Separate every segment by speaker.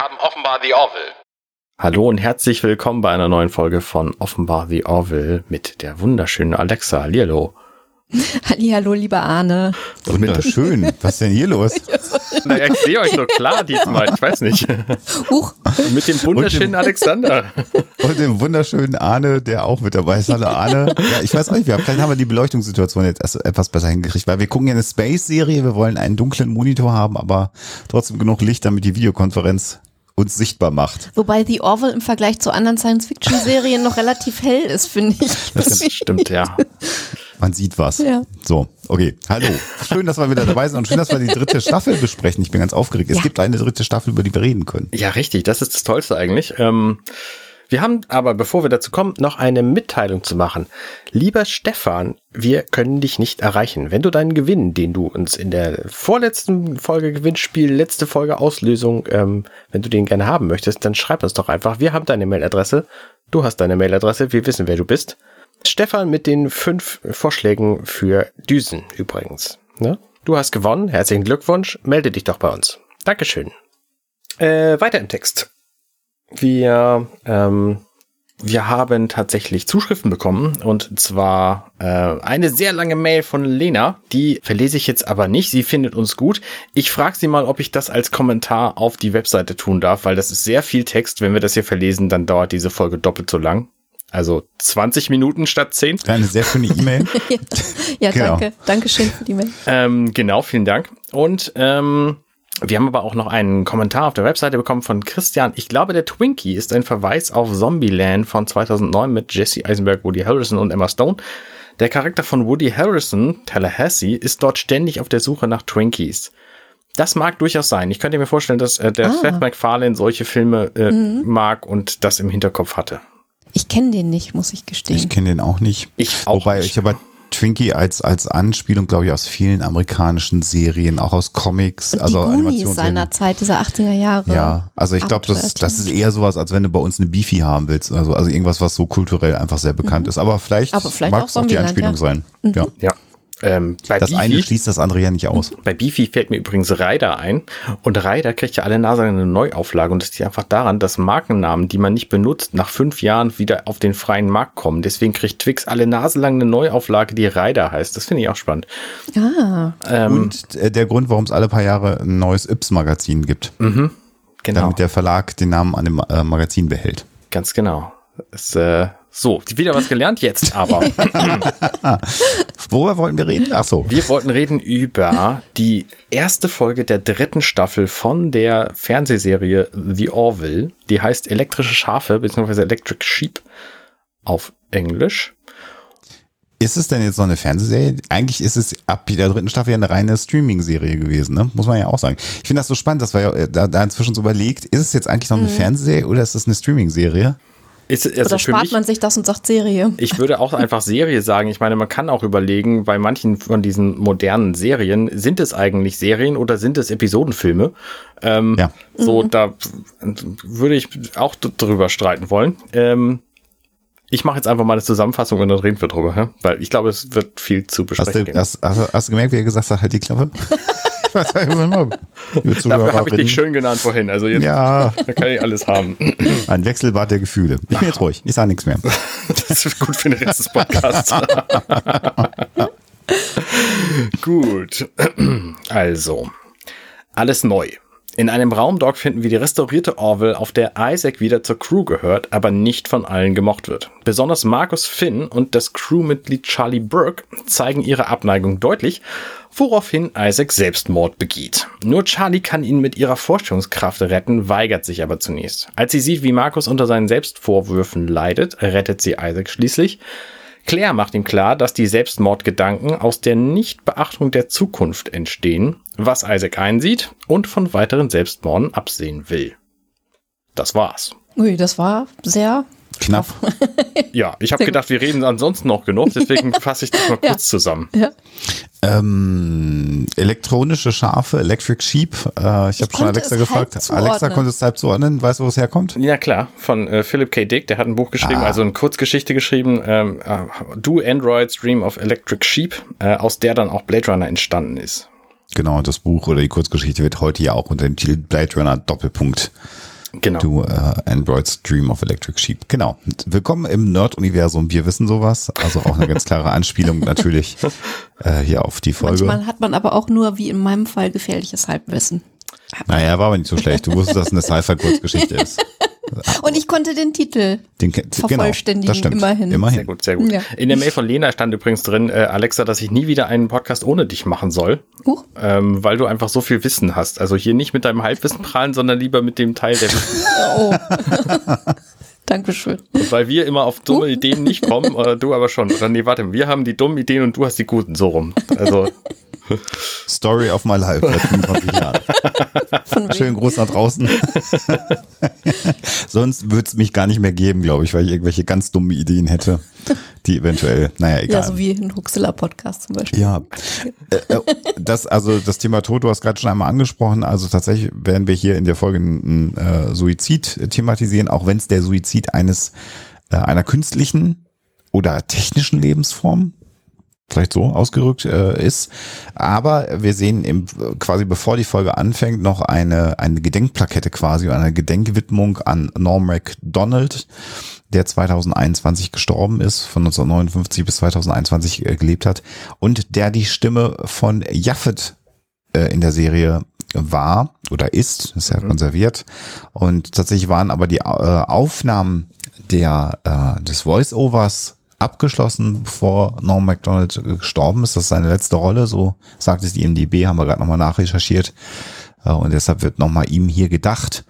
Speaker 1: haben offenbar The Orville.
Speaker 2: Hallo und herzlich willkommen bei einer neuen Folge von Offenbar The Orville mit der wunderschönen Alexa. Hallihallo.
Speaker 3: Hallihallo, lieber Arne.
Speaker 4: Wunderschön. Was ist denn hier los?
Speaker 2: Na, ich sehe euch so klar diesmal. Ich weiß nicht.
Speaker 3: Huch.
Speaker 2: Mit dem wunderschönen Alexander.
Speaker 4: Und dem wunderschönen Arne, der auch mit dabei ist. Hallo Arne. Ja, ich weiß auch nicht, wir haben, vielleicht haben wir die Beleuchtungssituation jetzt erst etwas besser hingekriegt, weil wir gucken ja eine Space-Serie, wir wollen einen dunklen Monitor haben, aber trotzdem genug Licht, damit die Videokonferenz uns sichtbar macht.
Speaker 3: Wobei The Orville im Vergleich zu anderen Science-Fiction-Serien noch relativ hell ist, finde ich.
Speaker 2: Das stimmt, ja.
Speaker 4: Man sieht was.
Speaker 3: Ja.
Speaker 4: So, okay. Hallo. Schön, dass wir wieder dabei sind und schön, dass wir die dritte Staffel besprechen. Ich bin ganz aufgeregt. Es
Speaker 3: Ja.
Speaker 4: gibt eine dritte Staffel, über die wir reden können.
Speaker 2: Ja, richtig. Das ist das Tollste eigentlich. Ähm, wir haben aber, bevor wir dazu kommen, noch eine Mitteilung zu machen. Lieber Stefan, wir können dich nicht erreichen. Wenn du deinen Gewinn, den du uns in der vorletzten Folge Gewinnspiel, letzte Folge Auslösung, ähm, wenn du den gerne haben möchtest, dann schreib uns doch einfach. Wir haben deine Mailadresse. Du hast deine Mailadresse. Wir wissen, wer du bist. Stefan mit den fünf Vorschlägen für Düsen übrigens. Ne? Du hast gewonnen. Herzlichen Glückwunsch. Melde dich doch bei uns. Dankeschön. Äh, weiter im Text. Wir, ähm, wir haben tatsächlich Zuschriften bekommen und zwar äh, eine sehr lange Mail von Lena, die verlese ich jetzt aber nicht. Sie findet uns gut. Ich frage sie mal, ob ich das als Kommentar auf die Webseite tun darf, weil das ist sehr viel Text. Wenn wir das hier verlesen, dann dauert diese Folge doppelt so lang. Also 20 Minuten statt 10.
Speaker 4: Eine sehr schöne E-Mail.
Speaker 3: Ja,
Speaker 4: Genau.
Speaker 3: danke. Dankeschön für die Mail.
Speaker 2: Ähm, genau, vielen Dank. Und ähm, wir haben aber auch noch einen Kommentar auf der Webseite bekommen von Christian. Ich glaube, der Twinkie ist ein Verweis auf Zombieland von 2009 mit Jesse Eisenberg, Woody Harrison und Emma Stone. Der Charakter von Woody Harrison, Tallahassee, ist dort ständig auf der Suche nach Twinkies. Das mag durchaus sein. Ich könnte mir vorstellen, dass äh, der
Speaker 3: Ah.
Speaker 2: Seth MacFarlane solche Filme äh, mag und das im Hinterkopf hatte.
Speaker 3: Ich kenne den nicht, muss ich gestehen.
Speaker 4: Ich kenne den auch nicht.
Speaker 2: Ich auch
Speaker 4: Wobei
Speaker 2: nicht.
Speaker 4: ich aber Twinkie als, als Anspielung, glaube ich, aus vielen amerikanischen Serien, auch aus Comics,
Speaker 3: Und
Speaker 4: also Animationsserien.
Speaker 3: seiner Zeit, dieser 80er Jahre.
Speaker 4: Ja, also ich glaube, das, das ist eher sowas, als wenn du bei uns eine Beefy haben willst. Also, also irgendwas, was so kulturell einfach sehr bekannt ist. Aber vielleicht,
Speaker 3: Mhm. Aber vielleicht
Speaker 4: mag
Speaker 3: auch
Speaker 4: es auch die Anspielung
Speaker 3: ja. Mhm.
Speaker 4: sein. Ja.
Speaker 2: Ja. Ähm, bei
Speaker 4: Das eine
Speaker 2: Beefy-
Speaker 4: schließt das andere ja nicht aus.
Speaker 2: Bei Beefy fällt mir übrigens Ryder ein. Und Ryder kriegt ja alle Nase lang eine Neuauflage. Und das liegt einfach daran, dass Markennamen, die man nicht benutzt, nach fünf Jahren wieder auf den freien Markt kommen. Deswegen kriegt Twix alle Nase lang eine Neuauflage, die Ryder heißt. Das finde ich auch spannend.
Speaker 3: Ah,
Speaker 2: Ähm,
Speaker 4: Und äh, der Grund, warum es alle paar Jahre ein neues Yps-Magazin gibt.
Speaker 2: genau.
Speaker 4: Damit der Verlag den Namen an dem äh, Magazin behält.
Speaker 2: Ganz genau. Ist, äh, so, wieder was gelernt jetzt aber.
Speaker 4: Worüber wollten wir reden? Ach so.
Speaker 2: Wir wollten reden über die erste Folge der dritten Staffel von der Fernsehserie The Orville. Die heißt Elektrische Schafe bzw. Electric Sheep auf Englisch.
Speaker 4: Ist es denn jetzt noch eine Fernsehserie? Eigentlich ist es ab der dritten Staffel ja eine reine Streaming-Serie gewesen, ne? Muss man ja auch sagen. Ich finde das so spannend, dass wir ja äh, da, da inzwischen so überlegt, ist es jetzt eigentlich noch eine Fernsehserie oder ist es eine Streaming-Serie?
Speaker 2: Ist, also
Speaker 3: oder
Speaker 2: für
Speaker 3: spart
Speaker 2: mich,
Speaker 3: man sich das und sagt Serie?
Speaker 2: ich würde auch einfach Serie sagen. Ich meine, man kann auch überlegen, bei manchen von diesen modernen Serien, sind es eigentlich Serien oder sind es Episodenfilme? Ähm,
Speaker 4: Ja.
Speaker 2: So, da würde ich auch drüber streiten wollen. Ähm, ich mache jetzt einfach mal eine Zusammenfassung und dann reden wir drüber, hä? weil ich glaube, es wird viel zu
Speaker 4: Hast
Speaker 2: besprechen.
Speaker 4: du,
Speaker 2: geben.
Speaker 4: hast, hast, hast du gemerkt, wie er gesagt hat, halt die Klappe?
Speaker 2: Dafür habe ich dich schön genannt vorhin. Also jetzt
Speaker 4: Ja,
Speaker 2: da kann ich alles haben.
Speaker 4: ein Wechselbad der Gefühle. Ich bin jetzt ruhig, ich sage nichts mehr.
Speaker 2: Das ist gut für den Rest des Podcasts. gut. Also, alles neu. In einem Raum dort finden wir die restaurierte Orville, auf der Isaac wieder zur Crew gehört, aber nicht von allen gemocht wird. Besonders Markus Finn und das Crewmitglied Charlie Burke zeigen ihre Abneigung deutlich, woraufhin Isaac Selbstmord begeht. Nur Charlie kann ihn mit ihrer Vorstellungskraft retten, weigert sich aber zunächst. Als sie sieht, wie Markus unter seinen Selbstvorwürfen leidet, rettet sie Isaac schließlich. Claire macht ihm klar, dass die Selbstmordgedanken aus der Nichtbeachtung der Zukunft entstehen, was Isaac einsieht und von weiteren Selbstmorden absehen will. Das war's.
Speaker 3: Ui, das war sehr.
Speaker 4: Knapp.
Speaker 2: Ja, ich habe gedacht, wir reden ansonsten noch genug, deswegen fasse ich das mal kurz zusammen.
Speaker 3: Ja.
Speaker 4: Ähm, elektronische Schafe, Electric Sheep. Äh, ich habe schon Alexa gefragt. Alexa konnte es halb zuordnen. Weißt du, wo es herkommt?
Speaker 2: Ja, klar, von äh, Philip K. Dick, der hat ein Buch geschrieben,
Speaker 4: Ah.
Speaker 2: also eine Kurzgeschichte geschrieben, ähm, äh, Do Androids Dream of Electric Sheep, äh, aus der dann auch Blade Runner entstanden ist.
Speaker 4: Genau, das Buch oder die Kurzgeschichte wird heute ja auch unter dem Titel Blade Runner Doppelpunkt
Speaker 2: Genau.
Speaker 4: Du äh, Androids Dream of Electric Sheep. Genau. Willkommen im Nerd-Universum. Wir wissen sowas. Also auch eine ganz klare Anspielung natürlich äh, hier auf die Folge.
Speaker 3: Manchmal hat man aber auch nur, wie in meinem Fall, gefährliches Halbwissen.
Speaker 4: Naja, war aber nicht so schlecht. Du wusstest, dass es eine Sci-Fi-Kurzgeschichte ist.
Speaker 3: Und ich konnte den Titel
Speaker 4: Den, genau,
Speaker 3: Vervollständigen,
Speaker 4: das stimmt.
Speaker 3: immerhin.
Speaker 4: Immerhin.
Speaker 2: Sehr gut, sehr gut.
Speaker 3: Ja.
Speaker 2: In der Mail von Lena stand übrigens drin, äh, Alexa, dass ich nie wieder einen Podcast ohne dich machen soll,
Speaker 3: Huch.
Speaker 2: ähm, weil du einfach so viel Wissen hast. Also hier nicht mit deinem Halbwissen prahlen, sondern lieber mit dem Teil, der.
Speaker 3: Oh. Dankeschön.
Speaker 2: Und weil wir immer auf dumme Ideen nicht kommen, oder du aber schon. Oder nee, warte, wir haben die dummen Ideen und du hast die guten, so rum. Also,
Speaker 4: Story of my life seit 25 Jahren. Schönen Gruß nach draußen. Sonst würde es mich gar nicht mehr geben, glaube ich, weil ich irgendwelche ganz dummen Ideen hätte, die eventuell, naja, egal.
Speaker 3: Ja, so wie ein Huxilla-Podcast zum Beispiel.
Speaker 4: Ja, äh, äh, das also das Thema Tod, du hast gerade schon einmal angesprochen. Also tatsächlich werden wir hier in der Folge einen äh, Suizid thematisieren, auch wenn es der Suizid eines äh, einer künstlichen oder technischen Lebensform vielleicht so ausgerückt äh, ist. Aber wir sehen im, quasi bevor die Folge anfängt noch eine, eine Gedenkplakette quasi, eine Gedenkwidmung an Norm MacDonald, der 2021 gestorben ist, von 1959 bis 2021 äh, gelebt hat und der die Stimme von Jaffet äh, in der Serie war oder ist, ist ja konserviert. Und tatsächlich waren aber die äh, Aufnahmen der, äh, des Voice-Overs abgeschlossen, bevor Norm MacDonald gestorben ist. Das ist seine letzte Rolle, so sagt es die IMDb, haben wir gerade nochmal nachrecherchiert. Äh, Und deshalb wird nochmal ihm hier gedacht.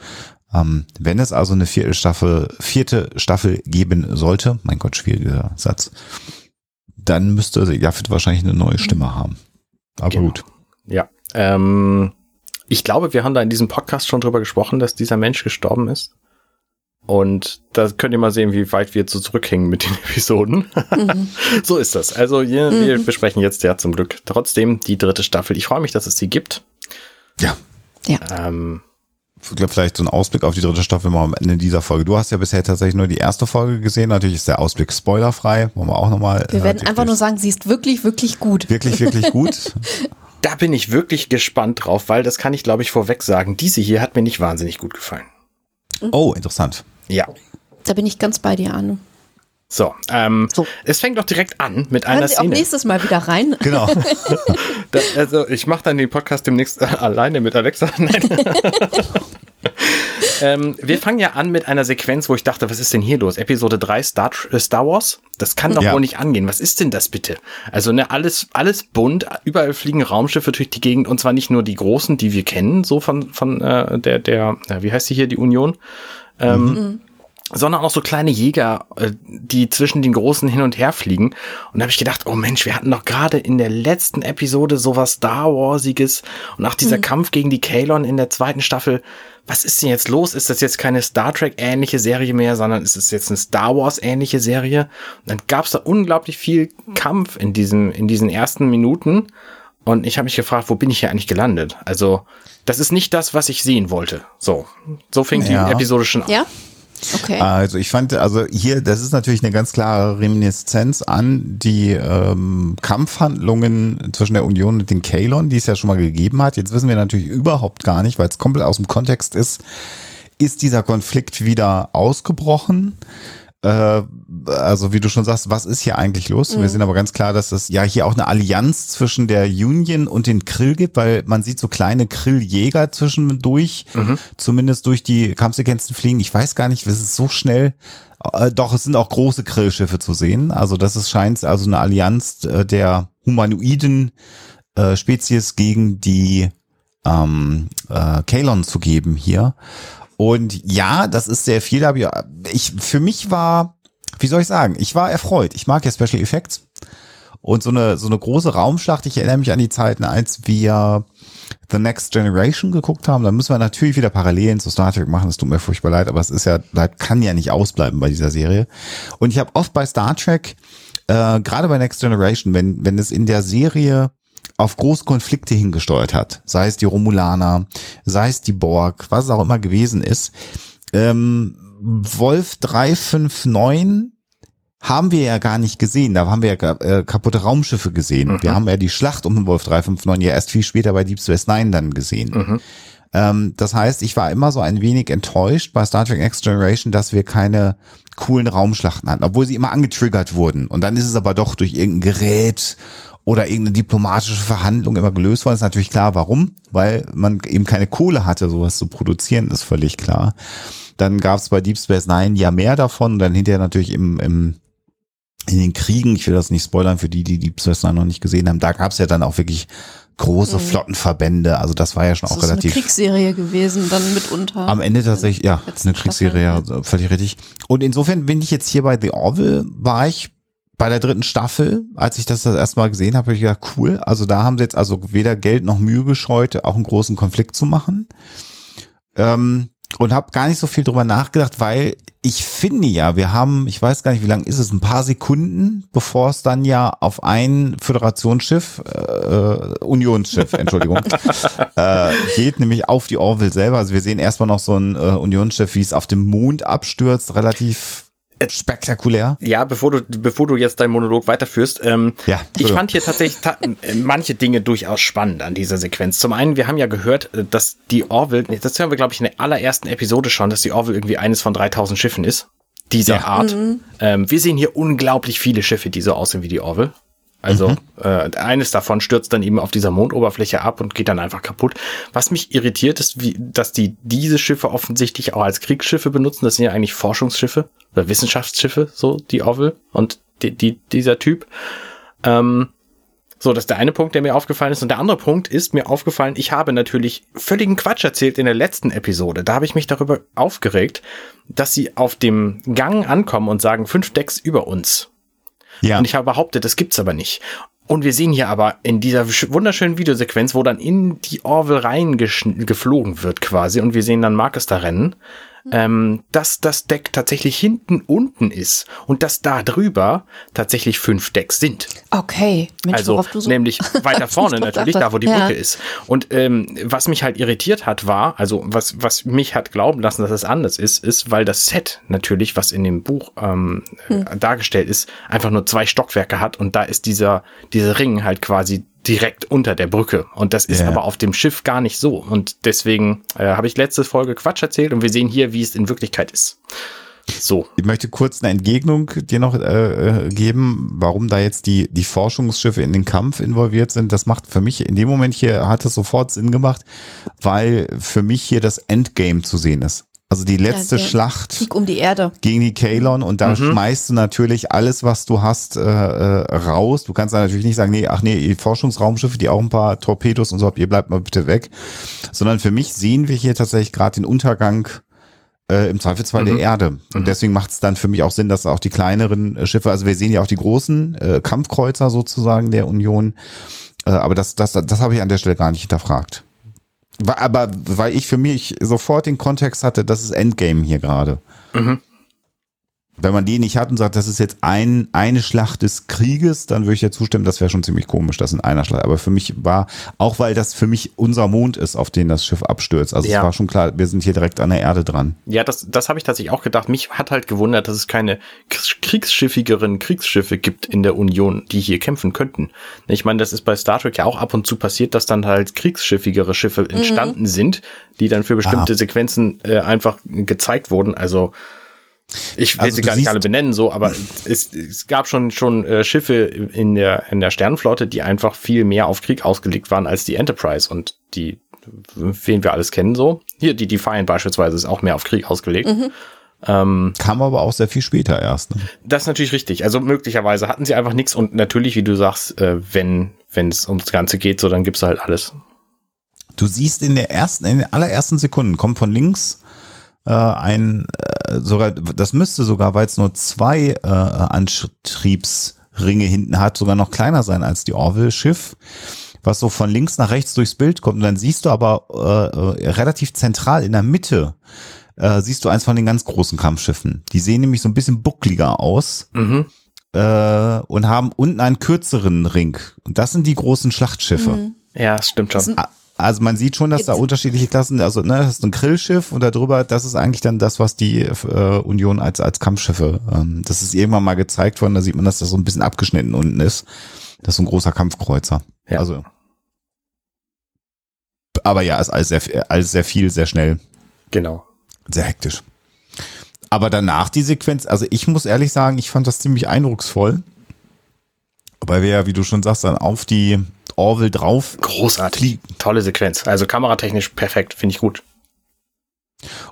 Speaker 4: Ähm, wenn es also eine vierte Staffel, vierte Staffel geben sollte, mein Gott, schwieriger Satz, dann müsste Jaffet wahrscheinlich eine neue Stimme haben. Aber
Speaker 2: Genau.
Speaker 4: gut.
Speaker 2: ja. Ähm, ich glaube, wir haben da in diesem Podcast schon drüber gesprochen, dass dieser Mensch gestorben ist. Und da könnt ihr mal sehen, wie weit wir so zurückhängen mit den Episoden. so ist das. Also wir, wir besprechen jetzt ja zum Glück trotzdem die dritte Staffel. Ich freue mich, dass es sie gibt.
Speaker 4: Ja,
Speaker 3: Ja.
Speaker 2: Ähm,
Speaker 4: ich glaube, vielleicht so ein Ausblick auf die dritte Staffel mal am Ende dieser Folge. Du hast ja bisher tatsächlich nur die erste Folge gesehen. Natürlich ist der Ausblick spoilerfrei. Wollen wir auch nochmal.
Speaker 3: Wir werden einfach nur sagen, sie ist wirklich, wirklich gut.
Speaker 4: Wirklich, wirklich gut.
Speaker 2: da bin ich wirklich gespannt drauf, weil das kann ich, glaube ich, vorweg sagen. Diese hier hat mir nicht wahnsinnig gut gefallen.
Speaker 4: Oh, interessant.
Speaker 2: Ja.
Speaker 3: Da bin ich ganz bei dir, Arne.
Speaker 2: So, ähm,
Speaker 3: So.
Speaker 2: es fängt doch direkt an mit einer
Speaker 3: Hören Sie auch
Speaker 2: Szene.
Speaker 3: nächstes Mal wieder rein.
Speaker 4: Genau.
Speaker 2: Da, also ich mache dann den Podcast demnächst äh, alleine mit Alexa. Nein. ähm, wir fangen ja an mit einer Sequenz, wo ich dachte, was ist denn hier los? Episode 3 Star, äh, Star Wars? Das kann doch
Speaker 4: Ja.
Speaker 2: wohl nicht angehen. Was ist denn das bitte? Also ne, alles, alles bunt, überall fliegen Raumschiffe durch die Gegend und zwar nicht nur die großen, die wir kennen, so von, von äh, der, der, äh, wie heißt sie hier, die Union? Ähm, sondern auch so kleine Jäger, äh, die zwischen den Großen hin und her fliegen. Und da habe ich gedacht, oh Mensch, wir hatten doch gerade in der letzten Episode sowas Star Warsiges und auch dieser Kampf gegen die Kalon in der zweiten Staffel. Was ist denn jetzt los? Ist das jetzt keine Star Trek ähnliche Serie mehr, sondern ist es jetzt eine Star Wars ähnliche Serie? Und dann gab es da unglaublich viel Kampf in diesem in diesen ersten Minuten. Und ich habe mich gefragt, wo bin ich hier eigentlich gelandet? Also, das ist nicht das, was ich sehen wollte. So, so fing
Speaker 4: Ja.
Speaker 2: die Episode schon an.
Speaker 3: Ja? Okay.
Speaker 4: Also ich fand, also hier, das ist natürlich eine ganz klare Reminiszenz an die ähm, Kampfhandlungen zwischen der Union und den Kalon, die es ja schon mal gegeben hat. Jetzt wissen wir natürlich überhaupt gar nicht, weil es komplett aus dem Kontext ist, ist dieser Konflikt wieder ausgebrochen? Äh, also wie du schon sagst, was ist hier eigentlich los? Wir sehen aber ganz klar, dass es ja hier auch eine Allianz zwischen der Union und den Krill gibt, weil man sieht so kleine Krilljäger zwischendurch, zumindest durch die Kampfsequenzen fliegen. Ich weiß gar nicht, es ist so schnell. Äh, doch, es sind auch große Krillschiffe zu sehen. Also das ist, scheint also eine Allianz äh, der humanoiden äh, Spezies gegen die ähm, äh, Kalon zu geben hier. Und ja, das ist sehr viel, aber ich, für mich war, wie soll ich sagen, ich war erfreut. Ich mag ja Special Effects. Und so eine, so eine große Raumschlacht, ich erinnere mich an die Zeiten, als wir The Next Generation geguckt haben. Da müssen wir natürlich wieder Parallelen zu Star Trek machen. Es tut mir furchtbar leid, aber es ist ja, kann ja nicht ausbleiben bei dieser Serie. Und ich habe oft bei Star Trek, äh, gerade bei Next Generation, wenn, wenn es in der Serie auf große Konflikte hingesteuert hat, sei es die Romulaner, sei es die Borg, was es auch immer gewesen ist. Ähm, Wolf 359 haben wir ja gar nicht gesehen. Da haben wir ja äh, kaputte Raumschiffe gesehen. Wir haben ja die Schlacht um den Wolf 359 ja erst viel später bei Deep Space Nine dann gesehen. Ähm, das heißt, ich war immer so ein wenig enttäuscht bei Star Trek Next Generation, dass wir keine coolen Raumschlachten hatten, obwohl sie immer angetriggert wurden. Und dann ist es aber doch durch irgendein Gerät oder irgendeine diplomatische Verhandlung immer gelöst worden. Ist natürlich klar, warum, weil man eben keine Kohle hatte, sowas zu produzieren, ist völlig klar. Dann gab es bei Deep Space Nine ja mehr davon, dann hinterher natürlich im, im in den Kriegen, ich will das nicht spoilern für die, die Deep Space Nine noch nicht gesehen haben, da gab es ja dann auch wirklich große mhm. Flottenverbände, also das war ja schon das auch relativ.
Speaker 3: Ist eine Kriegsserie gewesen, dann mitunter.
Speaker 4: Am Ende tatsächlich, ja, eine Kriegsserie, ja, völlig richtig. Und insofern bin ich jetzt hier bei The Orville, war ich bei der dritten Staffel, als ich das das erste Mal gesehen habe, habe ich gedacht, cool. Also da haben sie jetzt also weder Geld noch Mühe gescheut, auch einen großen Konflikt zu machen. Ähm, und habe gar nicht so viel drüber nachgedacht, weil ich finde ja, wir haben, ich weiß gar nicht, wie lange ist es, ein paar Sekunden, bevor es dann ja auf ein Föderationsschiff, äh, Unionsschiff, Entschuldigung, äh, geht, nämlich auf die Orville selber. Also wir sehen erstmal noch so ein äh, Unionsschiff, wie es auf dem Mond abstürzt, relativ spektakulär.
Speaker 2: Ja, bevor du, bevor du jetzt deinen Monolog weiterführst, ähm, ja, ich fand hier tatsächlich ta äh, manche Dinge durchaus spannend an dieser Sequenz. Zum einen, wir haben ja gehört, äh, dass die Orville, das hören wir glaube ich in der allerersten Episode schon, dass die Orville irgendwie eines von 3000 Schiffen ist. Dieser ja. Art. Mhm. Ähm, wir sehen hier unglaublich viele Schiffe, die so aussehen wie die Orville. Also mhm. äh, eines davon stürzt dann eben auf dieser Mondoberfläche ab und geht dann einfach kaputt. Was mich irritiert ist, wie, dass die diese Schiffe offensichtlich auch als Kriegsschiffe benutzen. Das sind ja eigentlich Forschungsschiffe oder Wissenschaftsschiffe, so die Orville und die, die, dieser Typ. Ähm, so, das ist der eine Punkt, der mir aufgefallen ist. Und der andere Punkt ist mir aufgefallen, ich habe natürlich völligen Quatsch erzählt in der letzten Episode. Da habe ich mich darüber aufgeregt, dass sie auf dem Gang ankommen und sagen, fünf Decks über uns. Ja. Und ich habe behauptet, das gibt's aber nicht. Und wir sehen hier aber in dieser wunderschönen Videosequenz, wo dann in die Orville reingeflogen wird quasi und wir sehen dann Marcus da rennen, ähm, dass das Deck tatsächlich hinten unten ist und dass da drüber tatsächlich fünf Decks sind.
Speaker 3: Okay.
Speaker 2: Mensch, also so nämlich weiter vorne natürlich, da wo die Brücke ist. Und ähm, was mich halt irritiert hat, war, also was, was mich hat glauben lassen, dass es anders ist, ist, weil das Set natürlich, was in dem Buch ähm, hm. dargestellt ist, einfach nur zwei Stockwerke hat und da ist dieser, dieser Ring halt quasi direkt unter der Brücke. Und das ist yeah. aber auf dem Schiff gar nicht so. Und deswegen äh, habe ich letzte Folge Quatsch erzählt und wir sehen hier, wie es in Wirklichkeit ist. So.
Speaker 4: Ich möchte kurz eine Entgegnung dir noch äh, äh, geben, warum da jetzt die, die Forschungsschiffe in den Kampf involviert sind. Das macht für mich in dem Moment hier, hat es sofort Sinn gemacht, weil für mich hier das Endgame zu sehen ist. Also die letzte ja, Schlacht
Speaker 3: Krieg um die Erde.
Speaker 4: gegen die Kalon und da mhm. schmeißt du natürlich alles, was du hast, äh, äh, raus. Du kannst da natürlich nicht sagen, nee, ach nee, die Forschungsraumschiffe, die auch ein paar Torpedos und so habt, ihr bleibt mal bitte weg. Sondern für mich sehen wir hier tatsächlich gerade den Untergang äh, im Zweifelsfall mhm. der Erde. Und mhm. deswegen macht es dann für mich auch Sinn, dass auch die kleineren äh, Schiffe, also wir sehen ja auch die großen äh, Kampfkreuzer sozusagen der Union, äh, aber das, das, das habe ich an der Stelle gar nicht hinterfragt. Aber weil ich für mich sofort den Kontext hatte, das ist Endgame hier gerade. Mhm wenn man die nicht hat und sagt, das ist jetzt ein, eine Schlacht des Krieges, dann würde ich ja zustimmen, das wäre schon ziemlich komisch, das in einer Schlacht. Aber für mich war, auch weil das für mich unser Mond ist, auf den das Schiff abstürzt. Also ja. es war schon klar, wir sind hier direkt an der Erde dran.
Speaker 2: Ja, das, das habe ich tatsächlich auch gedacht. Mich hat halt gewundert, dass es keine kriegsschiffigeren Kriegsschiffe gibt in der Union, die hier kämpfen könnten. Ich meine, das ist bei Star Trek ja auch ab und zu passiert, dass dann halt kriegsschiffigere Schiffe mhm. entstanden mhm. sind, die dann für bestimmte ah. Sequenzen äh, einfach gezeigt wurden. Also ich will also sie gar nicht alle benennen, so, aber es, es gab schon schon äh, Schiffe in der in der Sternenflotte, die einfach viel mehr auf Krieg ausgelegt waren als die Enterprise und die, wen wir alles kennen, so. Hier die Defiant beispielsweise ist auch mehr auf Krieg ausgelegt. Mhm.
Speaker 4: Ähm, Kam aber auch sehr viel später erst. Ne?
Speaker 2: Das ist natürlich richtig. Also möglicherweise hatten sie einfach nichts und natürlich, wie du sagst, äh, wenn wenn es ums Ganze geht, so dann gibt's halt alles.
Speaker 4: Du siehst in der ersten, in den allerersten Sekunden kommt von links äh, ein, äh, sogar, das müsste sogar, weil es nur zwei äh, Antriebsringe hinten hat, sogar noch kleiner sein als die Orville-Schiff, was so von links nach rechts durchs Bild kommt. Und dann siehst du aber äh, äh, relativ zentral in der Mitte, äh, siehst du eins von den ganz großen Kampfschiffen. Die sehen nämlich so ein bisschen buckliger aus. Mhm. Äh, und haben unten einen kürzeren Ring. Und das sind die großen Schlachtschiffe. Mhm.
Speaker 2: Ja, stimmt schon.
Speaker 4: Also man sieht schon, dass da unterschiedliche Klassen, also ne, das ist ein Grillschiff und darüber, das ist eigentlich dann das, was die äh, Union als als Kampfschiffe, ähm, das ist irgendwann mal gezeigt worden, da sieht man, dass das so ein bisschen abgeschnitten unten ist. Das ist so ein großer Kampfkreuzer. Ja. Also Aber ja, ist alles sehr, alles sehr viel, sehr schnell,
Speaker 2: Genau.
Speaker 4: sehr hektisch. Aber danach die Sequenz, also ich muss ehrlich sagen, ich fand das ziemlich eindrucksvoll. Weil wir ja, wie du schon sagst, dann auf die Orville drauf
Speaker 2: Großartig. Tolle Sequenz. Also kameratechnisch perfekt, finde ich gut.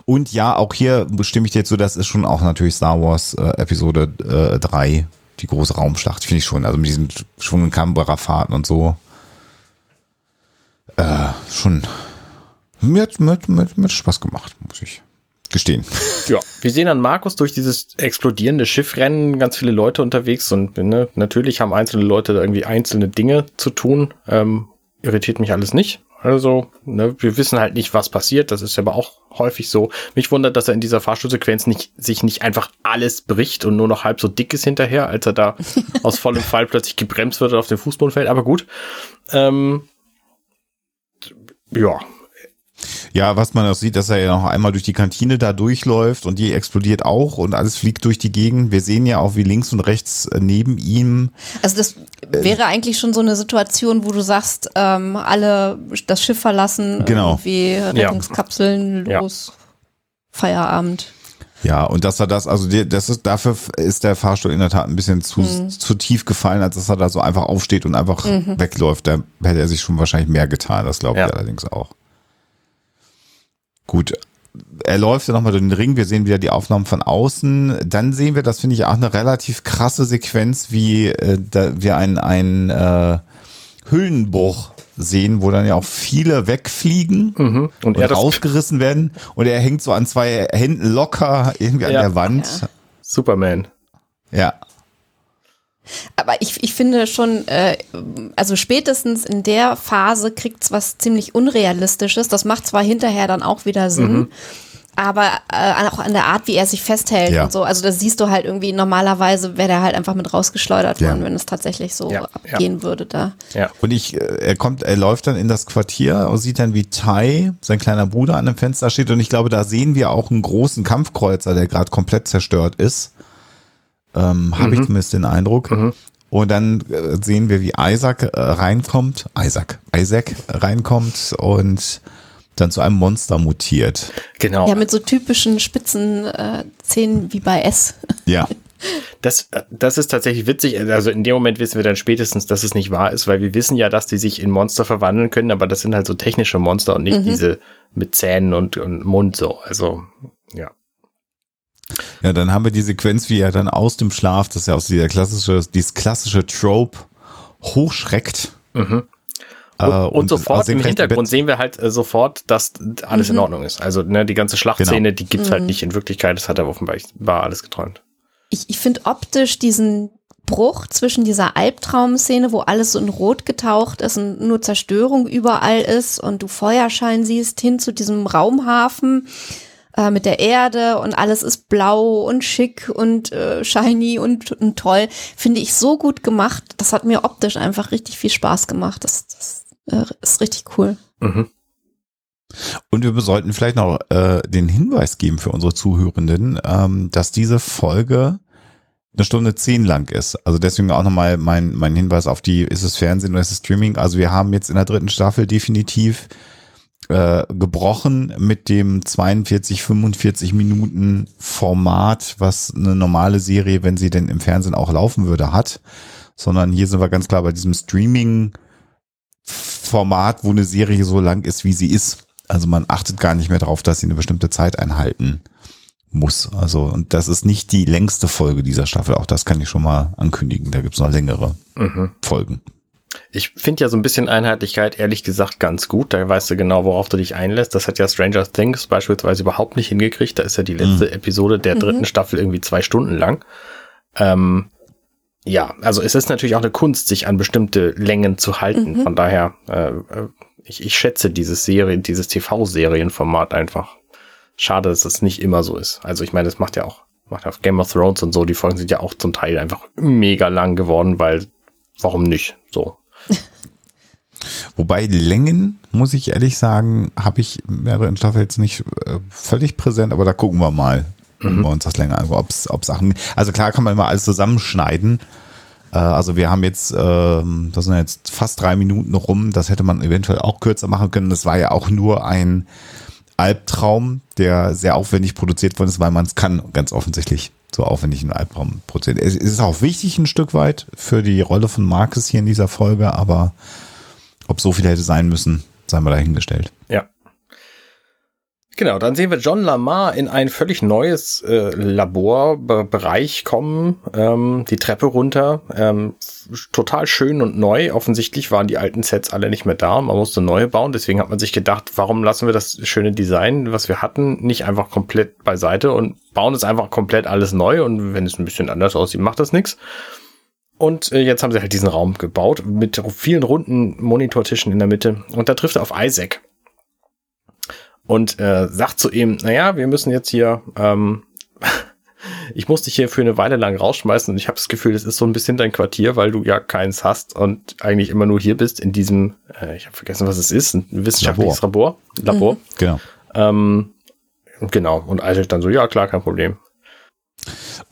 Speaker 4: Und ja, auch hier bestimme ich dir jetzt so, das ist schon auch natürlich Star Wars äh, Episode äh, 3, die große Raumschlacht, finde ich schon. Also mit diesen Schwung- und Kamerafahrten und so. Äh, schon. Mir hat mit, mit, mit Spaß gemacht, muss ich gestehen.
Speaker 2: Ja, wir sehen dann Markus durch dieses explodierende Schiff rennen, ganz viele Leute unterwegs und ne, natürlich haben einzelne Leute da irgendwie einzelne Dinge zu tun. Ähm, irritiert mich alles nicht. Also, ne, wir wissen halt nicht, was passiert. Das ist aber auch häufig so. Mich wundert, dass er in dieser Fahrstuhlsequenz nicht, sich nicht einfach alles bricht und nur noch halb so dick ist hinterher, als er da aus vollem Fall plötzlich gebremst wird und auf den Fußboden fällt. Aber gut. Ähm, ja,
Speaker 4: Ja, was man auch sieht, dass er ja noch einmal durch die Kantine da durchläuft und die explodiert auch und alles fliegt durch die Gegend. Wir sehen ja auch, wie links und rechts äh, neben ihm
Speaker 3: Also das wäre eigentlich schon so eine Situation, wo du sagst, ähm, alle das Schiff verlassen,
Speaker 4: Genau.
Speaker 3: irgendwie Rettungskapseln
Speaker 2: Ja.
Speaker 3: los, Feierabend.
Speaker 4: Ja, und dass er das, also das ist, dafür ist der Fahrstuhl in der Tat ein bisschen zu,
Speaker 3: Mhm.
Speaker 4: zu tief gefallen, als dass er da so einfach aufsteht und einfach wegläuft. Da hätte er sich schon wahrscheinlich mehr getan, das glaube ich
Speaker 2: Ja.
Speaker 4: allerdings auch. Gut. Er läuft dann nochmal durch den Ring, wir sehen wieder die Aufnahmen von außen. Dann sehen wir, das finde ich auch eine relativ krasse Sequenz, wie äh, da wir einen, einen äh, Hüllenbruch sehen, wo dann ja auch viele wegfliegen
Speaker 2: mhm. und,
Speaker 4: und
Speaker 2: er
Speaker 4: rausgerissen werden und er hängt so an zwei Händen locker irgendwie an
Speaker 2: Ja.
Speaker 4: der Wand.
Speaker 2: Superman.
Speaker 4: Ja.
Speaker 3: Aber ich, ich finde schon, äh, also spätestens in der Phase kriegt's was ziemlich Unrealistisches. Das macht zwar hinterher dann auch wieder Sinn,
Speaker 2: Mhm.
Speaker 3: aber äh, auch an der Art, wie er sich festhält
Speaker 4: Ja.
Speaker 3: und so. Also das siehst du halt irgendwie, normalerweise wäre der halt einfach mit rausgeschleudert
Speaker 4: Ja.
Speaker 3: worden, wenn es tatsächlich so
Speaker 2: Ja,
Speaker 3: abgehen würde da.
Speaker 2: Ja.
Speaker 4: Und ich, äh, er kommt, er läuft dann in das Quartier und sieht dann, wie Tai, sein kleiner Bruder, an dem Fenster steht. Und ich glaube, da sehen wir auch einen großen Kampfkreuzer, der gerade komplett zerstört ist. Ähm, Habe ich zumindest den Eindruck. Und dann äh, sehen wir, wie Isaac äh, reinkommt, Isaac, Isaac reinkommt und dann zu einem Monster mutiert.
Speaker 2: Genau.
Speaker 3: Ja, mit so typischen spitzen äh, Zähnen wie bei S.
Speaker 4: Ja.
Speaker 2: Das, das ist tatsächlich witzig. Also in dem Moment wissen wir dann spätestens, dass es nicht wahr ist, weil wir wissen ja, dass die sich in Monster verwandeln können, aber das sind halt so technische Monster und nicht diese mit Zähnen und, und Mund so. Also, ja.
Speaker 4: Ja, dann haben wir die Sequenz, wie er dann aus dem Schlaf, das ist ja auch dieser klassische, dieses klassische Trope, hochschreckt.
Speaker 2: Mhm.
Speaker 4: Äh,
Speaker 2: Und, und sofort
Speaker 4: aus
Speaker 2: im Hintergrund sehen wir halt äh, sofort, dass alles in Ordnung ist. Also ne, die ganze Schlachtszene,
Speaker 4: Genau.
Speaker 2: die gibt's halt nicht in Wirklichkeit. Das hat er offenbar war alles geträumt.
Speaker 3: Ich, ich finde optisch diesen Bruch zwischen dieser Albtraumszene, wo alles so in Rot getaucht ist und nur Zerstörung überall ist und du Feuerschein siehst, hin zu diesem Raumhafen äh, mit der Erde und alles ist blau und schick und äh, shiny und, und toll, finde ich so gut gemacht. Das hat mir optisch einfach richtig viel Spaß gemacht. Das, das äh, ist richtig cool.
Speaker 2: Mhm.
Speaker 4: Und wir sollten vielleicht noch äh, den Hinweis geben für unsere Zuhörenden, ähm, dass diese Folge eine Stunde zehn lang ist. Also deswegen auch nochmal mein, mein Hinweis auf die, ist es Fernsehen oder ist es Streaming? Also wir haben jetzt in der dritten Staffel definitiv äh, gebrochen mit dem 42, 45 Minuten Format, was eine normale Serie, wenn sie denn im Fernsehen auch laufen würde, hat. Sondern hier sind wir ganz klar bei diesem Streaming Format, wo eine Serie so lang ist, wie sie ist. Also man achtet gar nicht mehr darauf, dass sie eine bestimmte Zeit einhalten muss. Also, und das ist nicht die längste Folge dieser Staffel. Auch das kann ich schon mal ankündigen. Da gibt's noch längere
Speaker 2: Mhm.
Speaker 4: Folgen.
Speaker 2: Ich finde ja so ein bisschen Einheitlichkeit ehrlich gesagt ganz gut. Da weißt du genau, worauf du dich einlässt. Das hat ja Stranger Things beispielsweise überhaupt nicht hingekriegt. Da ist ja die letzte Episode der dritten Staffel irgendwie zwei Stunden lang. Ähm, ja, also es ist natürlich auch eine Kunst, sich an bestimmte Längen zu halten. Von daher, äh, äh, ich, ich schätze dieses Serien, dieses TV-Serienformat einfach. Schade, dass das nicht immer so ist. Also ich meine, das macht ja auch, macht ja auf Game of Thrones und so, die Folgen sind ja auch zum Teil einfach mega lang geworden, weil warum nicht? So.
Speaker 4: Wobei Längen, muss ich ehrlich sagen, habe ich in der dritten Staffel jetzt nicht äh, völlig präsent, aber da gucken wir mal, wenn wir uns das länger ob's, ob Sachen. Also klar kann man immer alles zusammenschneiden. Äh, also wir haben jetzt, ähm, das sind jetzt fast drei Minuten rum, das hätte man eventuell auch kürzer machen können. Das war ja auch nur ein Albtraum, der sehr aufwendig produziert worden ist, weil man es kann, ganz offensichtlich so aufwendig einen Albtraum produzieren. Es ist auch wichtig ein Stück weit für die Rolle von Marcus hier in dieser Folge, aber ob so viel hätte sein müssen, sei mal dahingestellt.
Speaker 2: Ja. Genau, dann sehen wir John Lamar in ein völlig neues äh, Laborbereich kommen, ähm, die Treppe runter. Ähm, total schön und neu. Offensichtlich waren die alten Sets alle nicht mehr da. Man musste neue bauen. Deswegen hat man sich gedacht, warum lassen wir das schöne Design, was wir hatten, nicht einfach komplett beiseite und bauen es einfach komplett alles neu. Und wenn es ein bisschen anders aussieht, macht das nichts. Und äh, jetzt haben sie halt diesen Raum gebaut mit vielen runden Monitortischen in der Mitte. Und da trifft er auf Isaac und äh, sagt zu ihm, naja, wir müssen jetzt hier, ähm, ich muss dich hier für eine Weile lang rausschmeißen und ich habe das Gefühl, das ist so ein bisschen dein Quartier, weil du ja keins hast und eigentlich immer nur hier bist in diesem, äh, ich habe vergessen, was es ist, ein wissenschaftliches Labor. Labor. Labor. Mhm.
Speaker 4: Genau.
Speaker 2: Ähm, genau. Und Isaac dann so, ja klar, kein Problem.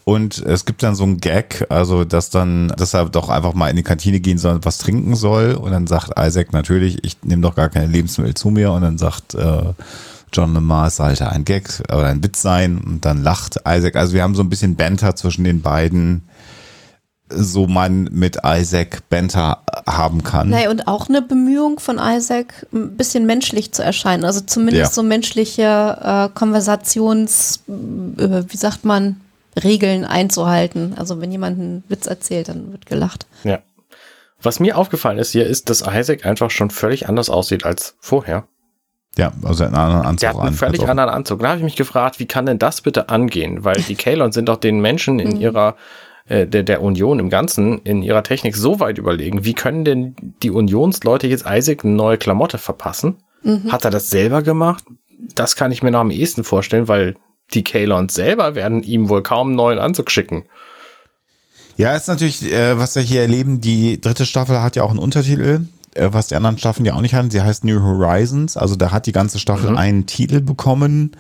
Speaker 4: Und es gibt dann so ein Gag, also dass dann, dass er doch einfach mal in die Kantine gehen soll und was trinken soll. Und dann sagt Isaac natürlich, ich nehme doch gar keine Lebensmittel zu mir. Und dann sagt äh, John Lamar, sollte ein Gag oder ein Witz sein. Und dann lacht Isaac. Also wir haben so ein bisschen Banter zwischen den beiden so man mit Isaac Banter haben kann.
Speaker 3: Naja, und auch eine Bemühung von Isaac, ein bisschen menschlich zu erscheinen. Also zumindest ja. so menschliche äh, Konversations, äh, wie sagt man, Regeln einzuhalten. Also wenn jemand einen Witz erzählt, dann wird gelacht.
Speaker 2: Ja. Was mir aufgefallen ist hier, ist, dass Isaac einfach schon völlig anders aussieht als vorher.
Speaker 4: Ja, also einen anderen Anzug.
Speaker 2: Der hat einen völlig an. anderen Anzug. Da habe ich mich gefragt, wie kann denn das bitte angehen? Weil die Kalons sind doch den Menschen in mhm. ihrer äh, der, der Union im Ganzen in ihrer Technik so weit überlegen. Wie können denn die Unionsleute jetzt Isaac eine neue Klamotte verpassen? Mhm. Hat er das selber gemacht? Das kann ich mir noch am ehesten vorstellen, weil die Kalons selber werden ihm wohl kaum einen neuen Anzug schicken.
Speaker 4: Ja, ist natürlich, äh, was wir hier erleben, die dritte Staffel hat ja auch einen Untertitel, was die anderen Staffeln ja auch nicht hatten. Sie heißt New Horizons, also da hat die ganze Staffel mhm. einen Titel bekommen.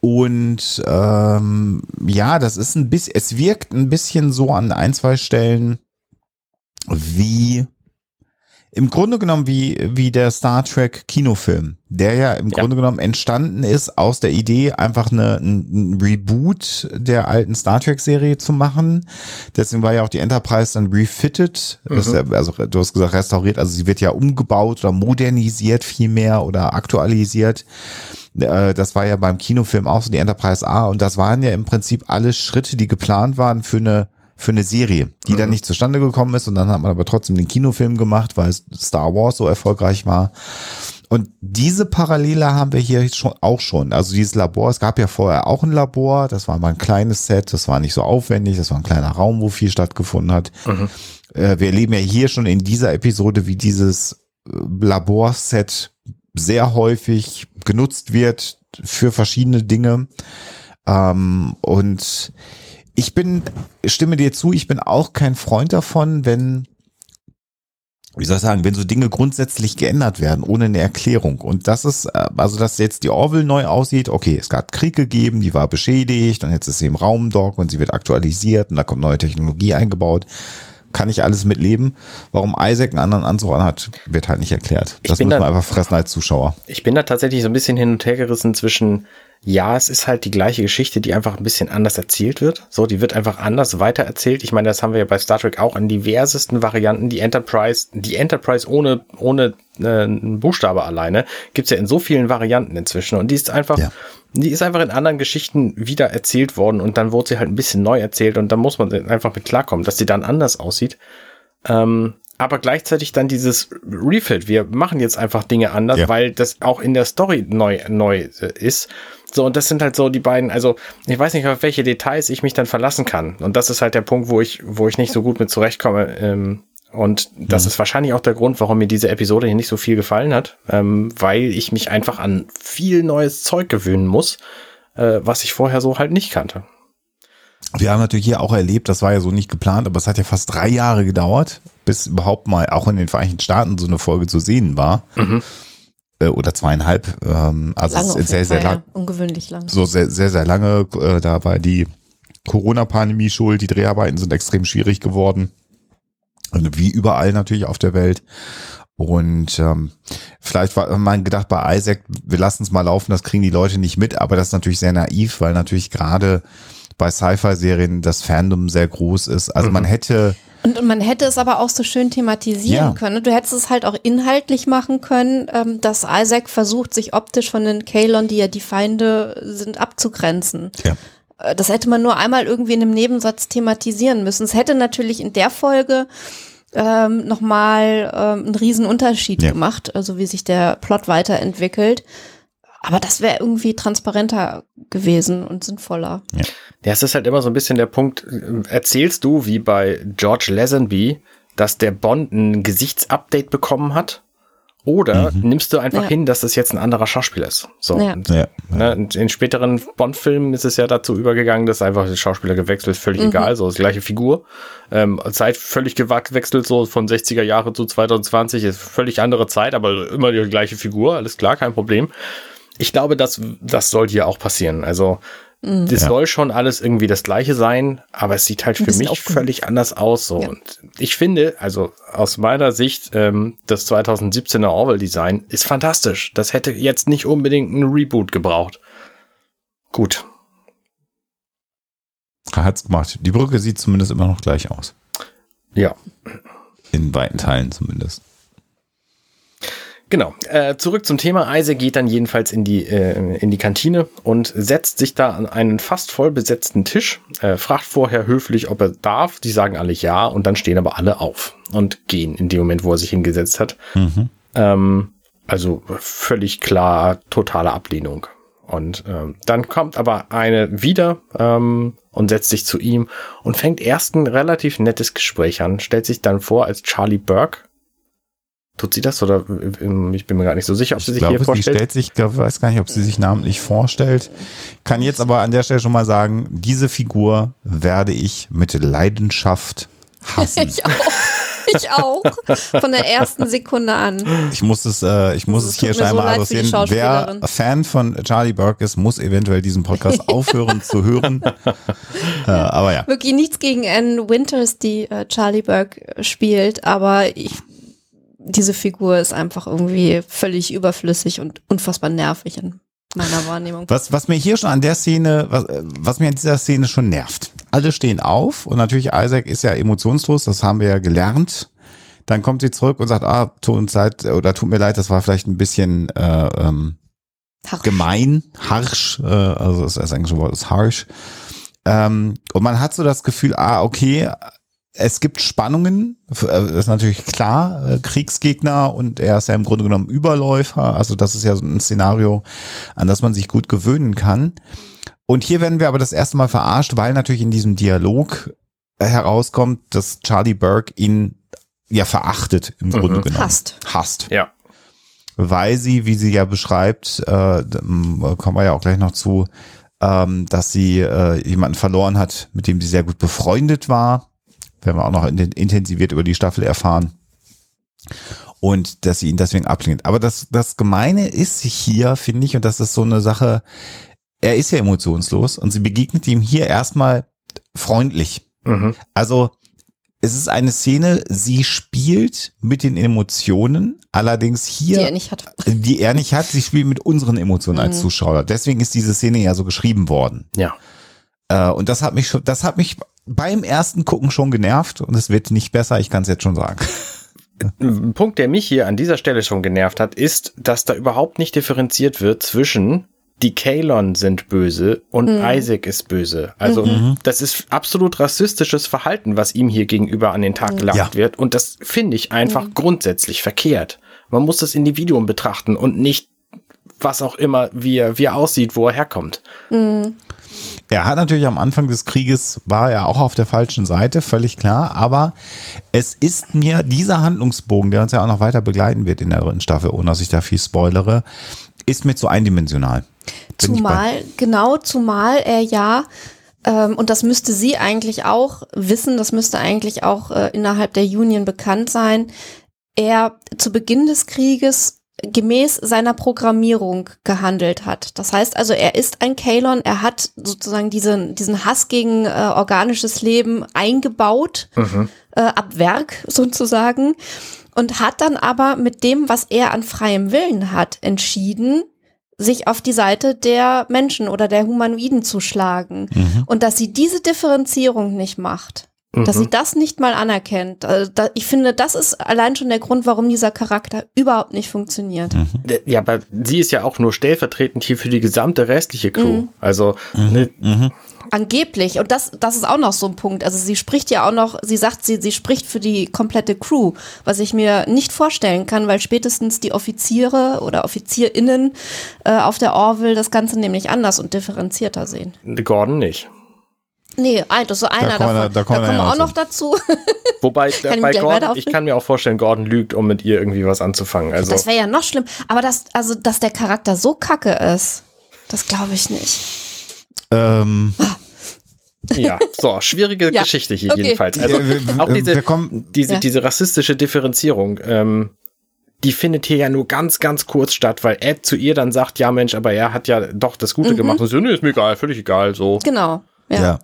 Speaker 4: Und ähm, ja, das ist ein bisschen, es wirkt ein bisschen so an ein, zwei Stellen wie im Grunde genommen wie, wie der Star Trek Kinofilm, der ja im ja. Grunde genommen entstanden ist aus der Idee, einfach eine, ein Reboot der alten Star Trek Serie zu machen. Deswegen war ja auch die Enterprise dann refitted, mhm. ja, also du hast gesagt restauriert, also sie wird ja umgebaut oder modernisiert vielmehr oder aktualisiert. Äh, das war ja beim Kinofilm auch so die Enterprise A und das waren ja im Prinzip alle Schritte, die geplant waren für eine für eine Serie, die mhm. dann nicht zustande gekommen ist und dann hat man aber trotzdem den Kinofilm gemacht, weil Star Wars so erfolgreich war. Und diese Parallele haben wir hier schon auch schon. Also dieses Labor, es gab ja vorher auch ein Labor, das war mal ein kleines Set, das war nicht so aufwendig, das war ein kleiner Raum, wo viel stattgefunden hat. Mhm. Äh, wir erleben ja hier schon in dieser Episode, wie dieses äh, Laborset sehr häufig genutzt wird für verschiedene Dinge. Ähm, und ich bin, stimme dir zu, ich bin auch kein Freund davon, wenn, wie soll ich sagen, wenn so Dinge grundsätzlich geändert werden, ohne eine Erklärung. Und das ist, äh, also dass jetzt die Orville neu aussieht, okay, es gab Krieg gegeben, die war beschädigt und jetzt ist sie im Raumdock und sie wird aktualisiert und da kommt neue Technologie eingebaut kann ich alles mitleben. Warum Isaac einen anderen Anzug anhat, wird halt nicht erklärt. Das muss man da, einfach fressen als Zuschauer.
Speaker 2: Ich bin da tatsächlich so ein bisschen hin und her gerissen zwischen ja, es ist halt die gleiche Geschichte, die einfach ein bisschen anders erzählt wird. So, die wird einfach anders weitererzählt. Ich meine, das haben wir ja bei Star Trek auch in diversesten Varianten. Die Enterprise, die Enterprise ohne, ohne äh, Buchstabe alleine gibt's ja in so vielen Varianten inzwischen. Und die ist einfach, ja. die ist einfach in anderen Geschichten wieder erzählt worden und dann wurde sie halt ein bisschen neu erzählt und da muss man einfach mit klarkommen, dass sie dann anders aussieht. Ähm, aber gleichzeitig dann dieses Refit. Wir machen jetzt einfach Dinge anders, ja. weil das auch in der Story neu, neu ist. So, und das sind halt so die beiden, also ich weiß nicht, auf welche Details ich mich dann verlassen kann. Und das ist halt der Punkt, wo ich, wo ich nicht so gut mit zurechtkomme. Ähm, und das mhm. ist wahrscheinlich auch der Grund, warum mir diese Episode hier nicht so viel gefallen hat, ähm, weil ich mich einfach an viel neues Zeug gewöhnen muss, äh, was ich vorher so halt nicht kannte.
Speaker 4: Wir haben natürlich hier auch erlebt, das war ja so nicht geplant, aber es hat ja fast drei Jahre gedauert, bis überhaupt mal auch in den Vereinigten Staaten so eine Folge zu sehen war. Mhm. Äh, oder zweieinhalb. Ähm, also lange
Speaker 3: es sehr, sehr lang. Ungewöhnlich lang.
Speaker 4: So sehr, sehr, sehr lange. Äh, da war die Corona-Pandemie schuld. Die Dreharbeiten sind extrem schwierig geworden. Und wie überall natürlich auf der Welt. Und ähm, vielleicht war man gedacht bei Isaac, wir lassen es mal laufen, das kriegen die Leute nicht mit, aber das ist natürlich sehr naiv, weil natürlich gerade bei Sci-Fi-Serien das Fandom sehr groß ist. Also man hätte
Speaker 3: Und man hätte es aber auch so schön thematisieren
Speaker 4: Ja.
Speaker 3: können. Du hättest es halt auch inhaltlich machen können, ähm, dass Isaac versucht, sich optisch von den Kalon, die ja die Feinde sind, abzugrenzen.
Speaker 4: Ja.
Speaker 3: Äh, Das hätte man nur einmal irgendwie in einem Nebensatz thematisieren müssen. Es hätte natürlich in der Folge ähm, nochmal ähm, einen riesen Unterschied
Speaker 4: Ja.
Speaker 3: gemacht, also wie sich der Plot weiterentwickelt. Aber das wäre irgendwie transparenter gewesen und sinnvoller.
Speaker 2: Ja, es ist halt immer so ein bisschen der Punkt, äh, erzählst du, wie bei George Lazenby, dass der Bond ein Gesichtsupdate bekommen hat? Oder nimmst du einfach
Speaker 3: Ja.
Speaker 2: hin, dass das jetzt ein anderer Schauspieler ist? So.
Speaker 3: Ja.
Speaker 2: Und,
Speaker 4: ja,
Speaker 2: Ne, in, späteren Bond-Filmen ist es ja dazu übergegangen, dass einfach der Schauspieler gewechselt ist, völlig egal, so ist die gleiche Figur. Ähm, Zeit völlig gewechselt, so von 60er Jahre zu 2020, ist völlig andere Zeit, aber immer die gleiche Figur, alles klar, kein Problem. Ich glaube, das, das soll hier auch passieren. Also, das
Speaker 4: Ja.
Speaker 2: soll schon alles irgendwie das gleiche sein, aber es sieht halt für mich völlig anders aus. So.
Speaker 3: Ja.
Speaker 2: Und ich finde, also aus meiner Sicht, ähm, das 2017er Orwell-Design ist fantastisch. Das hätte jetzt nicht unbedingt ein Reboot gebraucht. Gut.
Speaker 4: hat's gemacht. Die Brücke sieht zumindest immer noch gleich aus.
Speaker 2: Ja.
Speaker 4: In weiten Teilen zumindest.
Speaker 2: Genau. Äh, zurück zum Thema. Isaac geht dann jedenfalls in die, äh, in die Kantine und setzt sich da an einen fast voll besetzten Tisch, äh, fragt vorher höflich, ob er darf. Die sagen alle ja und dann stehen aber alle auf und gehen in dem Moment, wo er sich hingesetzt hat.
Speaker 4: Mhm.
Speaker 2: Ähm, also völlig klar, totale Ablehnung. Und ähm, dann kommt aber eine wieder ähm, und setzt sich zu ihm und fängt erst ein relativ nettes Gespräch an, stellt sich dann vor als Charlie Burke. Tut sie das oder ich bin mir gar nicht so sicher, ob sie
Speaker 4: Ich
Speaker 2: sich
Speaker 4: glaube,
Speaker 2: hier
Speaker 4: sie
Speaker 2: vorstellt.
Speaker 4: stellt sich, ich weiß gar nicht, ob sie sich namentlich vorstellt. Kann jetzt aber an der Stelle schon mal sagen, diese Figur werde ich mit Leidenschaft hassen.
Speaker 3: Ich auch. Ich auch. Von der ersten Sekunde an.
Speaker 4: Ich muss es, äh, ich muss
Speaker 3: Also,
Speaker 4: es hier
Speaker 3: so
Speaker 4: scheinbar
Speaker 3: die
Speaker 4: adressieren. Wer. Fan von Charlie Burke ist, muss eventuell diesen Podcast aufhören zu hören. Äh, aber ja.
Speaker 3: Wirklich nichts gegen Anne Winters, die äh, Charlie Burke spielt, aber ich, diese Figur ist einfach irgendwie völlig überflüssig und unfassbar nervig in meiner Wahrnehmung.
Speaker 4: Was, was mir hier schon an der Szene, was, was mir an dieser Szene schon nervt. Alle stehen auf und natürlich Isaac ist ja emotionslos, das haben wir ja gelernt. Dann kommt sie zurück und sagt, ah, tut uns leid oder tut mir leid, das war vielleicht ein bisschen äh, ähm,
Speaker 3: Harsch.
Speaker 4: gemein, harsch, äh, also das, das englische Wort ist harsh. Ähm, und man hat so das Gefühl, ah, okay, es gibt Spannungen, f- äh, das ist natürlich klar, äh, Kriegsgegner und er ist ja im Grunde genommen Überläufer, also das ist ja so ein Szenario, an das man sich gut gewöhnen kann. Und hier werden wir aber das erste Mal verarscht, weil natürlich in diesem Dialog äh, herauskommt, dass Charlie Burke ihn ja verachtet im Grunde genommen.
Speaker 3: Hasst.
Speaker 4: Hasst
Speaker 2: Ja.
Speaker 4: weil sie, wie sie ja beschreibt, äh, kommen wir ja auch gleich noch zu, ähm, dass sie äh, jemanden verloren hat, mit dem sie sehr gut befreundet war. Werden wir auch noch in, intensiviert über die Staffel erfahren. Und dass sie ihn deswegen ablehnt. Aber das, das Gemeine ist hier, finde ich, und das ist so eine Sache, er ist ja emotionslos und sie begegnet ihm hier erstmal freundlich.
Speaker 2: Mhm.
Speaker 4: Also es ist eine Szene, sie spielt mit den Emotionen, allerdings hier
Speaker 3: Die er nicht hat.
Speaker 4: die er nicht hat, sie spielt mit unseren Emotionen als Zuschauer. Deswegen ist diese Szene ja so geschrieben worden.
Speaker 2: Ja.
Speaker 4: Äh, und das hat mich schon, das hat mich beim ersten Gucken schon genervt und es wird nicht besser, ich kann es jetzt schon sagen.
Speaker 2: Ein Punkt, der mich hier an dieser Stelle schon genervt hat, ist, dass da überhaupt nicht differenziert wird zwischen die Kalon sind böse und Isaac ist böse. Also das ist absolut rassistisches Verhalten, was ihm hier gegenüber an den Tag gelegt
Speaker 4: Ja.
Speaker 2: wird. Und das finde ich einfach grundsätzlich verkehrt. Man muss das Individuum betrachten und nicht was auch immer, wie er, wie er aussieht, wo er herkommt.
Speaker 4: Er hat natürlich am Anfang des Krieges, war er auch auf der falschen Seite, völlig klar, aber es ist mir dieser Handlungsbogen, der uns ja auch noch weiter begleiten wird in der dritten Staffel, ohne dass ich da viel spoilere, ist mir zu eindimensional. Bin
Speaker 3: Zumal, genau, zumal er ja, ähm, und das müsste sie eigentlich auch wissen, das müsste eigentlich auch äh, innerhalb der Union bekannt sein, er zu Beginn des Krieges gemäß seiner Programmierung gehandelt hat. Das heißt also, er ist ein Kalon, er hat sozusagen diesen, diesen Hass gegen äh, organisches Leben eingebaut, mhm. äh, ab Werk sozusagen, und hat dann aber mit dem, was er an freiem Willen hat, entschieden, sich auf die Seite der Menschen oder der Humanoiden zu schlagen. Mhm. Und dass sie diese Differenzierung nicht macht, dass sie mhm. das nicht mal anerkennt. Also da, ich finde, das ist allein schon der Grund, warum dieser Charakter überhaupt nicht funktioniert. Mhm.
Speaker 2: Ja, aber sie ist ja auch nur stellvertretend hier für die gesamte restliche Crew. Mhm. Also ne,
Speaker 3: mhm. angeblich und das das ist auch noch so ein Punkt. Also sie spricht ja auch noch, sie sagt, sie sie spricht für die komplette Crew, was ich mir nicht vorstellen kann, weil spätestens die Offiziere oder Offizierinnen äh, auf der Orville das Ganze nämlich anders und differenzierter sehen.
Speaker 2: Gordon nicht.
Speaker 3: Nee, das ist so einer da davon. Da, da, kommen wir auch noch dazu.
Speaker 2: Wobei, bei Gordon, ich kann mir auch vorstellen, Gordon lügt, um mit ihr irgendwie was anzufangen. Also
Speaker 3: das wäre ja noch schlimm. Aber das, also, dass der Charakter so kacke ist, das glaube ich nicht.
Speaker 2: Ähm. Ja, so, schwierige ja. Geschichte hier okay. jedenfalls. Also auch diese, diese, ja. diese rassistische Differenzierung, ähm, die findet hier ja nur ganz, ganz kurz statt, weil Ed zu ihr dann sagt, ja Mensch, aber er hat ja doch das Gute mhm. gemacht. Und so, nee, ist mir egal, völlig egal, so.
Speaker 3: Genau. Ja.
Speaker 4: ja.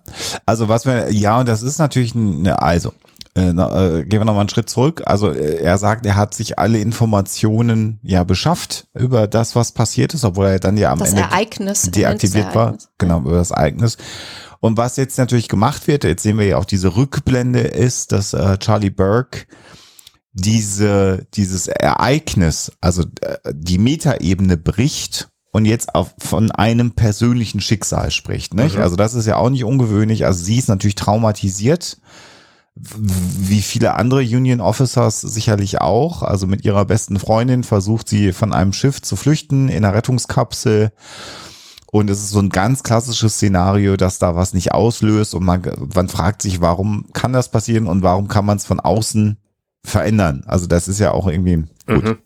Speaker 4: Also was wir, ja, und das ist natürlich eine, also, äh, äh, gehen wir nochmal einen Schritt zurück. Also äh, er sagt, er hat sich alle Informationen ja beschafft über das, was passiert ist, obwohl er dann ja am
Speaker 3: das
Speaker 4: Ende
Speaker 3: Ereignis,
Speaker 4: deaktiviert war. Genau, über das Ereignis. Und was jetzt natürlich gemacht wird, jetzt sehen wir ja auch diese Rückblende, ist, dass äh, Charlie Burke diese, dieses Ereignis, also äh, die Metaebene bricht und jetzt auf, von einem persönlichen Schicksal spricht. Nicht? Mhm. Also das ist ja auch nicht ungewöhnlich. Also sie ist natürlich traumatisiert, wie viele andere Union Officers sicherlich auch. Also mit ihrer besten Freundin versucht sie von einem Schiff zu flüchten in einer Rettungskapsel. Und es ist so ein ganz klassisches Szenario, dass da was nicht auslöst und man, man fragt sich, warum kann das passieren und warum kann man es von außen verändern? Also das ist ja auch irgendwie gut. Mhm.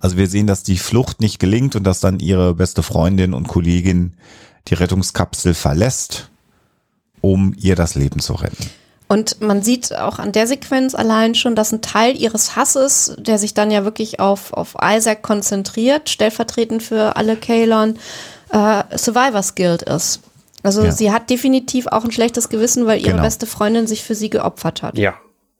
Speaker 4: Also wir sehen, dass die Flucht nicht gelingt und dass dann ihre beste Freundin und Kollegin die Rettungskapsel verlässt, um ihr das Leben zu retten.
Speaker 3: Und man sieht auch an der Sequenz allein schon, dass ein Teil ihres Hasses, der sich dann ja wirklich auf, auf Isaac konzentriert, stellvertretend für alle Kalon, äh, Survivors Guild ist. Also ja. sie hat definitiv auch ein schlechtes Gewissen, weil ihre genau. beste Freundin sich für sie geopfert hat.
Speaker 2: Ja,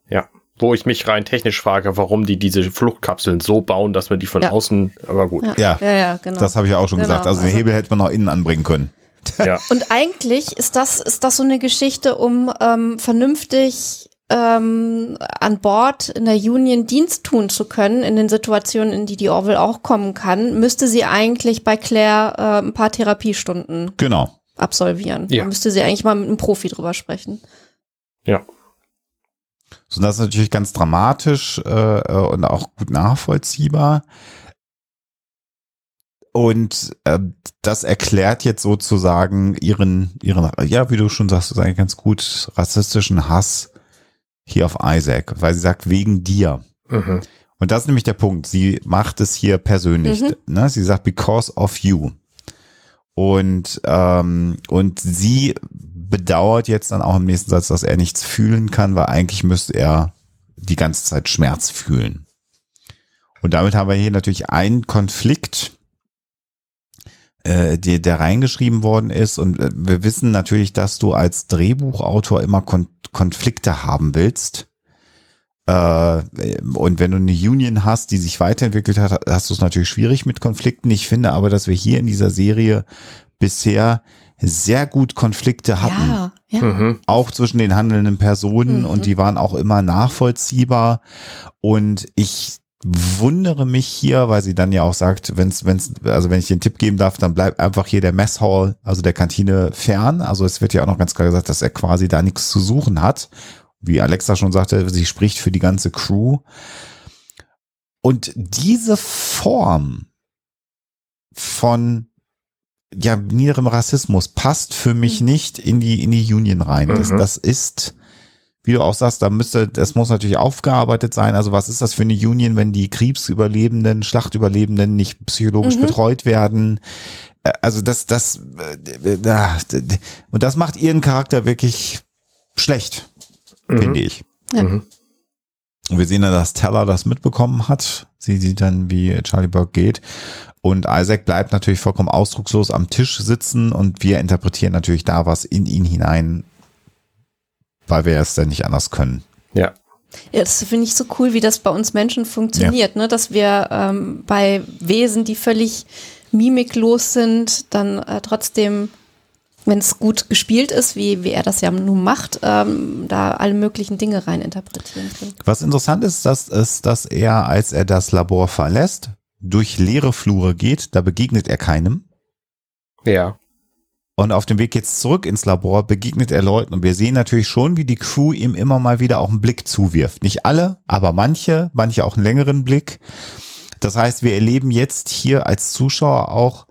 Speaker 2: ja wo ich mich rein technisch frage, warum die diese Fluchtkapseln so bauen, dass man die von ja. außen, aber gut.
Speaker 4: Ja, ja, ja genau. Das habe ich auch schon genau. gesagt. Also den Hebel hätte man auch innen anbringen können.
Speaker 3: Ja. Und eigentlich ist das, ist das so eine Geschichte, um ähm, vernünftig ähm, an Bord in der Union Dienst tun zu können, in den Situationen, in die die Orville auch kommen kann, müsste sie eigentlich bei Claire äh, ein paar Therapiestunden
Speaker 4: genau.
Speaker 3: absolvieren. Ja. Da müsste sie eigentlich mal mit einem Profi drüber sprechen.
Speaker 2: Ja.
Speaker 4: So, das ist natürlich ganz dramatisch äh, und auch gut nachvollziehbar. Und äh, das erklärt jetzt sozusagen ihren, ihren, ja, wie du schon sagst, eigentlich ganz gut rassistischen Hass hier auf Isaac, weil sie sagt, wegen dir. Mhm. Und das ist nämlich der Punkt. Sie macht es hier persönlich. Mhm. Ne? Sie sagt, because of you. Und, ähm, und sie bedauert jetzt dann auch im nächsten Satz, dass er nichts fühlen kann, weil eigentlich müsste er die ganze Zeit Schmerz fühlen. Und damit haben wir hier natürlich einen Konflikt, äh, der, der reingeschrieben worden ist. Und äh, wir wissen natürlich, dass du als Drehbuchautor immer Kon Konflikte haben willst. Äh, und wenn du eine Union hast, die sich weiterentwickelt hat, hast du es natürlich schwierig mit Konflikten. Ich finde aber, dass wir hier in dieser Serie bisher sehr gut Konflikte hatten. Ja, ja. Mhm. Auch zwischen den handelnden Personen mhm. und die waren auch immer nachvollziehbar. Und ich wundere mich hier, weil sie dann ja auch sagt, wenn's, wenn's, also wenn ich den Tipp geben darf, dann bleibt einfach hier der Messhall, also der Kantine fern. Also es wird ja auch noch ganz klar gesagt, dass er quasi da nichts zu suchen hat. Wie Alexa schon sagte, sie spricht für die ganze Crew. Und diese Form von ja, niederem Rassismus passt für mich mhm. nicht in die, in die Union rein. Mhm. Das, das ist, wie du auch sagst, da müsste, das muss natürlich aufgearbeitet sein. Also was ist das für eine Union, wenn die Krebsüberlebenden, Schlachtüberlebenden nicht psychologisch mhm. betreut werden? Also das, das, äh, und das macht ihren Charakter wirklich schlecht, mhm. finde ich. Ja. Und wir sehen dann, dass Teller das mitbekommen hat. Sie sieht dann, wie Charlie Burke geht. Und Isaac bleibt natürlich vollkommen ausdruckslos am Tisch sitzen und wir interpretieren natürlich da was in ihn hinein, weil wir es dann nicht anders können.
Speaker 2: Ja.
Speaker 3: Ja, das finde ich so cool, wie das bei uns Menschen funktioniert, ne? dass wir ähm, bei Wesen, die völlig mimiklos sind, dann äh, trotzdem, wenn es gut gespielt ist, wie, wie er das ja nun macht, ähm, da alle möglichen Dinge rein interpretieren können.
Speaker 4: Was interessant ist, das ist, dass er, als er das Labor verlässt, durch leere Flure geht, da begegnet er keinem.
Speaker 2: Ja.
Speaker 4: Und auf dem Weg jetzt zurück ins Labor begegnet er Leuten und wir sehen natürlich schon, wie die Crew ihm immer mal wieder auch einen Blick zuwirft. Nicht alle, aber manche, manche auch einen längeren Blick. Das heißt, wir erleben jetzt hier als Zuschauer auch,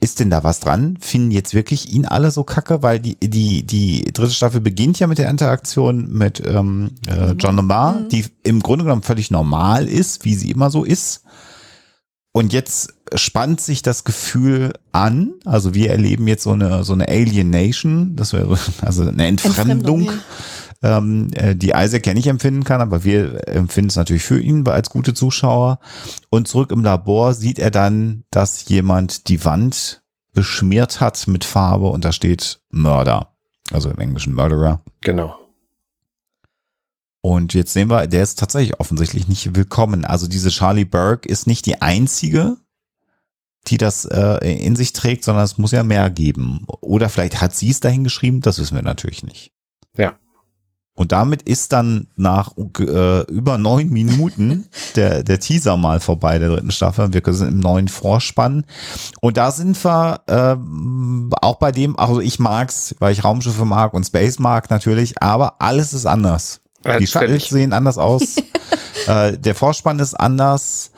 Speaker 4: ist denn da was dran? Finden jetzt wirklich ihn alle so kacke? Weil die, die, die dritte Staffel beginnt ja mit der Interaktion mit ähm, äh, John Lamar, mhm. die im Grunde genommen völlig normal ist, wie sie immer so ist. Und jetzt spannt sich das Gefühl an. Also wir erleben jetzt so eine, so eine Alienation, das wäre also eine Entfremdung, Entfremdung ja. Ähm, äh, die Isaac ja nicht empfinden kann, aber wir empfinden es natürlich für ihn als gute Zuschauer. Und zurück im Labor sieht er dann, dass jemand die Wand beschmiert hat mit Farbe und da steht Mörder. Also im Englischen Murderer.
Speaker 2: Genau.
Speaker 4: Und jetzt sehen wir, der ist tatsächlich offensichtlich nicht willkommen. Also diese Charlie Burke ist nicht die einzige, die das äh, in sich trägt, sondern es muss ja mehr geben. Oder vielleicht hat sie es dahin geschrieben, das wissen wir natürlich nicht.
Speaker 2: Ja.
Speaker 4: Und damit ist dann nach äh, über neun Minuten der, der Teaser mal vorbei der dritten Staffel. Wir sind im neuen Vorspann. Und da sind wir äh, auch bei dem, also ich mag's, weil ich Raumschiffe mag und Space mag natürlich, aber alles ist anders. Die Shuttles sehen anders aus. äh, der Vorspann ist anders.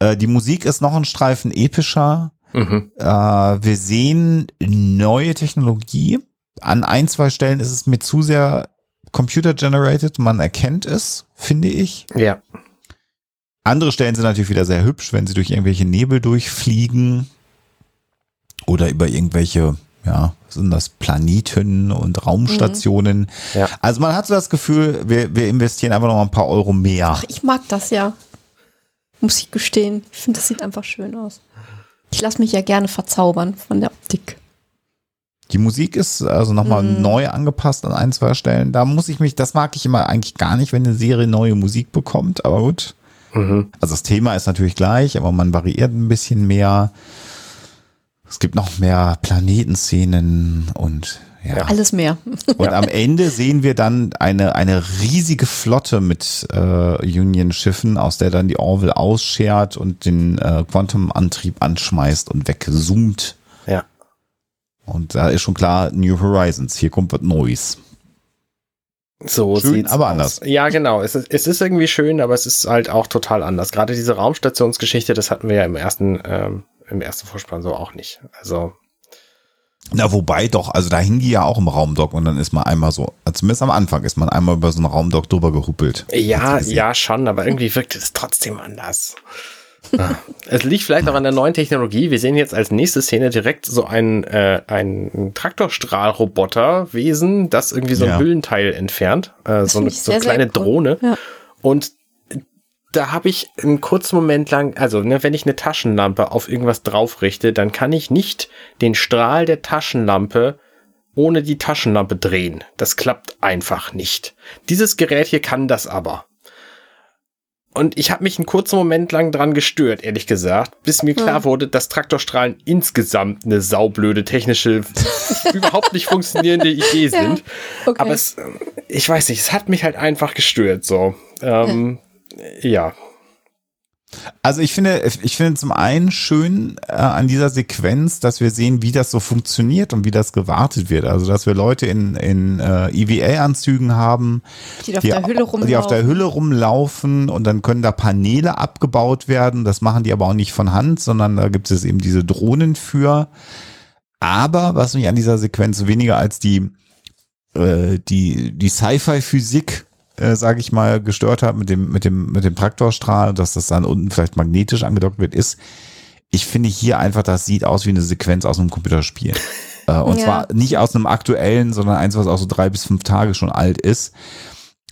Speaker 4: Äh, die Musik ist noch ein Streifen epischer. Mhm. Äh, wir sehen neue Technologie. An ein, zwei Stellen ist es mir zu sehr computer-generated. Man erkennt es, finde ich.
Speaker 2: Ja.
Speaker 4: Andere Stellen sind natürlich wieder sehr hübsch, wenn sie durch irgendwelche Nebel durchfliegen oder über irgendwelche ja, sind das Planeten und Raumstationen. Mhm. Ja. Also man hat so das Gefühl, wir, wir investieren einfach noch mal ein paar Euro mehr.
Speaker 3: Ach, ich mag das ja. Muss ich gestehen. Ich finde, das sieht einfach schön aus. Ich lasse mich ja gerne verzaubern von der Optik.
Speaker 4: Die Musik ist also nochmal mhm. neu angepasst an ein, zwei Stellen. Da muss ich mich, das mag ich immer eigentlich gar nicht, wenn eine Serie neue Musik bekommt, aber gut. Mhm. Also das Thema ist natürlich gleich, aber man variiert ein bisschen mehr. Es gibt noch mehr Planetenszenen und ja.
Speaker 3: Alles mehr.
Speaker 4: Und am Ende sehen wir dann eine, eine riesige Flotte mit äh, Union-Schiffen, aus der dann die Orville ausschert und den äh, Quantum-Antrieb anschmeißt und wegzoomt. Und da ist schon klar, New Horizons, hier kommt was Neues.
Speaker 2: So
Speaker 4: schön, aber aus. anders.
Speaker 2: Ja, genau. Es ist, es ist irgendwie schön, aber es ist halt auch total anders. Gerade diese Raumstationsgeschichte, das hatten wir ja im ersten ähm, im ersten Vorspann so auch nicht. Also.
Speaker 4: Na, wobei doch, also da hing die ja auch im Raumdock und dann ist man einmal so, also zumindest am Anfang ist man einmal über so einen Raumdock drüber gehuppelt.
Speaker 2: Ja, ja, schon, aber irgendwie wirkt es trotzdem anders. Ah. es liegt vielleicht auch an der neuen Technologie. Wir sehen jetzt als nächste Szene direkt so ein, äh, ein Traktorstrahlroboterwesen, das irgendwie so ein ja. Hüllenteil entfernt. Äh, so eine, so eine kleine cool. Drohne. Ja. Und da habe ich einen kurzen Moment lang, also ne, wenn ich eine Taschenlampe auf irgendwas draufrichte, dann kann ich nicht den Strahl der Taschenlampe ohne die Taschenlampe drehen. Das klappt einfach nicht. Dieses Gerät hier kann das aber. Und ich habe mich einen kurzen Moment lang dran gestört, ehrlich gesagt, bis mir klar hm. wurde, dass Traktorstrahlen insgesamt eine saublöde technische, überhaupt nicht funktionierende Idee sind. Ja, okay. Aber es, ich weiß nicht, es hat mich halt einfach gestört, so. Ähm, ja.
Speaker 4: Also ich finde, ich finde zum einen schön äh, an dieser Sequenz, dass wir sehen, wie das so funktioniert und wie das gewartet wird. Also dass wir Leute in, in äh, EVA-Anzügen haben,
Speaker 3: die auf, die, der Hülle rumlaufen.
Speaker 4: die auf der Hülle rumlaufen und dann können da Paneele abgebaut werden. Das machen die aber auch nicht von Hand, sondern da gibt es eben diese Drohnen für. Aber was mich an dieser Sequenz weniger als die äh, die die Sci-Fi-Physik äh, sage ich mal, gestört hat mit dem, mit dem, mit dem Traktorstrahl, dass das dann unten vielleicht magnetisch angedockt wird, ist, ich finde hier einfach, das sieht aus wie eine Sequenz aus einem Computerspiel. äh, und ja. zwar nicht aus einem aktuellen, sondern eins, was auch so drei bis fünf Tage schon alt ist.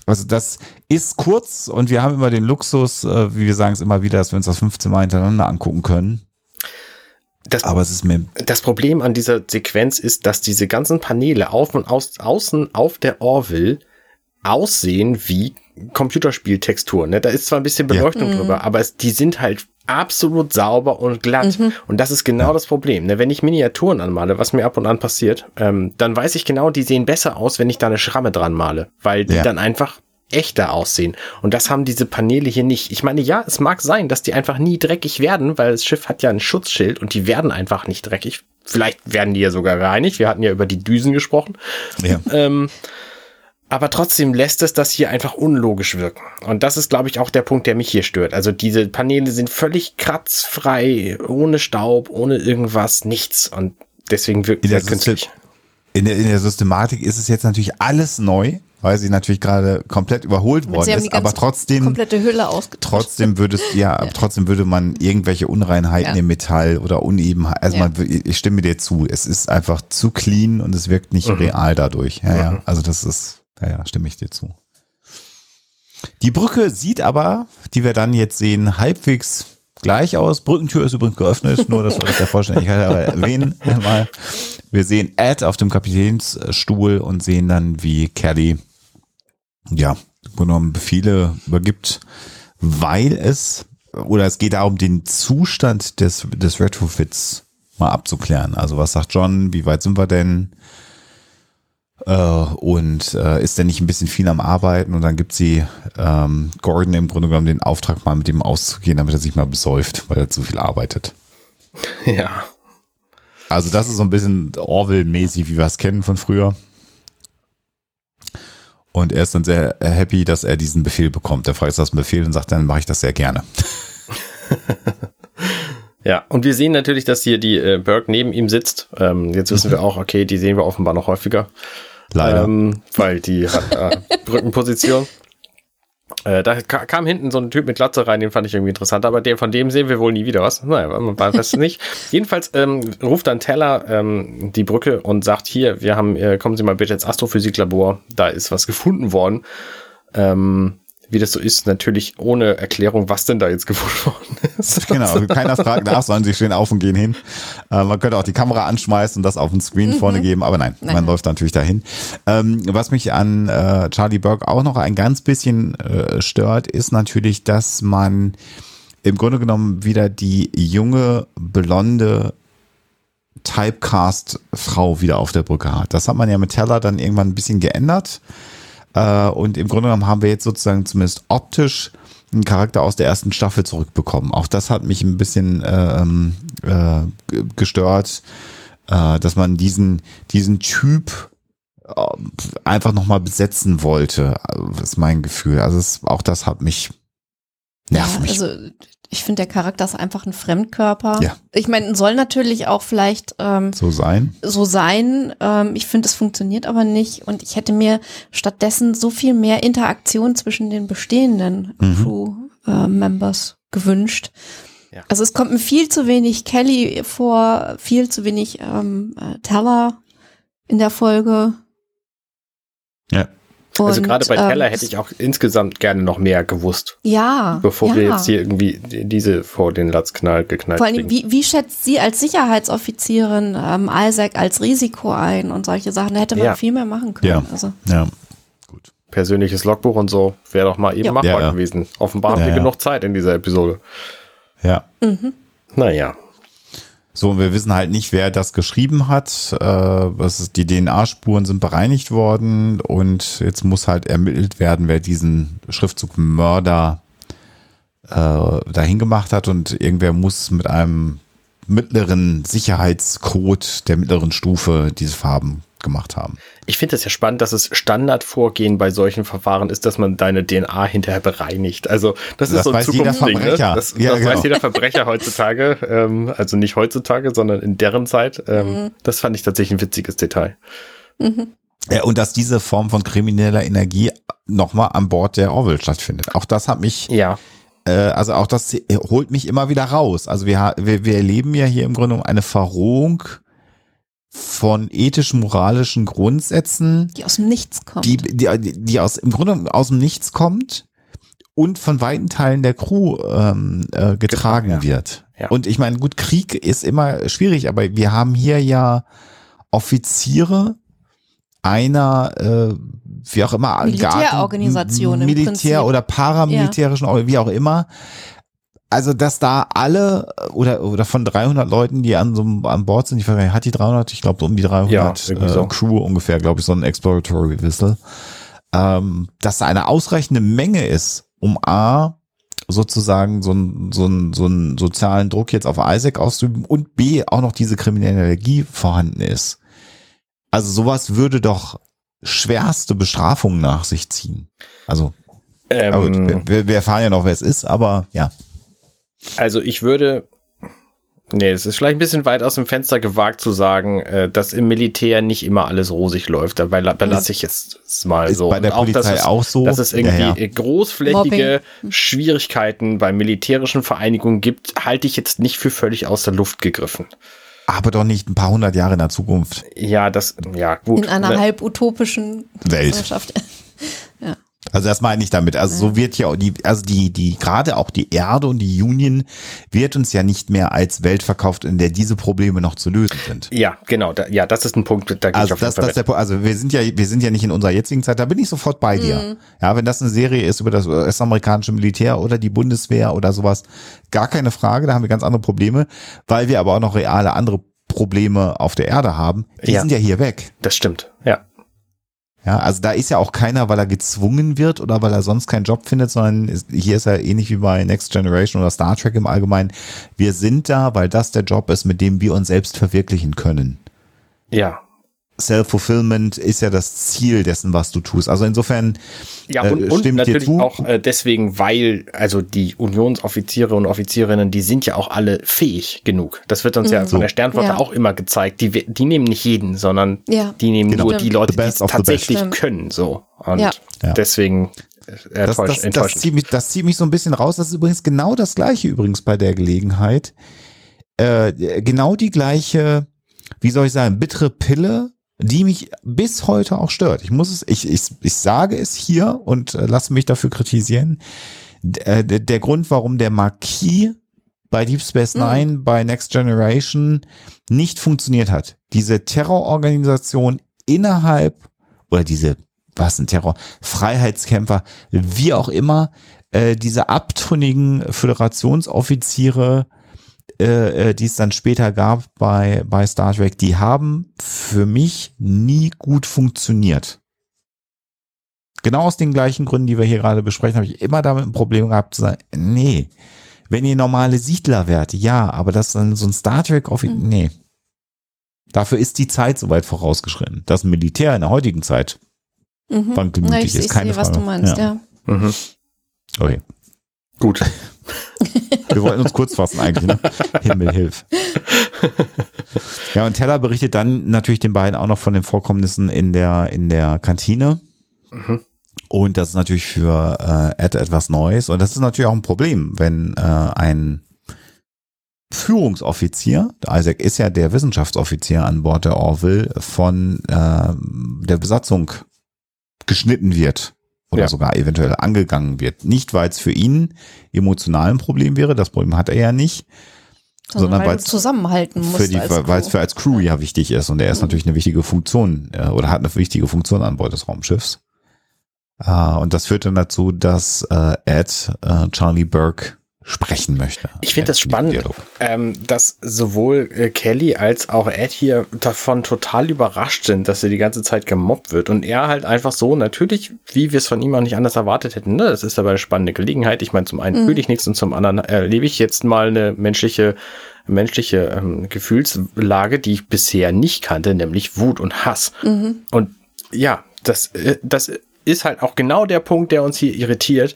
Speaker 4: Also das ist kurz und wir haben immer den Luxus, äh, wie wir sagen es immer wieder, dass wir uns das 15 Mal hintereinander angucken können.
Speaker 2: Das,
Speaker 4: Aber es ist mir
Speaker 2: das Problem an dieser Sequenz ist, dass diese ganzen Paneele auf und aus, außen auf der Orville aussehen wie Computerspieltexturen. Ne? Da ist zwar ein bisschen Beleuchtung
Speaker 3: Ja.
Speaker 2: drüber, aber es, die sind halt absolut sauber und glatt. Und das ist genau das Problem. Ne? Wenn ich Miniaturen anmale, was mir ab und an passiert, ähm, dann weiß ich genau, die sehen besser aus, wenn ich da eine Schramme dran male, weil die
Speaker 4: Ja.
Speaker 2: dann einfach echter aussehen. Und das haben diese Paneele hier nicht. Ich meine, ja, es mag sein, dass die einfach nie dreckig werden, weil das Schiff hat ja ein Schutzschild und die werden einfach nicht dreckig. Vielleicht werden die ja sogar reinigt. Wir hatten ja über die Düsen gesprochen.
Speaker 4: ja.
Speaker 2: Ähm, aber trotzdem lässt es das hier einfach unlogisch wirken. Und das ist, glaube ich, auch der Punkt, der mich hier stört. Also diese Paneele sind völlig kratzfrei, ohne Staub, ohne irgendwas, nichts. Und deswegen wirkt
Speaker 4: der
Speaker 2: halt künstlich.
Speaker 4: in der, in der Systematik ist es jetzt natürlich alles neu, weil sie natürlich gerade komplett überholt worden
Speaker 3: Sie haben die
Speaker 4: ist, aber trotzdem
Speaker 3: komplette Hülle ausgetauscht.
Speaker 4: Trotzdem würde es, ja, aber trotzdem würde man irgendwelche Unreinheiten
Speaker 3: Ja.
Speaker 4: im Metall oder Unebenheiten, also
Speaker 3: Ja.
Speaker 4: man, ich stimme dir zu, es ist einfach zu clean und es wirkt nicht real dadurch. Ja, ja, also das ist, ja, ja, stimme ich dir zu. Die Brücke sieht aber, die wir dann jetzt sehen, halbwegs gleich aus. Brückentür ist übrigens geöffnet, nur das soll ich der Vollständigkeit aber erwähnen. Mal. Wir sehen Ed auf dem Kapitänsstuhl und sehen dann, wie Kelly ja, genommen Befehle übergibt, weil es, oder es geht darum, den Zustand des, des Retrofits mal abzuklären. Also was sagt John, wie weit sind wir denn? Äh, und äh, ist denn nicht ein bisschen viel am Arbeiten? Und dann gibt sie ähm, Gordon im Grunde genommen den Auftrag, mal mit ihm auszugehen, damit er sich mal besäuft, weil er zu viel arbeitet.
Speaker 2: Ja.
Speaker 4: Also das ist so ein bisschen Orwell-mäßig, wie wir es kennen von früher. Und er ist dann sehr happy, dass er diesen Befehl bekommt. Er fragt, ist das Befehl und sagt, dann mache ich das sehr gerne.
Speaker 2: Ja, und wir sehen natürlich, dass hier die äh, Burke neben ihm sitzt. Ähm, jetzt wissen wir auch, okay, die sehen wir offenbar noch häufiger.
Speaker 4: Leider.
Speaker 2: Ähm, weil die hat äh, Brückenposition. Äh, da ka kam hinten so ein Typ mit Glatze rein, den fand ich irgendwie interessant, aber der, von dem sehen wir wohl nie wieder was. Naja, man weiß es nicht. Jedenfalls ähm, ruft dann Teller ähm, die Brücke und sagt, hier, wir haben, äh, kommen Sie mal bitte ins Astrophysiklabor, da ist was gefunden worden. Ähm, wie das so ist, natürlich ohne Erklärung, was denn da jetzt gefunden worden ist.
Speaker 4: Genau, also keiner fragt nach, sondern sie stehen auf und gehen hin. Äh, man könnte auch die Kamera anschmeißen und das auf den Screen vorne geben, aber nein, man
Speaker 3: Nein.
Speaker 4: läuft natürlich dahin. Ähm, was mich an äh, Charlie Burke auch noch ein ganz bisschen äh, stört, ist natürlich, dass man im Grunde genommen wieder die junge, blonde Typecast-Frau wieder auf der Brücke hat. Das hat man ja mit Teller dann irgendwann ein bisschen geändert. Äh, und im Grunde genommen haben wir jetzt sozusagen zumindest optisch einen Charakter aus der ersten Staffel zurückbekommen. Auch das hat mich ein bisschen ähm, äh, gestört, äh, dass man diesen, diesen Typ äh, einfach nochmal besetzen wollte. Das ist mein Gefühl. Also es, auch das hat mich nervt
Speaker 3: ja,
Speaker 4: mich.
Speaker 3: Also ich finde, der Charakter ist einfach ein Fremdkörper.
Speaker 4: Ja.
Speaker 3: Ich meine, soll natürlich auch vielleicht ähm,
Speaker 4: so sein.
Speaker 3: so sein. Ähm, ich finde, es funktioniert aber nicht. Und ich hätte mir stattdessen so viel mehr Interaktion zwischen den bestehenden
Speaker 4: Mhm.
Speaker 3: Crew-Members gewünscht.
Speaker 2: Ja.
Speaker 3: Also es kommt mir viel zu wenig Kelly vor, viel zu wenig ähm, äh, Teller in der Folge.
Speaker 4: Ja.
Speaker 2: Also
Speaker 3: Und,
Speaker 2: gerade bei
Speaker 3: ähm,
Speaker 2: Teller hätte ich auch insgesamt gerne noch mehr gewusst,
Speaker 3: Ja.
Speaker 2: bevor
Speaker 3: ja.
Speaker 2: wir jetzt hier irgendwie die- diese vor den Latz knall, geknallt
Speaker 3: Vor allem, wie, wie schätzt sie als Sicherheitsoffizierin ähm, Isaac als Risiko ein und solche Sachen? Da hätte man
Speaker 2: Ja.
Speaker 3: viel mehr machen können.
Speaker 4: Ja.
Speaker 3: Also,
Speaker 4: Ja. Gut.
Speaker 2: Persönliches Logbuch und so wäre doch mal eben
Speaker 3: Ja.
Speaker 2: machbar
Speaker 4: Ja, ja.
Speaker 2: gewesen. Offenbar haben wir
Speaker 4: ja.
Speaker 2: genug Zeit in dieser Episode.
Speaker 4: Ja.
Speaker 2: Naja.
Speaker 4: So, und wir wissen halt nicht, wer das geschrieben hat. Äh, was ist, die DNA-Spuren sind bereinigt worden und jetzt muss halt ermittelt werden, wer diesen Schriftzug Mörder äh, dahin gemacht hat und irgendwer muss mit einem mittleren Sicherheitscode der mittleren Stufe diese Farben gemacht haben.
Speaker 2: Ich finde es ja spannend, dass es Standardvorgehen bei solchen Verfahren ist, dass man deine DNA hinterher bereinigt. Also das, ist
Speaker 4: Das
Speaker 2: so ein Zukunftsding. Ne?
Speaker 4: Verbrecher.
Speaker 2: Das,
Speaker 4: Ja,
Speaker 2: das
Speaker 4: genau.
Speaker 2: weiß jeder Verbrecher heutzutage. Ähm, also nicht heutzutage, sondern in deren Zeit. Ähm, Das fand ich tatsächlich ein witziges Detail.
Speaker 4: Ja, und dass diese Form von krimineller Energie nochmal an Bord der Orville stattfindet. Auch das hat mich
Speaker 2: Ja.
Speaker 4: äh, also auch das holt mich immer wieder raus. Also wir, wir, wir erleben ja hier im Grunde eine Verrohung von ethisch-moralischen Grundsätzen,
Speaker 3: Die aus dem Nichts kommt.
Speaker 4: die, die, die aus, im Grunde aus dem Nichts kommt und von weiten Teilen der Crew ähm, äh, getragen
Speaker 2: ja.
Speaker 4: wird.
Speaker 2: Ja.
Speaker 4: Und ich meine, gut, Krieg ist immer schwierig, aber wir haben hier ja Offiziere einer, äh, wie auch immer,
Speaker 3: Militärorganisation im
Speaker 4: Militär- oder paramilitärischen, oder wie auch immer. Also, dass da alle äh, oder, oder von 300 Leuten, die an so einem, an Bord sind, ich weiß nicht, hat die 300, ich glaube so um die 300
Speaker 2: Ja,
Speaker 4: äh,
Speaker 2: so.
Speaker 4: Crew ungefähr, glaube ich, so ein Exploratory Whistle, ähm, dass da eine ausreichende Menge ist, um A, sozusagen so einen so einen so einen sozialen Druck jetzt auf Isaac auszuüben und B, auch noch diese kriminelle Energie vorhanden ist. Also sowas würde doch schwerste Bestrafungen nach sich ziehen. Also,
Speaker 2: Ähm,
Speaker 4: wir, wir erfahren ja noch, wer es ist, aber ja.
Speaker 2: Also ich würde, nee, es ist vielleicht ein bisschen weit aus dem Fenster gewagt zu sagen, äh, dass im Militär nicht immer alles rosig läuft. Dabei la- belasse ich jetzt es mal
Speaker 4: Ist
Speaker 2: so.
Speaker 4: bei der
Speaker 2: auch, dass
Speaker 4: Polizei
Speaker 2: es,
Speaker 4: auch so.
Speaker 2: Dass es irgendwie
Speaker 4: Ja, ja.
Speaker 2: äh, großflächige Schwierigkeiten bei militärischen Vereinigungen gibt, halte ich jetzt nicht für völlig aus der Luft gegriffen.
Speaker 4: Aber doch nicht ein paar hundert Jahre in der Zukunft.
Speaker 2: Ja, das, ja, gut.
Speaker 3: in einer
Speaker 2: Ne?
Speaker 3: halb utopischen
Speaker 4: Welt.
Speaker 3: Gesellschaft.
Speaker 4: Also das meine ich damit. Also so wird ja die, also die, die, gerade auch die Erde und die Union wird uns ja nicht mehr als Welt verkauft, in der diese Probleme noch zu lösen sind.
Speaker 2: Ja, genau. Da, ja, das ist ein Punkt, da gehe ich
Speaker 4: Also das, das der Punkt. Also wir sind ja, wir sind ja nicht in unserer jetzigen Zeit. Da bin ich sofort bei dir. Ja, wenn das eine Serie ist über das US-amerikanische Militär oder die Bundeswehr oder sowas, gar keine Frage. Da haben wir ganz andere Probleme, weil wir aber auch noch reale andere Probleme auf der Erde haben. Die
Speaker 2: Ja.
Speaker 4: sind ja hier weg.
Speaker 2: Das stimmt, ja.
Speaker 4: Ja, also da ist ja auch keiner, weil er gezwungen wird oder weil er sonst keinen Job findet, sondern ist, hier ist er ähnlich wie bei Next Generation oder Star Trek im Allgemeinen. Wir sind da, weil das der Job ist, mit dem wir uns selbst verwirklichen können.
Speaker 2: Ja.
Speaker 4: Self-Fulfillment ist ja das Ziel dessen, was du tust. Also insofern
Speaker 2: Ja,
Speaker 4: äh,
Speaker 2: und, und
Speaker 4: stimmt dir
Speaker 2: natürlich
Speaker 4: zu.
Speaker 2: auch äh, deswegen, weil, also die Unionsoffiziere und Offizierinnen, die sind ja auch alle fähig genug. Das wird uns ja von der Sternflotte
Speaker 3: Ja.
Speaker 2: auch immer gezeigt. Die, die nehmen nicht jeden, sondern
Speaker 3: Ja.
Speaker 2: die nehmen
Speaker 4: Genau.
Speaker 2: nur die Leute,
Speaker 4: The
Speaker 2: die
Speaker 4: best
Speaker 2: es
Speaker 4: of the best.
Speaker 2: tatsächlich können. So. Und
Speaker 3: Ja.
Speaker 2: Deswegen äh,
Speaker 4: das, das, das, zieht mich, das zieht mich so ein bisschen raus. Das ist übrigens genau das gleiche übrigens bei der Gelegenheit. Äh, genau die gleiche, wie soll ich sagen, bittere Pille, die mich bis heute auch stört. Ich muss es, ich, ich, ich sage es hier und äh, lasse mich dafür kritisieren. D äh, der, der Grund, warum der Marquis bei Deep Space
Speaker 3: Mhm.
Speaker 4: Nine, bei Next Generation nicht funktioniert hat. Diese Terrororganisation innerhalb oder diese was ein Terror, Freiheitskämpfer, wie auch immer, äh, diese abtrünnigen Föderationsoffiziere, äh, äh, die es dann später gab bei, bei Star Trek, die haben für mich nie gut funktioniert. Genau aus den gleichen Gründen, die wir hier gerade besprechen, habe ich immer damit ein Problem gehabt zu sagen, nee, wenn ihr normale Siedler wärt, ja, aber das dann so ein Star Trek, Offi- nee. Dafür ist die Zeit so weit vorausgeschritten. Das Militär in der heutigen Zeit
Speaker 3: Mhm.
Speaker 4: wankelmütig
Speaker 3: Na, ich,
Speaker 4: ist,
Speaker 3: ich
Speaker 4: keine
Speaker 3: sehe, was
Speaker 4: Frage.
Speaker 3: du meinst,
Speaker 4: Ja.
Speaker 3: ja.
Speaker 2: Mhm.
Speaker 4: Okay.
Speaker 2: Gut.
Speaker 4: Wir wollten uns kurz fassen eigentlich, ne? Himmel hilf. Ja, und Teller berichtet dann natürlich den beiden auch noch von den Vorkommnissen in der, in der Kantine.
Speaker 2: Mhm.
Speaker 4: Und das ist natürlich für äh, Ed etwas Neues. Und das ist natürlich auch ein Problem, wenn äh, ein Führungsoffizier, Isaac ist ja der Wissenschaftsoffizier an Bord der Orville, von äh, der Besatzung geschnitten wird oder
Speaker 2: Ja.
Speaker 4: sogar eventuell angegangen wird. Nicht, weil es für ihn emotional ein Problem wäre, das Problem hat er ja nicht,
Speaker 3: Sondern,
Speaker 4: Sondern
Speaker 3: weil du zusammenhalten musst.
Speaker 4: für die, weil es
Speaker 3: Crew.
Speaker 4: für als Crew ja wichtig ist und er ist
Speaker 3: Mhm.
Speaker 4: natürlich eine wichtige Funktion äh, oder hat eine wichtige Funktion an Bord des Raumschiffs. Äh, und das führt dann dazu, dass äh, Ed Charlie Burke sprechen möchte.
Speaker 2: Ich finde das spannend, ähm, dass sowohl äh, Kelly als auch Ed hier davon total überrascht sind, dass er die ganze Zeit gemobbt wird. Und er halt einfach so, natürlich, wie wir es von ihm auch nicht anders erwartet hätten, ne? das ist aber eine spannende Gelegenheit. Ich meine, zum einen
Speaker 3: Mhm.
Speaker 2: fühle ich nichts und zum anderen erlebe ich jetzt mal eine menschliche, menschliche ähm, Gefühlslage, die ich bisher nicht kannte, nämlich Wut und Hass.
Speaker 3: Mhm.
Speaker 2: Und ja, das, äh, das ist halt auch genau der Punkt, der uns hier irritiert.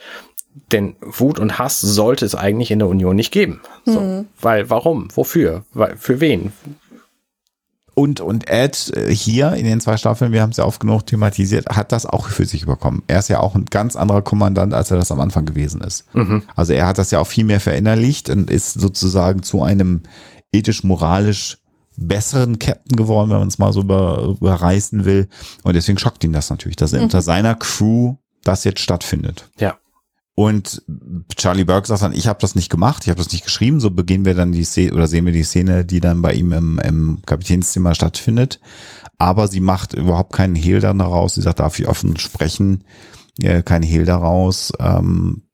Speaker 2: Denn Wut und Hass sollte es eigentlich in der Union nicht geben. So, Weil, warum? Wofür? Weil, für wen?
Speaker 4: Und, und Ed äh, hier in den zwei Staffeln, wir haben es ja oft genug thematisiert, hat das auch für sich überkommen. Er ist ja auch ein ganz anderer Kommandant, als er das am Anfang gewesen ist. Also er hat das ja auch viel mehr verinnerlicht und ist sozusagen zu einem ethisch-moralisch besseren Captain geworden, wenn man es mal so über, überreißen will. Und deswegen schockt ihn das natürlich, dass er unter seiner Crew das jetzt stattfindet.
Speaker 2: Ja.
Speaker 4: Und Charlie Burke sagt dann, ich habe das nicht gemacht, ich habe das nicht geschrieben. So beginnen wir dann die Szene oder sehen wir die Szene, die dann bei ihm im, im Kapitänszimmer stattfindet. Aber sie macht überhaupt keinen Hehl dann daraus. Sie sagt, darf ich offen sprechen, äh, kein Hehl daraus, ähm,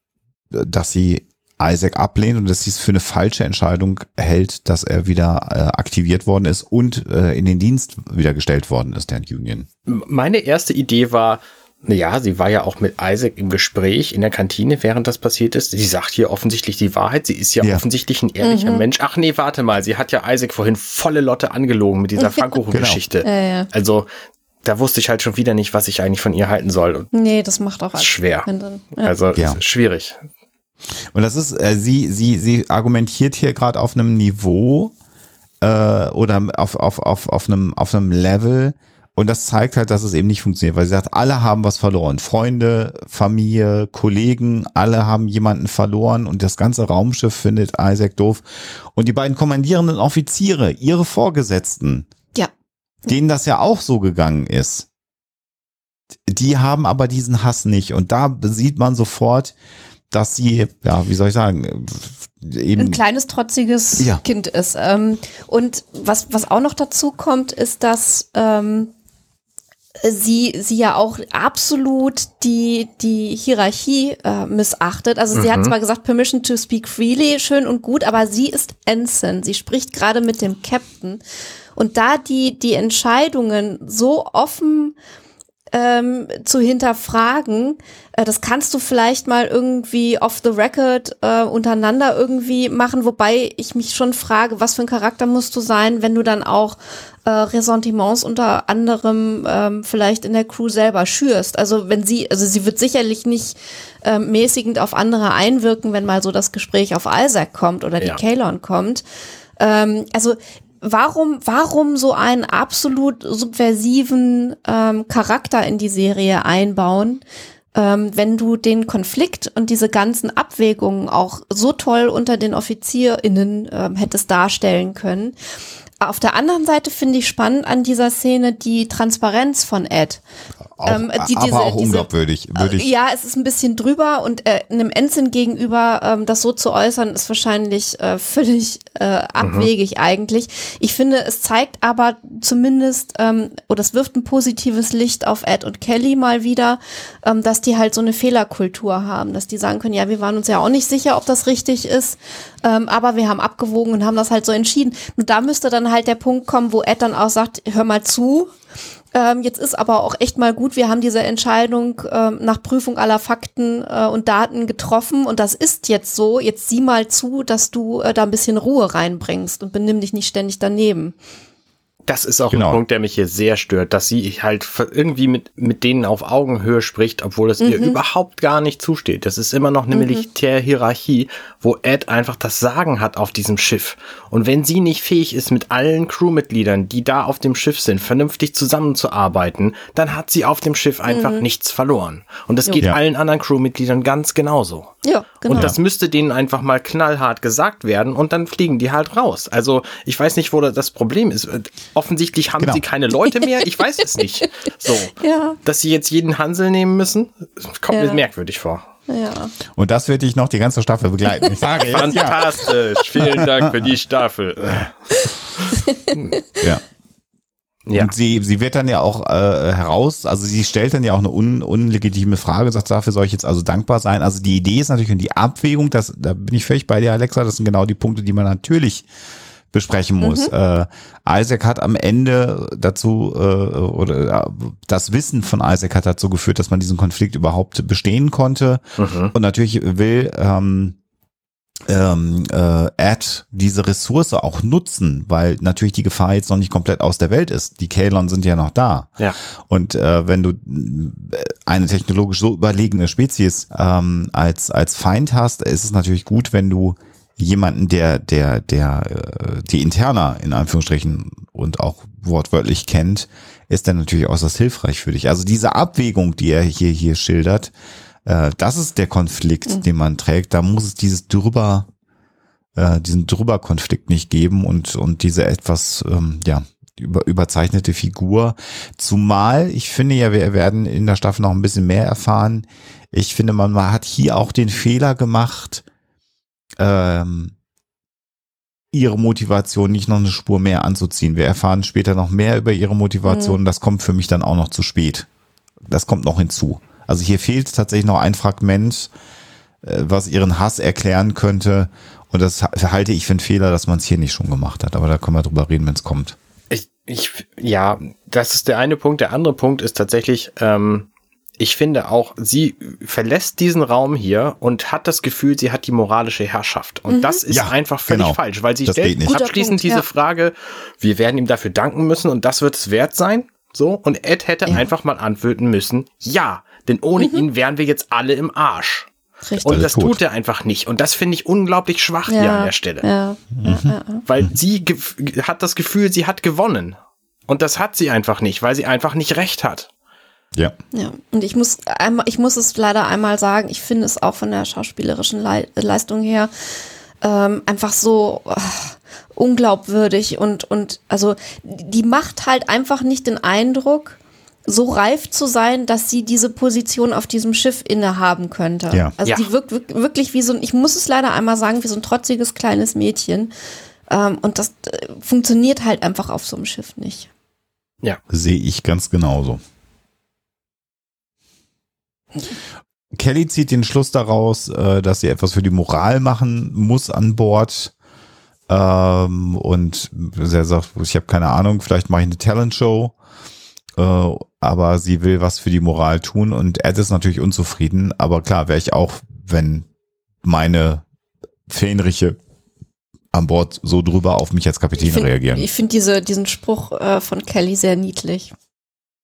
Speaker 4: dass sie Isaac ablehnt und dass sie es für eine falsche Entscheidung hält, dass er wieder äh, aktiviert worden ist und äh, in den Dienst wieder gestellt worden ist, der Union.
Speaker 2: Meine erste Idee war, ja, sie war ja auch mit Isaac im Gespräch in der Kantine, während das passiert ist. Sie sagt hier offensichtlich die Wahrheit. Sie ist ja, ja. offensichtlich ein ehrlicher mhm. Mensch. Ach nee, warte mal. Sie hat ja Isaac vorhin volle Lotte angelogen mit dieser Pfannkuchen-Geschichte. Genau. Ja, ja. Also, da wusste ich halt schon wieder nicht, was ich eigentlich von ihr halten soll.
Speaker 3: Nee, das macht auch alles
Speaker 2: schwer. Also, schwierig.
Speaker 4: Und das ist, äh, sie, sie, sie argumentiert hier gerade auf einem Niveau äh, oder auf, auf, auf, auf, einem, auf einem Level, und das zeigt halt, dass es eben nicht funktioniert, weil sie sagt, alle haben was verloren. Freunde, Familie, Kollegen, alle haben jemanden verloren und das ganze Raumschiff findet Isaac doof. Und die beiden kommandierenden Offiziere, ihre Vorgesetzten,
Speaker 3: ja.
Speaker 4: denen das ja auch so gegangen ist, die haben aber diesen Hass nicht. Und da sieht man sofort, dass sie, ja, wie soll ich sagen,
Speaker 3: eben. Ein kleines, trotziges ja. Kind ist. Ähm, und was, was auch noch dazu kommt, ist, dass ähm, sie, sie ja auch absolut die, die Hierarchie äh, missachtet. Also sie mhm. hat zwar gesagt, Permission to speak freely, schön und gut, aber sie ist Ensign. Sie spricht gerade mit dem Captain. Und da die, die Entscheidungen so offen ähm, zu hinterfragen. Äh, das kannst du vielleicht mal irgendwie off the record äh, untereinander irgendwie machen, wobei ich mich schon frage, was für ein Charakter musst du sein, wenn du dann auch äh, Ressentiments unter anderem ähm, vielleicht in der Crew selber schürst. Also wenn sie, also sie wird sicherlich nicht äh, mäßigend auf andere einwirken, wenn mal so das Gespräch auf Isaac kommt oder die ja. Kalon kommt. Ähm, also warum, warum so einen absolut subversiven ähm, Charakter in die Serie einbauen, ähm, wenn du den Konflikt und diese ganzen Abwägungen auch so toll unter den OffizierInnen ähm, hättest darstellen können. Auf der anderen Seite finde ich spannend an dieser Szene die Transparenz von Ed.
Speaker 4: Auch, ähm, die, diese, aber auch diese, unglaubwürdig.
Speaker 3: Würde ich. Ja, es ist ein bisschen drüber und äh, einem Ensign gegenüber ähm, das so zu äußern, ist wahrscheinlich äh, völlig äh, abwegig mhm. eigentlich. Ich finde, es zeigt aber zumindest, ähm, oder es wirft ein positives Licht auf Ed und Kelly mal wieder, ähm, dass die halt so eine Fehlerkultur haben, dass die sagen können, ja, wir waren uns ja auch nicht sicher, ob das richtig ist, ähm, aber wir haben abgewogen und haben das halt so entschieden. Und da müsste dann halt der Punkt kommen, wo Ed dann auch sagt, hör mal zu, ähm, jetzt ist aber auch echt mal gut, wir haben diese Entscheidung ähm, nach Prüfung aller Fakten äh, und Daten getroffen und das ist jetzt so. Jetzt sieh mal zu, dass du äh, da ein bisschen Ruhe reinbringst und benimm dich nicht ständig daneben.
Speaker 2: Das ist auch genau. ein Punkt, der mich hier sehr stört, dass sie halt irgendwie mit, mit denen auf Augenhöhe spricht, obwohl es mhm. ihr überhaupt gar nicht zusteht. Das ist immer noch eine mhm. Militärhierarchie, wo Ed einfach das Sagen hat auf diesem Schiff. Und wenn sie nicht fähig ist, mit allen Crewmitgliedern, die da auf dem Schiff sind, vernünftig zusammenzuarbeiten, dann hat sie auf dem Schiff einfach mhm. nichts verloren. Und das jo. geht ja. allen anderen Crewmitgliedern ganz genauso.
Speaker 3: Ja, genau.
Speaker 2: Und das müsste denen einfach mal knallhart gesagt werden und dann fliegen die halt raus. Also ich weiß nicht, wo das Problem ist offensichtlich haben genau. sie keine Leute mehr. Ich weiß es nicht. So, ja. dass sie jetzt jeden Hansel nehmen müssen, kommt ja. mir merkwürdig vor.
Speaker 3: Ja.
Speaker 4: Und das wird dich noch die ganze Staffel begleiten.
Speaker 2: Ich sage jetzt, Fantastisch. Ja. Vielen Dank für die Staffel.
Speaker 4: ja. Ja. Und sie, sie wird dann ja auch äh, heraus, also sie stellt dann ja auch eine un, unlegitime Frage, sagt, dafür soll ich jetzt also dankbar sein. Also die Idee ist natürlich und die Abwägung, das, da bin ich völlig bei dir, Alexa, das sind genau die Punkte, die man natürlich besprechen muss. Mhm. Äh, Isaac hat am Ende dazu, äh, oder äh, das Wissen von Isaac hat dazu geführt, dass man diesen Konflikt überhaupt bestehen konnte. Mhm. Und natürlich will ähm, ähm, äh, Ed diese Ressource auch nutzen, weil natürlich die Gefahr jetzt noch nicht komplett aus der Welt ist. Die Kalon sind ja noch da.
Speaker 2: Ja.
Speaker 4: Und äh, wenn du äh, eine technologisch so überlegene Spezies ähm, als als Feind hast, ist es natürlich gut, wenn du jemanden, der, der, der äh, die Interna in Anführungsstrichen und auch wortwörtlich kennt, ist dann natürlich äußerst hilfreich für dich. Also diese Abwägung, die er hier, hier schildert, äh, das ist der Konflikt, mhm. den man trägt. Da muss es dieses drüber äh, diesen Drüber-Konflikt nicht geben und, und diese etwas, ähm, ja, über, überzeichnete Figur. Zumal, ich finde ja, wir werden in der Staffel noch ein bisschen mehr erfahren. Ich finde, man hat hier auch den Fehler gemacht, ähm, ihre Motivation nicht noch eine Spur mehr anzuziehen. Wir erfahren später noch mehr über ihre Motivation. Mhm. Das kommt für mich dann auch noch zu spät. Das kommt noch hinzu. Also hier fehlt tatsächlich noch ein Fragment, äh, was ihren Hass erklären könnte. Und das halte ich für einen Fehler, dass man es hier nicht schon gemacht hat. Aber da können wir drüber reden, wenn es kommt.
Speaker 2: Ich, ich, ja, das ist der eine Punkt. Der andere Punkt ist tatsächlich, ähm, ich finde auch, sie verlässt diesen Raum hier und hat das Gefühl, sie hat die moralische Herrschaft. Und mhm. das ist ja, einfach völlig genau. falsch, weil sie das stellt abschließend Punkt, diese ja. Frage, wir werden ihm dafür danken müssen und das wird es wert sein. So, und Ed hätte ja. einfach mal antworten müssen, ja, denn ohne mhm. ihn wären wir jetzt alle im Arsch. Richtig. Und das tut er einfach nicht. Und das finde ich unglaublich schwach ja, hier an der Stelle. Ja, mhm. Weil sie hat das Gefühl, sie hat gewonnen. Und das hat sie einfach nicht, weil sie einfach nicht recht hat.
Speaker 3: Ja. Ja, und ich muss einmal, ich muss es leider einmal sagen, ich finde es auch von der schauspielerischen Le Leistung her ähm, einfach so äh, unglaubwürdig und, und also die macht halt einfach nicht den Eindruck, so reif zu sein, dass sie diese Position auf diesem Schiff innehaben könnte. Ja. Also ja. die wirkt wirklich wie so ein, ich muss es leider einmal sagen, wie so ein trotziges kleines Mädchen. Ähm, und das äh, funktioniert halt einfach auf so einem Schiff nicht.
Speaker 4: Ja. Sehe ich ganz genauso. Kelly zieht den Schluss daraus, äh, dass sie etwas für die Moral machen muss an Bord. Ähm, und er sagt, ich habe keine Ahnung, vielleicht mache ich eine Talentshow. Äh, aber sie will was für die Moral tun und Ed ist natürlich unzufrieden. Aber klar, wäre ich auch, wenn meine Fähnriche an Bord so drüber auf mich als Kapitän
Speaker 3: ich find,
Speaker 4: reagieren.
Speaker 3: Ich finde diese, diesen Spruch äh, von Kelly sehr niedlich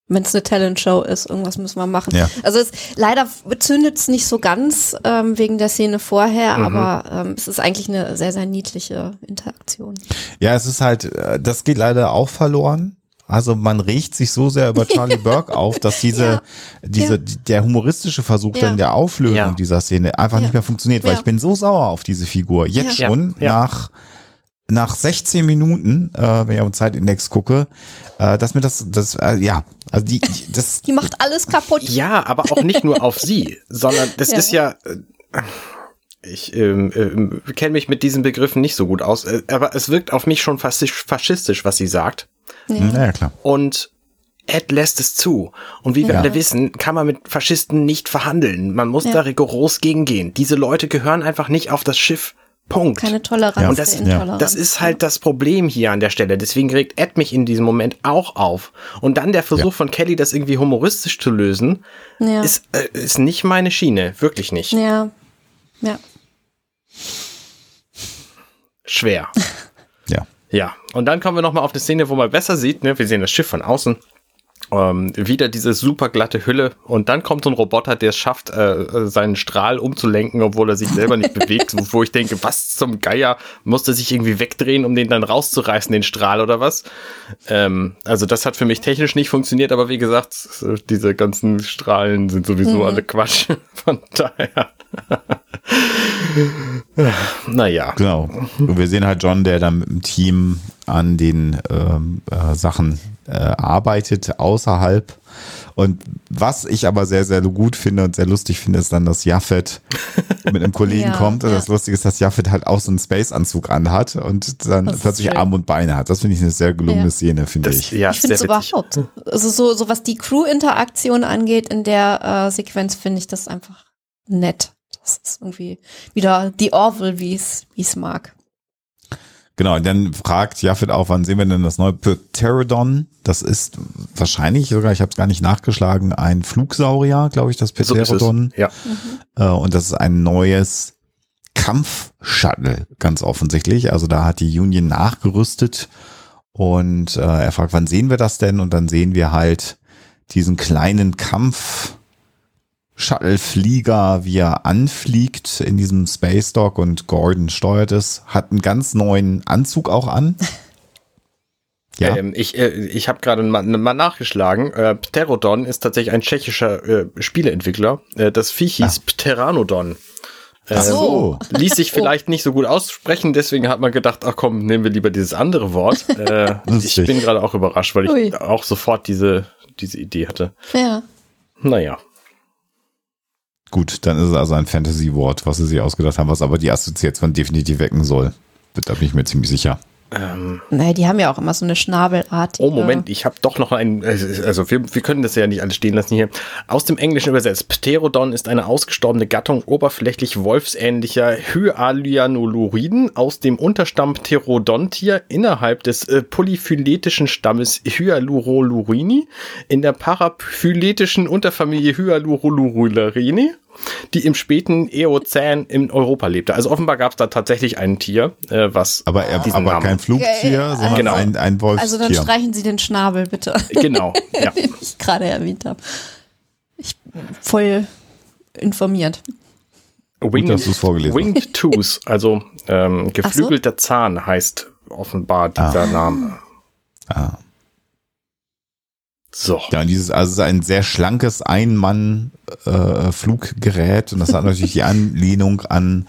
Speaker 3: wenn es eine Talentshow ist, irgendwas müssen wir machen. Ja. Also es, leider zündet es nicht so ganz ähm, wegen der Szene vorher, mhm. aber ähm, es ist eigentlich eine sehr, sehr niedliche Interaktion.
Speaker 4: Ja, es ist halt, äh, das geht leider auch verloren. Also man regt sich so sehr über Charlie Burke auf, dass diese, ja. diese, ja. der humoristische Versuch ja. dann der Auflösung dieser Szene einfach nicht mehr funktioniert, weil ich bin so sauer auf diese Figur. Jetzt schon nach nach 16 Minuten, äh, wenn ich auf den Zeitindex gucke, äh, dass mir das, das, äh, ja, also die, das.
Speaker 3: Die macht alles kaputt.
Speaker 2: Ja, aber auch nicht nur auf sie, sondern das ja. ist ja, äh, ich ähm, äh, kenne mich mit diesen Begriffen nicht so gut aus, äh, aber es wirkt auf mich schon faschistisch, was sie sagt.
Speaker 4: Ja, ja klar.
Speaker 2: Und Ed lässt es zu. Und wie wir ja. alle wissen, kann man mit Faschisten nicht verhandeln. Man muss ja. da rigoros gegengehen. Diese Leute gehören einfach nicht auf das Schiff. Punkt.
Speaker 3: Keine Toleranz.
Speaker 2: Ja. Und das, ja. das ist halt das Problem hier an der Stelle. Deswegen regt Ed mich in diesem Moment auch auf. Und dann der Versuch ja. von Kelly, das irgendwie humoristisch zu lösen, ist, äh, ist nicht meine Schiene. Wirklich nicht.
Speaker 3: Ja. Ja.
Speaker 2: Schwer.
Speaker 4: ja.
Speaker 2: Ja. Und dann kommen wir nochmal auf eine Szene, wo man besser sieht, ne? Wir sehen das Schiff von außen ähm, wieder diese super glatte Hülle und dann kommt so ein Roboter, der es schafft, äh, seinen Strahl umzulenken, obwohl er sich selber nicht bewegt, wo ich denke, was zum Geier, musste sich irgendwie wegdrehen, um den dann rauszureißen, den Strahl oder was? Ähm, also das hat für mich technisch nicht funktioniert, aber wie gesagt, diese ganzen Strahlen sind sowieso mhm. alle Quatsch, von daher. naja.
Speaker 4: Genau. Und wir sehen halt John, der dann im Team an den ähm, äh, Sachen äh, arbeitet außerhalb. Und was ich aber sehr, sehr gut finde und sehr lustig finde, ist dann, dass Jaffet mit einem Kollegen ja, kommt. Und ja. das Lustige ist, dass Jaffet halt auch so einen Space-Anzug anhat und dann plötzlich Arm und Beine hat. Das finde ich eine sehr gelungene ja. Szene, finde ich.
Speaker 3: Ja, ich finde es überhaupt. Also so, so was die Crew-Interaktion angeht in der äh, Sequenz, finde ich das einfach nett. Das ist irgendwie wieder die Orville, wie es mag.
Speaker 4: Genau, und dann fragt Jaffet auch, wann sehen wir denn das neue Pterodon? Das ist wahrscheinlich sogar, ich habe es gar nicht nachgeschlagen, ein Flugsaurier, glaube ich, das Pterodon.
Speaker 2: So ja.
Speaker 4: Mhm. Und das ist ein neues Kampfshuttle, ganz offensichtlich. Also da hat die Union nachgerüstet und äh, er fragt, wann sehen wir das denn? Und dann sehen wir halt diesen kleinen Kampf Shuttle-Flieger, wie er anfliegt in diesem Space Dock und Gordon steuert es, hat einen ganz neuen Anzug auch an.
Speaker 2: Ja. Ähm, ich äh, ich habe gerade mal, mal, nachgeschlagen. Äh, Pterodon ist tatsächlich ein tschechischer äh, Spieleentwickler. Äh, das Viech hieß ah. Pteranodon. Äh,
Speaker 3: so.
Speaker 2: Ließ sich vielleicht nicht so gut aussprechen, deswegen hat man gedacht, ach komm, nehmen wir lieber dieses andere Wort. Äh, ich bin gerade auch überrascht, weil ich
Speaker 3: Ui.
Speaker 2: auch sofort diese, diese Idee hatte.
Speaker 3: Ja.
Speaker 2: Naja.
Speaker 4: Gut, dann ist es also ein Fantasy-Wort, was sie sich ausgedacht haben, was aber die Assoziation definitiv wecken soll. Da bin ich mir ziemlich sicher.
Speaker 2: Ähm,
Speaker 3: Naja, die haben ja auch immer so eine Schnabelart.
Speaker 2: oh, Moment, ich habe doch noch einen, also wir, wir können das ja nicht alles stehen lassen hier. Aus dem Englischen übersetzt. Pterodon ist eine ausgestorbene Gattung oberflächlich wolfsähnlicher Hyaluriden aus dem Unterstamm Pterodontia innerhalb des äh, polyphyletischen Stammes Hyalurolurini in der paraphyletischen Unterfamilie Hyalurolurini, die im späten Eozän in Europa lebte. Also offenbar gab es da tatsächlich ein Tier, äh, was
Speaker 4: Aber, er,
Speaker 2: diesen
Speaker 4: aber
Speaker 2: Namen-
Speaker 4: kein Flugtier,
Speaker 3: Okay,
Speaker 4: sondern
Speaker 2: genau.
Speaker 4: ein, ein
Speaker 3: Also dann
Speaker 4: Wolfstier.
Speaker 3: streichen Sie den Schnabel bitte,
Speaker 2: Genau, ja.
Speaker 3: den ich gerade erwähnt habe. Ich bin voll informiert.
Speaker 2: Winged,
Speaker 4: dass du's vorgelesen
Speaker 2: Winged Tooth, also ähm, geflügelter Zahn heißt offenbar dieser Name.
Speaker 4: Ah.
Speaker 2: So.
Speaker 4: Ja, und dieses, also es ist ein sehr schlankes Ein-Mann-Fluggerät und das hat natürlich die Anlehnung an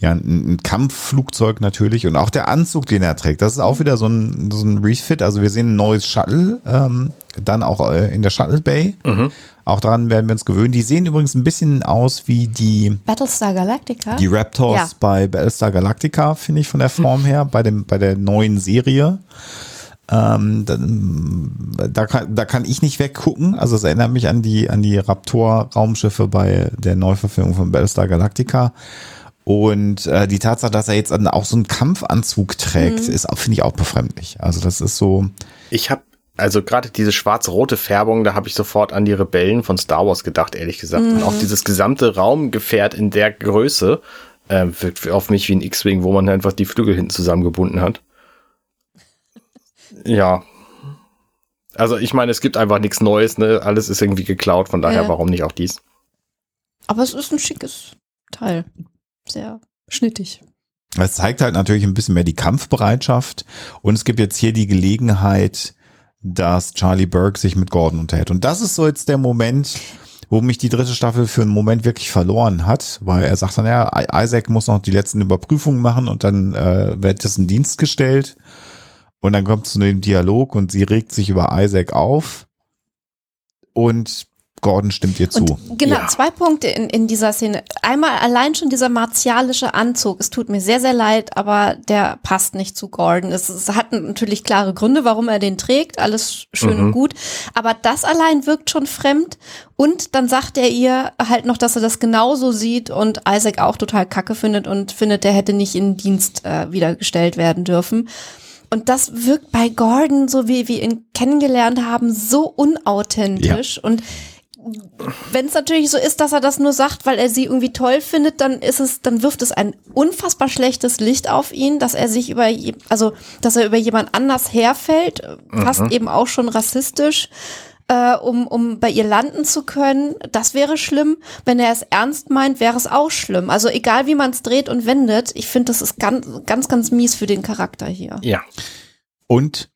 Speaker 4: ja, ein, ein Kampfflugzeug natürlich und auch der Anzug, den er trägt. Das ist auch wieder so ein, so ein Refit. Also wir sehen ein neues Shuttle, ähm, dann auch äh, in der Shuttle Bay. Auch daran werden wir uns gewöhnen. Die sehen übrigens ein bisschen aus wie die,
Speaker 3: Battlestar Galactica?
Speaker 4: die Raptors
Speaker 3: Ja.
Speaker 4: bei Battlestar Galactica, finde ich von der Form her, bei dem, bei der neuen Serie. Ähm, dann, da, kann, da kann ich nicht weggucken. Also es erinnert mich an die, an die Raptor-Raumschiffe bei der Neuverfilmung von Battlestar Galactica. Und äh, die Tatsache, dass er jetzt auch so einen Kampfanzug trägt, ist auch, finde ich auch befremdlich. Also das ist so,
Speaker 2: Ich habe also gerade diese schwarz-rote Färbung, da habe ich sofort an die Rebellen von Star Wars gedacht, ehrlich gesagt. Und auch dieses gesamte Raumgefährt in der Größe äh, wirkt auf mich wie ein X-Wing, wo man einfach die Flügel hinten zusammengebunden hat. Ja. Also ich meine, es gibt einfach nichts Neues, ne? Alles ist irgendwie geklaut, von daher
Speaker 3: Ja.
Speaker 2: warum nicht auch dies?
Speaker 3: Aber es ist ein schickes Teil. Sehr schnittig.
Speaker 4: Es zeigt halt natürlich ein bisschen mehr die Kampfbereitschaft und es gibt jetzt hier die Gelegenheit, dass Charlie Burke sich mit Gordon unterhält. Und das ist so jetzt der Moment, wo mich die dritte Staffel für einen Moment wirklich verloren hat, weil er sagt dann, ja, Isaac muss noch die letzten Überprüfungen machen und dann äh, wird das in Dienst gestellt. Und dann kommt es zu dem Dialog und sie regt sich über Isaac auf und Gordon stimmt ihr zu.
Speaker 3: Und genau,
Speaker 2: Ja.
Speaker 3: zwei Punkte in, in dieser Szene. Einmal allein schon dieser martialische Anzug. Es tut mir sehr, sehr leid, aber der passt nicht zu Gordon. Es, es hat natürlich klare Gründe, warum er den trägt. Alles schön und gut. Aber das allein wirkt schon fremd. Und dann sagt er ihr halt noch, dass er das genauso sieht und Isaac auch total kacke findet und findet, der hätte nicht in Dienst äh, wiedergestellt werden dürfen. Und das wirkt bei Gordon, so wie wir ihn kennengelernt haben, so unauthentisch. Und wenn es natürlich so ist, dass er das nur sagt, weil er sie irgendwie toll findet, dann ist es, dann wirft es ein unfassbar schlechtes Licht auf ihn, dass er sich über, also dass er über jemand anders herfällt, fast eben auch schon rassistisch, äh, um um bei ihr landen zu können. Das wäre schlimm. Wenn er es ernst meint, wäre es auch schlimm. Also egal wie man es dreht und wendet, ich finde, das ist ganz, ganz, ganz mies für den Charakter hier.
Speaker 2: Ja.
Speaker 4: Und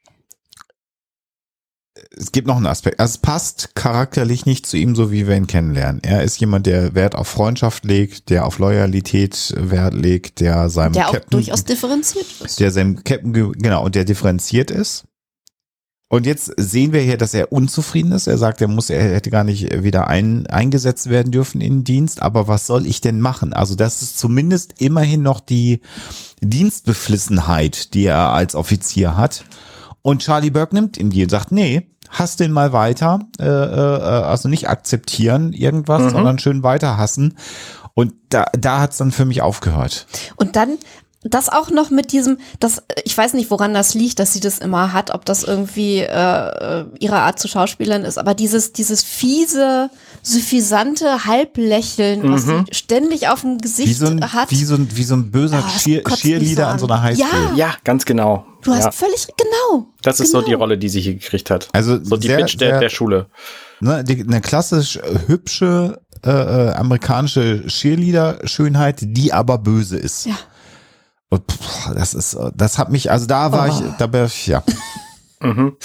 Speaker 4: es gibt noch einen Aspekt. Also es passt charakterlich nicht zu ihm, so wie wir ihn kennenlernen. Er ist jemand, der Wert auf Freundschaft legt, der auf Loyalität Wert legt, der seinem
Speaker 3: Der auch
Speaker 4: Captain,
Speaker 3: durchaus differenziert ist.
Speaker 4: der seinem Captain, ge- genau, und der differenziert ist. Und jetzt sehen wir hier, dass er unzufrieden ist. Er sagt, er muss, er hätte gar nicht wieder ein, eingesetzt werden dürfen in den Dienst. Aber was soll ich denn machen? Also das ist zumindest immerhin noch die Dienstbeflissenheit, die er als Offizier hat. Und Charlie Burke nimmt ihn die und sagt, nee, hasst den mal weiter, äh, äh, also nicht akzeptieren irgendwas, sondern schön weiter hassen. Und da, da hat's dann für mich aufgehört.
Speaker 3: Und dann das auch noch mit diesem, das, ich weiß nicht, woran das liegt, dass sie das immer hat, ob das irgendwie äh, äh, ihre Art zu Schauspielern ist, aber dieses, dieses fiese, suffisante Halblächeln, was sie ständig auf dem Gesicht
Speaker 4: Wie so ein,
Speaker 3: hat.
Speaker 4: wie so ein, wie so ein böser
Speaker 3: das
Speaker 4: Cheer, Cheerleader
Speaker 3: so
Speaker 4: an
Speaker 3: an.
Speaker 4: so einer Highschool.
Speaker 3: Ja.
Speaker 2: Ja, ganz genau.
Speaker 3: du hast
Speaker 2: ja.
Speaker 3: völlig, genau.
Speaker 2: Das ist so die
Speaker 3: genau.
Speaker 2: Rolle, die sie hier gekriegt hat.
Speaker 4: Also
Speaker 2: so die
Speaker 4: sehr,
Speaker 2: Bitch der,
Speaker 4: sehr-
Speaker 2: der Schule.
Speaker 4: Ne, die, eine klassisch äh, hübsche äh, äh, amerikanische Cheerleader-Schönheit, die aber böse ist.
Speaker 3: Ja.
Speaker 4: Und pff, das ist, das hat mich, also da war
Speaker 3: Oh.
Speaker 4: ich, da war ich, ja,
Speaker 2: Mhm.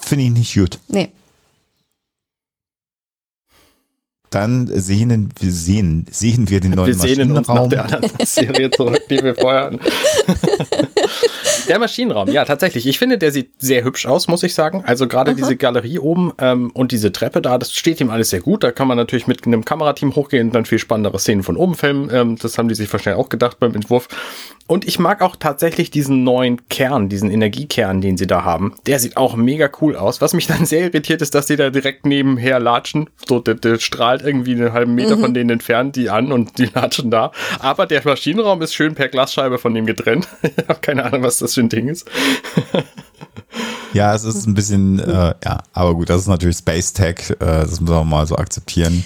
Speaker 4: finde ich nicht gut.
Speaker 3: Nee.
Speaker 4: Dann sehen wir, sehen, sehen wir den neuen
Speaker 2: Wir sehnen uns nach
Speaker 4: Maschinenraum.
Speaker 2: der anderen Serie zurück, die wir vorher hatten. Der Maschinenraum, ja, tatsächlich. Ich finde, der sieht sehr hübsch aus, muss ich sagen. Also gerade diese Galerie oben ähm, und diese Treppe da, das steht ihm alles sehr gut. Da kann man natürlich mit einem Kamerateam hochgehen und dann viel spannendere Szenen von oben filmen. Ähm, das haben die sich wahrscheinlich auch gedacht beim Entwurf. Und ich mag auch tatsächlich diesen neuen Kern, diesen Energiekern, den sie da haben. Der sieht auch mega cool aus. Was mich dann sehr irritiert ist, dass die da direkt nebenher latschen. So, der, der strahlt irgendwie einen halben Meter von denen entfernt die an und die latschen da. Aber der Maschinenraum ist schön per Glasscheibe von dem getrennt. ich habe keine Ahnung, was das für ein Ding ist.
Speaker 4: Ja, es ist ein bisschen, äh, ja, aber gut, das ist natürlich Space Tech, äh, das müssen wir mal so akzeptieren.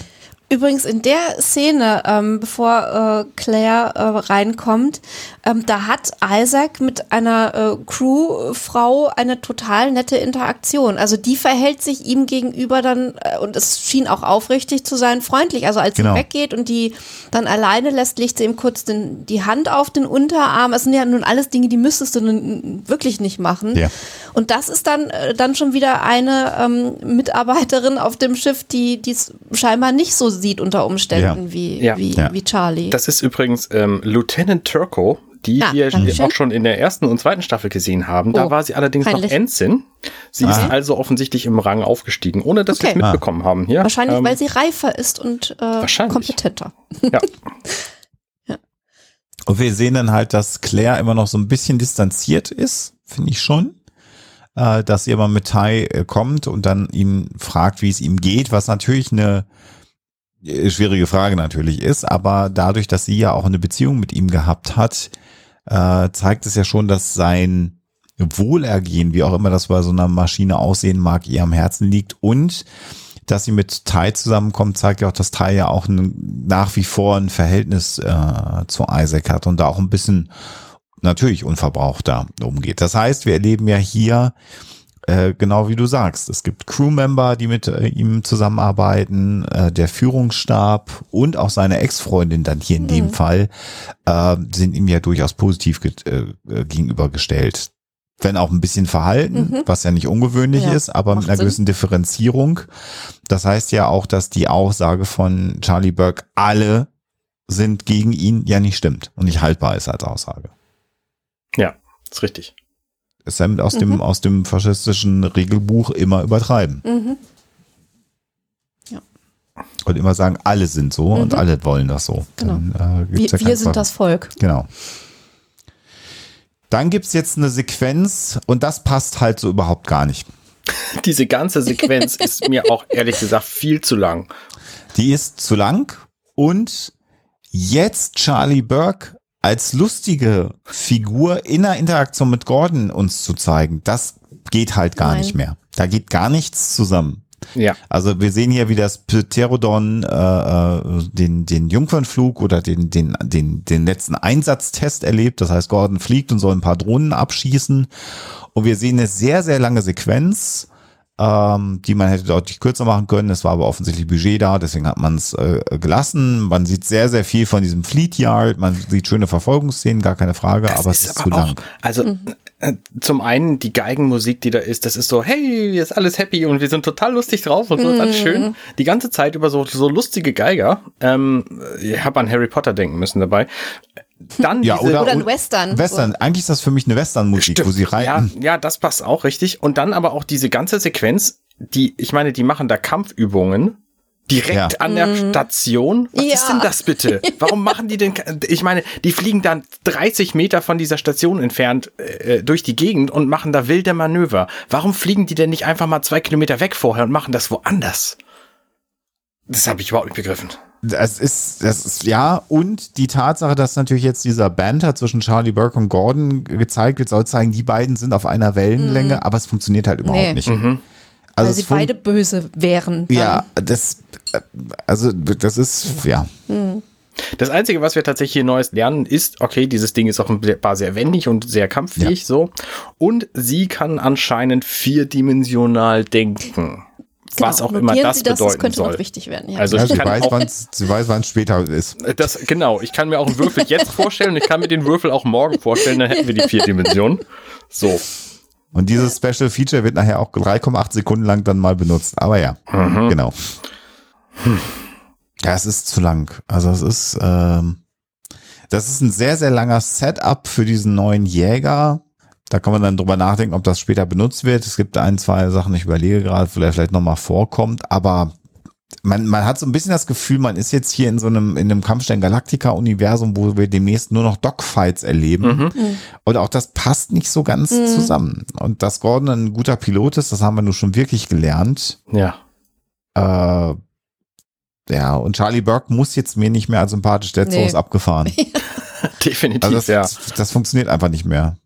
Speaker 3: Übrigens in der Szene, ähm, bevor äh, Claire äh, reinkommt, ähm, da hat Isaac mit einer äh, Crewfrau eine total nette Interaktion. Also die verhält sich ihm gegenüber dann, äh, und es schien auch aufrichtig zu sein, freundlich. Also als
Speaker 4: Genau.
Speaker 3: sie weggeht und die dann alleine lässt, legt sie ihm kurz den, die Hand auf den Unterarm. Es sind ja nun alles Dinge, die müsstest du nun wirklich nicht machen.
Speaker 4: Ja.
Speaker 3: Und das ist dann, äh, dann schon wieder eine ähm, Mitarbeiterin auf dem Schiff, die es scheinbar nicht so sieht unter Umständen
Speaker 4: Ja.
Speaker 3: wie,
Speaker 2: Ja.
Speaker 3: Wie,
Speaker 4: Ja.
Speaker 3: wie Charlie.
Speaker 2: Das ist übrigens ähm, Lieutenant Turco, die
Speaker 3: Ja,
Speaker 2: wir
Speaker 3: Dankeschön.
Speaker 2: auch schon in der ersten und zweiten Staffel gesehen haben. Da
Speaker 3: Oh,
Speaker 2: war sie allerdings
Speaker 3: peinlich.
Speaker 2: noch Ensign. Sie ist
Speaker 4: Ah.
Speaker 2: also offensichtlich im Rang aufgestiegen, ohne dass wir es
Speaker 3: Okay.
Speaker 2: mitbekommen haben hier.
Speaker 3: Wahrscheinlich,
Speaker 2: Ähm,
Speaker 3: weil sie reifer ist und äh, kompetenter.
Speaker 2: ja.
Speaker 4: Und wir sehen dann halt, dass Claire immer noch so ein bisschen distanziert ist, finde ich schon. Äh, dass sie immer mit Tai äh, kommt und dann ihn fragt, wie es ihm geht, was natürlich eine schwierige Frage natürlich ist, aber dadurch, dass sie ja auch eine Beziehung mit ihm gehabt hat, äh, zeigt es ja schon, dass sein Wohlergehen, wie auch immer das bei so einer Maschine aussehen mag, ihr am Herzen liegt und dass sie mit Tai zusammenkommt, zeigt ja auch, dass Tai ja auch ein, nach wie vor ein Verhältnis äh, zu Isaac hat und da auch ein bisschen natürlich unverbrauchter umgeht. Das heißt, wir erleben ja hier äh, genau wie du sagst. Es gibt Crewmember, die mit äh, ihm zusammenarbeiten, äh, der Führungsstab und auch seine Ex-Freundin dann hier in dem Fall äh, sind ihm ja durchaus positiv ge äh, gegenübergestellt. Wenn auch ein bisschen verhalten,
Speaker 3: Mhm.
Speaker 4: was ja nicht ungewöhnlich
Speaker 3: Ja,
Speaker 4: ist, aber mit einer
Speaker 3: Sinn.
Speaker 4: gewissen Differenzierung. Das heißt ja auch, dass die Aussage von Charlie Burke, alle sind gegen ihn, ja nicht stimmt und nicht haltbar ist als Aussage.
Speaker 2: ja, ist richtig.
Speaker 4: Es ist aus
Speaker 3: Mhm.
Speaker 4: dem, aus dem faschistischen Regelbuch immer übertreiben.
Speaker 3: Mhm.
Speaker 4: Und immer sagen, alle sind so und
Speaker 3: Mhm.
Speaker 4: alle wollen das so.
Speaker 3: Genau.
Speaker 4: Dann, äh,
Speaker 3: Wir,
Speaker 4: ja
Speaker 3: wir sind das Volk.
Speaker 4: Genau. Dann gibt's jetzt eine Sequenz und das passt halt so überhaupt gar nicht.
Speaker 2: Diese ganze Sequenz ist mir auch ehrlich gesagt viel zu lang.
Speaker 4: Die ist zu lang und jetzt Charlie Burke als lustige Figur in der Interaktion mit Gordon uns zu zeigen, das geht halt gar
Speaker 3: Nein.
Speaker 4: nicht mehr. Da geht gar nichts zusammen.
Speaker 2: Ja.
Speaker 4: Also wir sehen hier, wie das Pterodon äh, äh, den, den Jungfernflug oder den, den, den, den letzten Einsatztest erlebt. Das heißt, Gordon fliegt und soll ein paar Drohnen abschießen. Und wir sehen eine sehr, sehr lange Sequenz, ähm, die man hätte deutlich kürzer machen können. Es war aber offensichtlich Budget da, deswegen hat man es äh, gelassen. Man sieht sehr, sehr viel von diesem Fleet Yard. Man sieht schöne Verfolgungsszenen, gar keine Frage, aber es ist zu
Speaker 2: aber auch,
Speaker 4: lang.
Speaker 2: also äh, zum einen die Geigenmusik, die da ist, das ist so, hey, hier ist alles happy und wir sind total lustig drauf und so, ist alles schön. Die ganze Zeit über so, so lustige Geiger. Ähm, ich habe an Harry Potter denken müssen dabei. Dann
Speaker 4: Ja,
Speaker 2: diese,
Speaker 4: oder-
Speaker 3: Oder ein Western.
Speaker 4: Western, eigentlich ist das für mich eine Western-Musik, wo sie
Speaker 2: ja,
Speaker 4: reiten.
Speaker 2: ja, das passt auch richtig. Und dann aber auch diese ganze Sequenz, die, ich meine, die machen da Kampfübungen. Direkt
Speaker 4: Ja.
Speaker 2: an der Station? Was
Speaker 3: Ja.
Speaker 2: ist denn das bitte? Warum machen die denn? Ich meine, die fliegen dann 30 Meter von dieser Station entfernt äh, durch die Gegend und machen da wilde Manöver. Warum fliegen die denn nicht einfach mal zwei Kilometer weg vorher und machen das woanders? Das habe ich überhaupt nicht begriffen.
Speaker 4: Das ist, das ist, ja, und die Tatsache, dass natürlich jetzt dieser Banter zwischen Charlie Burke und Gordon gezeigt wird, soll zeigen, die beiden sind auf einer Wellenlänge, aber es funktioniert halt überhaupt
Speaker 3: Nee.
Speaker 4: nicht.
Speaker 2: Mhm.
Speaker 3: weil
Speaker 4: Also
Speaker 3: sie
Speaker 4: es fun-
Speaker 3: beide böse wären. dann.
Speaker 4: ja, das, also das ist, ja,
Speaker 2: Das Einzige, was wir tatsächlich hier Neues lernen, ist, okay, dieses Ding ist auch ein paar sehr wendig und sehr kampffähig, so. Und sie kann anscheinend vierdimensional denken. Was
Speaker 3: Genau,
Speaker 2: auch immer das
Speaker 3: Sie das,
Speaker 2: bedeuten
Speaker 3: das könnte
Speaker 2: soll.
Speaker 3: noch wichtig werden. Ja.
Speaker 2: Also
Speaker 4: ja
Speaker 2: ich
Speaker 4: sie,
Speaker 2: kann
Speaker 4: weiß,
Speaker 2: auch,
Speaker 4: sie weiß, wann es später ist.
Speaker 2: das, genau, ich kann mir auch einen Würfel jetzt vorstellen und ich kann mir den Würfel auch morgen vorstellen, dann hätten wir die vier Dimensionen. So.
Speaker 4: Und dieses Special Feature wird nachher auch 3,8 Sekunden lang dann mal benutzt. Aber ja,
Speaker 2: Mhm.
Speaker 4: genau. Ja, es ist zu lang. Also es ist, ähm, das ist ein sehr, sehr langer Setup für diesen neuen Jäger. Da kann man dann drüber nachdenken, ob das später benutzt wird. Es gibt ein, zwei Sachen, ich überlege gerade, vielleicht, vielleicht nochmal vorkommt, aber man, man hat so ein bisschen das Gefühl, man ist jetzt hier in so einem, in einem Kampfstein Galactica Universum, wo wir demnächst nur noch Dogfights erleben.
Speaker 2: Mhm.
Speaker 4: Und auch das passt nicht so ganz
Speaker 3: Mhm.
Speaker 4: zusammen. Und dass Gordon ein guter Pilot ist, das haben wir nun schon wirklich gelernt.
Speaker 2: Ja.
Speaker 4: Äh, ja, und Charlie Burke muss jetzt mir nicht mehr als sympathisch, der Zoo
Speaker 3: Nee.
Speaker 4: ist abgefahren.
Speaker 2: Definitiv,
Speaker 4: Also das,
Speaker 2: ja.
Speaker 4: das funktioniert einfach nicht mehr.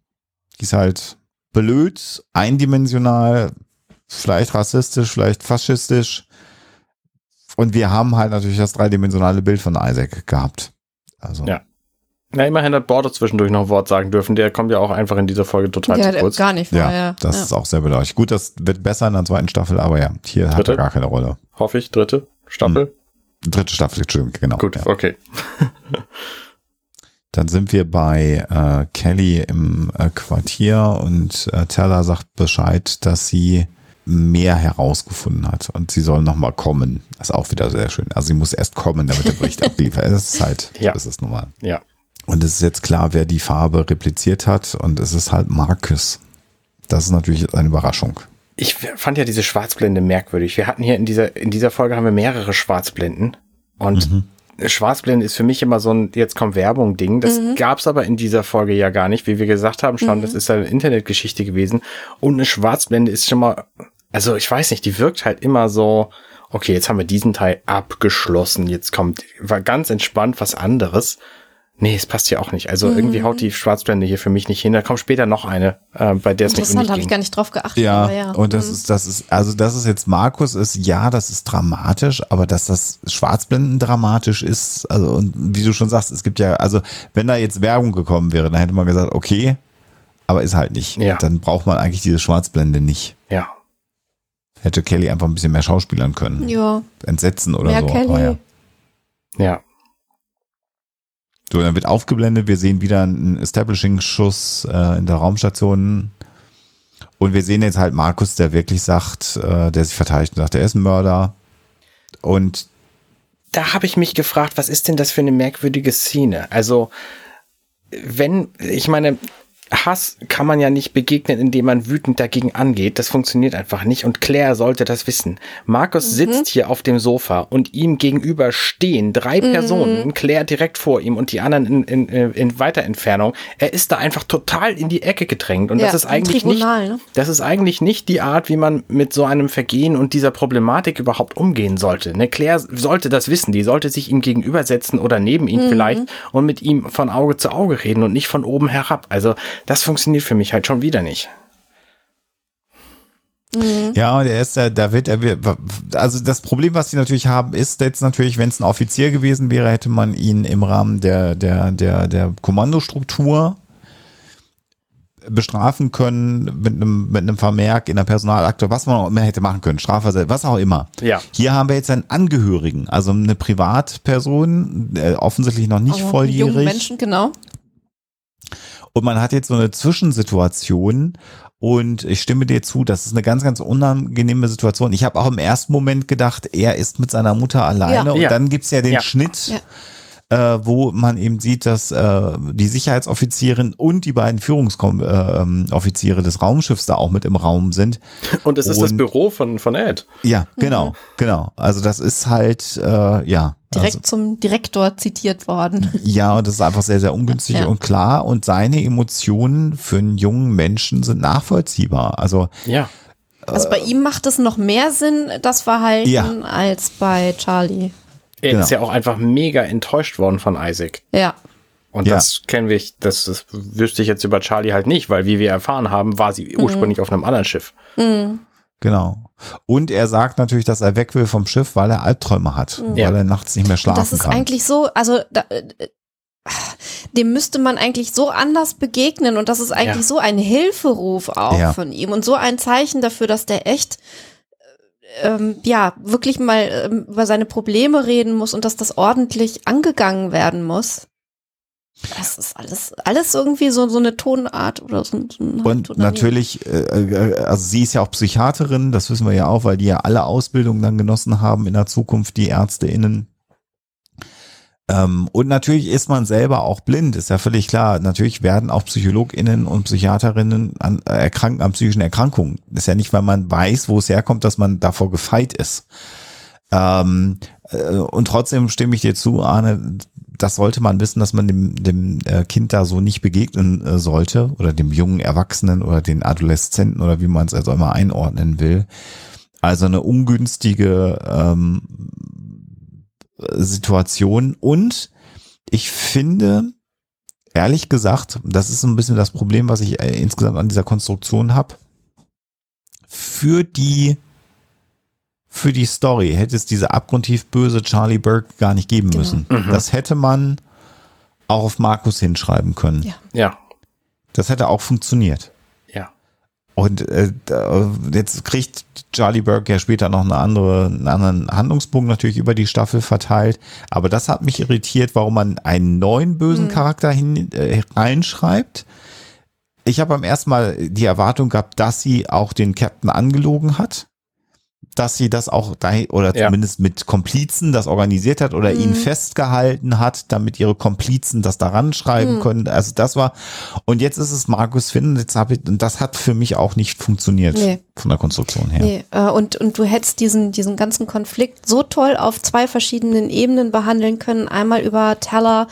Speaker 4: Die ist halt blöd, eindimensional, vielleicht rassistisch, vielleicht faschistisch. Und wir haben halt natürlich das dreidimensionale Bild von Isaac gehabt. Also
Speaker 2: Ja. Na, immerhin hat Border zwischendurch noch ein Wort sagen dürfen. Der kommt ja auch einfach in dieser Folge total
Speaker 3: Ja,
Speaker 2: zu
Speaker 3: der-
Speaker 2: kurz.
Speaker 3: gar nicht vor,
Speaker 4: ja, das
Speaker 3: ja.
Speaker 4: ist auch sehr bedauerlich. Gut, das wird besser in der zweiten Staffel, aber ja, hier hat
Speaker 2: Dritte?
Speaker 4: er gar keine Rolle.
Speaker 2: Hoffe ich. Dritte Staffel.
Speaker 4: Dritte Staffel, Entschuldigung, genau.
Speaker 2: Gut,
Speaker 4: Ja.
Speaker 2: okay.
Speaker 4: Dann sind wir bei äh, Kelly im äh, Quartier und äh, Teller sagt Bescheid, dass sie mehr herausgefunden hat und sie soll nochmal kommen. Das ist auch wieder sehr schön. Also sie muss erst kommen, damit der Bericht abliefert. Das ist halt,
Speaker 2: Ja.
Speaker 4: das ist normal.
Speaker 2: Ja.
Speaker 4: Und es ist jetzt klar, wer die Farbe repliziert hat und es ist halt Marcus. Das ist natürlich eine Überraschung.
Speaker 2: Ich fand ja diese Schwarzblende merkwürdig. Wir hatten hier in dieser, in dieser Folge haben wir mehrere Schwarzblenden. Und
Speaker 4: Mhm.
Speaker 2: Schwarzblende ist für mich immer so ein, jetzt kommt Werbung-Ding. Das gab's aber in dieser Folge ja gar nicht. Wie wir gesagt haben, schon, das ist eine Internetgeschichte gewesen. Und eine Schwarzblende ist schon mal, also ich weiß nicht, die wirkt halt immer so, okay, jetzt haben wir diesen Teil abgeschlossen. Jetzt kommt, war ganz entspannt was anderes. Nee, es passt ja auch nicht. Also irgendwie haut die Schwarzblende hier für mich nicht hin. Da kommt später noch eine, äh, bei der es mir
Speaker 3: Interessant,
Speaker 2: nicht
Speaker 3: habe ich gar nicht drauf geachtet.
Speaker 4: Ja,
Speaker 3: aber ja.
Speaker 4: und das
Speaker 3: Mhm.
Speaker 4: ist, das ist, also das ist jetzt Markus ist, ja, das ist dramatisch, aber dass das Schwarzblenden dramatisch ist, also und wie du schon sagst, es gibt ja, also wenn da jetzt Werbung gekommen wäre, dann hätte man gesagt, okay, aber ist halt nicht.
Speaker 2: Ja.
Speaker 4: Dann braucht man eigentlich diese Schwarzblende nicht.
Speaker 2: Ja.
Speaker 4: Hätte Kelly einfach ein bisschen mehr schauspielern können.
Speaker 3: Ja,
Speaker 4: Entsetzen oder
Speaker 3: mehr
Speaker 4: so.
Speaker 3: Kelly.
Speaker 4: Aber ja.
Speaker 2: Ja.
Speaker 4: So, dann wird aufgeblendet, wir sehen wieder einen Establishing-Schuss äh, in der Raumstation. Und wir sehen jetzt halt Markus, der wirklich sagt, äh, der sich verteidigt und sagt, er ist ein Mörder. Und
Speaker 2: da habe ich mich gefragt, was ist denn das für eine merkwürdige Szene? Also, wenn, ich meine, Hass kann man ja nicht begegnen, indem man wütend dagegen angeht. Das funktioniert einfach nicht. Und Claire sollte das wissen. Markus sitzt hier auf dem Sofa und ihm gegenüber stehen drei Personen, Claire direkt vor ihm und die anderen in, in, in weiter Entfernung. Er ist da einfach total in die Ecke gedrängt. Und
Speaker 3: Ja,
Speaker 2: das ist eigentlich nicht,
Speaker 3: Tribunal, ne?
Speaker 2: das ist eigentlich nicht die Art, wie man mit so einem Vergehen und dieser Problematik überhaupt umgehen sollte. Ne, Claire sollte das wissen. Die sollte sich ihm gegenübersetzen oder neben
Speaker 3: Mhm.
Speaker 2: ihm vielleicht und mit ihm von Auge zu Auge reden und nicht von oben herab. Also das funktioniert für mich halt schon wieder nicht.
Speaker 4: ja, und er ist da, da wird er, also das Problem, was sie natürlich haben, ist jetzt natürlich, wenn es ein Offizier gewesen wäre, hätte man ihn im Rahmen der, der, der, der Kommandostruktur bestrafen können mit einem, mit einem Vermerk in der Personalakte, was man auch immer hätte machen können, Strafversetz, was auch immer.
Speaker 2: Ja.
Speaker 4: Hier haben wir jetzt einen Angehörigen, also eine Privatperson, äh, offensichtlich noch nicht
Speaker 3: Aber
Speaker 4: volljährig.
Speaker 3: Jungen Menschen, genau.
Speaker 4: Und man hat jetzt so eine Zwischensituation und ich stimme dir zu, das ist eine ganz, ganz unangenehme Situation. Ich habe auch im ersten Moment gedacht, er ist mit seiner Mutter alleine
Speaker 3: Ja.
Speaker 4: und
Speaker 2: Ja.
Speaker 4: dann gibt's ja den
Speaker 2: Ja.
Speaker 4: Schnitt,
Speaker 3: Ja.
Speaker 4: Äh, wo man eben sieht, dass äh, die Sicherheitsoffizierin und die beiden Führungsoffiziere des Raumschiffs da auch mit im Raum sind.
Speaker 2: Und es ist das
Speaker 4: Und-
Speaker 2: Büro von, von Ed.
Speaker 4: Ja, genau, genau. Also das ist halt, äh, ja.
Speaker 3: Direkt
Speaker 4: also,
Speaker 3: zum Direktor zitiert worden.
Speaker 4: Ja, und das ist einfach sehr, sehr ungünstig
Speaker 3: Ja.
Speaker 4: und klar. Und seine Emotionen für einen jungen Menschen sind nachvollziehbar. Also
Speaker 2: Ja.
Speaker 3: Also bei ihm macht es noch mehr Sinn, das Verhalten,
Speaker 4: Ja.
Speaker 3: als bei Charlie.
Speaker 2: Er
Speaker 4: Genau.
Speaker 2: ist ja auch einfach mega enttäuscht worden von Isaac.
Speaker 3: Ja.
Speaker 2: Und
Speaker 4: Ja.
Speaker 2: das kennen wir, das, das wüsste ich jetzt über Charlie halt nicht, weil wie wir erfahren haben, war sie ursprünglich auf einem anderen Schiff.
Speaker 4: Genau. Und er sagt natürlich, dass er weg will vom Schiff, weil er Albträume hat,
Speaker 2: Ja.
Speaker 4: weil er nachts nicht mehr schlafen
Speaker 3: Das ist
Speaker 4: kann.
Speaker 3: eigentlich so, also da, äh, dem müsste man eigentlich so anders begegnen und das ist eigentlich
Speaker 2: Ja.
Speaker 3: so ein Hilferuf auch
Speaker 4: Ja.
Speaker 3: von ihm und so ein Zeichen dafür, dass der echt äh, ähm, ja wirklich mal ähm, über seine Probleme reden muss und dass das ordentlich angegangen werden muss. Das ist alles, alles irgendwie so, so eine Tonart oder so, so ein
Speaker 4: Und natürlich, äh, äh, also sie ist ja auch Psychiaterin, das wissen wir ja auch, weil die ja alle Ausbildungen dann genossen haben in der Zukunft, die ÄrzteInnen. Ähm, und natürlich ist man selber auch blind, ist ja völlig klar. Natürlich werden auch PsychologInnen und Psychiaterinnen an, äh, erkranken an psychischen Erkrankungen. ist ja nicht, weil man weiß, wo es herkommt, dass man davor gefeit ist. Ähm, äh, und trotzdem stimme ich dir zu, Arne, das sollte man wissen, dass man dem, dem äh, Kind da so nicht begegnen äh, sollte oder dem jungen Erwachsenen oder den Adoleszenten oder wie man es also immer einordnen will. Also eine ungünstige ähm, Situation und ich finde, ehrlich gesagt, das ist ein bisschen das Problem, was ich äh, insgesamt an dieser Konstruktion habe. Für die für die Story hätte es diese abgrundtief böse Charlie Burke gar nicht geben genau. müssen. Mhm. Das hätte man auch auf Markus hinschreiben können.
Speaker 2: Ja. ja.
Speaker 4: Das hätte auch funktioniert. Und äh, jetzt kriegt Charlie Burke ja später noch eine andere, einen anderen Handlungspunkt natürlich über die Staffel verteilt. Aber das hat mich irritiert, warum man einen neuen bösen mhm. Charakter hin, äh, reinschreibt. Ich habe beim ersten Mal die Erwartung gehabt, dass sie auch den Captain angelogen hat dass sie das auch da oder ja. zumindest mit Komplizen das organisiert hat oder mhm. ihn festgehalten hat, damit ihre Komplizen das daran schreiben mhm. können. Also das war und jetzt ist es Markus Finn. Jetzt habe ich und das hat für mich auch nicht funktioniert nee. von der Konstruktion her. Nee.
Speaker 3: Äh, und und du hättest diesen diesen ganzen Konflikt so toll auf zwei verschiedenen Ebenen behandeln können. Einmal über Teller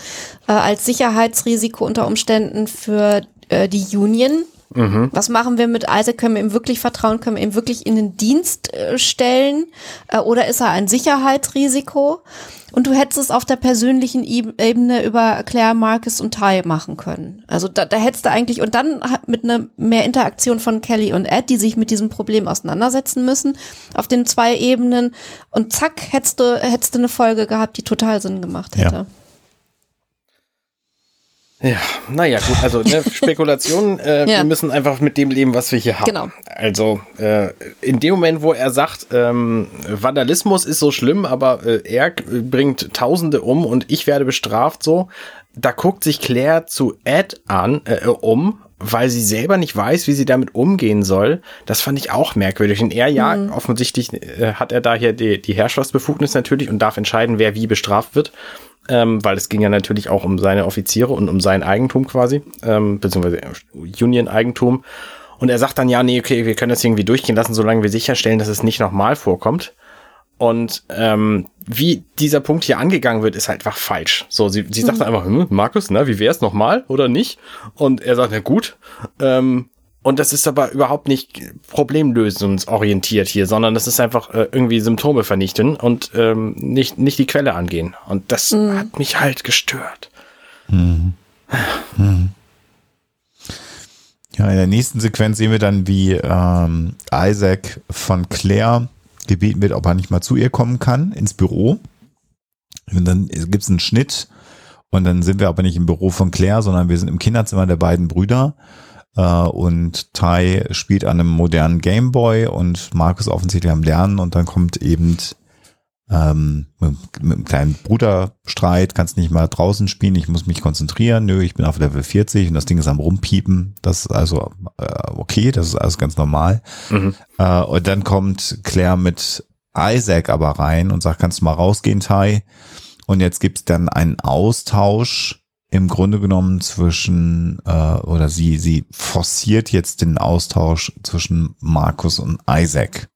Speaker 3: äh, als Sicherheitsrisiko unter Umständen für äh, die Union Mhm. Was machen wir mit Isaac? Können wir ihm wirklich vertrauen? Können wir ihm wirklich in den Dienst äh, stellen? Äh, oder ist er ein Sicherheitsrisiko? Und du hättest es auf der persönlichen Ebene über Claire, Marcus und Ty machen können. Also da, da hättest du eigentlich, und dann mit einer mehr Interaktion von Kelly und Ed, die sich mit diesem Problem auseinandersetzen müssen, auf den zwei Ebenen. Und zack, hättest du, hättest du eine Folge gehabt, die total Sinn gemacht hätte. Ja.
Speaker 2: Ja, naja, gut, also ne, Spekulationen, äh, ja. wir müssen einfach mit dem leben, was wir hier haben. Genau. Also äh, in dem Moment, wo er sagt, ähm, Vandalismus ist so schlimm, aber äh, er bringt Tausende um und ich werde bestraft so, da guckt sich Claire zu Ed an, äh, um, weil sie selber nicht weiß, wie sie damit umgehen soll. Das fand ich auch merkwürdig. Und er, ja, mhm. offensichtlich äh, hat er da hier die, die Herrschaftsbefugnis natürlich und darf entscheiden, wer wie bestraft wird ähm, weil es ging ja natürlich auch um seine Offiziere und um sein Eigentum quasi, ähm, beziehungsweise Union-Eigentum. Und er sagt dann, ja, nee, okay, wir können das irgendwie durchgehen lassen, solange wir sicherstellen, dass es nicht nochmal vorkommt. Und ähm, wie dieser Punkt hier angegangen wird, ist halt einfach falsch. So, sie, sie sagt mhm. einfach, hm, Markus, na, wie wär's nochmal oder nicht? Und er sagt, na gut, ähm, und das ist aber überhaupt nicht problemlösungsorientiert hier, sondern das ist einfach äh, irgendwie Symptome vernichten und ähm, nicht, nicht die Quelle angehen. Und das mhm. hat mich halt gestört. Mhm.
Speaker 4: Mhm. Ja, in der nächsten Sequenz sehen wir dann, wie ähm, Isaac von Claire gebeten wird, ob er nicht mal zu ihr kommen kann, ins Büro. Und dann gibt es einen Schnitt und dann sind wir aber nicht im Büro von Claire, sondern wir sind im Kinderzimmer der beiden Brüder. Äh, und Ty spielt an einem modernen Gameboy und Markus offensichtlich am Lernen und dann kommt eben ähm, mit, mit einem kleinen Bruderstreit, kannst nicht mal draußen spielen, ich muss mich konzentrieren, nö, ich bin auf Level 40 und das Ding ist am rumpiepen, das ist also äh, okay, das ist alles ganz normal. Mhm. Äh, und dann kommt Claire mit Isaac aber rein und sagt, kannst du mal rausgehen, Ty? Und jetzt gibt's dann einen Austausch im Grunde genommen zwischen, äh, oder sie, sie forciert jetzt den Austausch zwischen Markus und Isaac.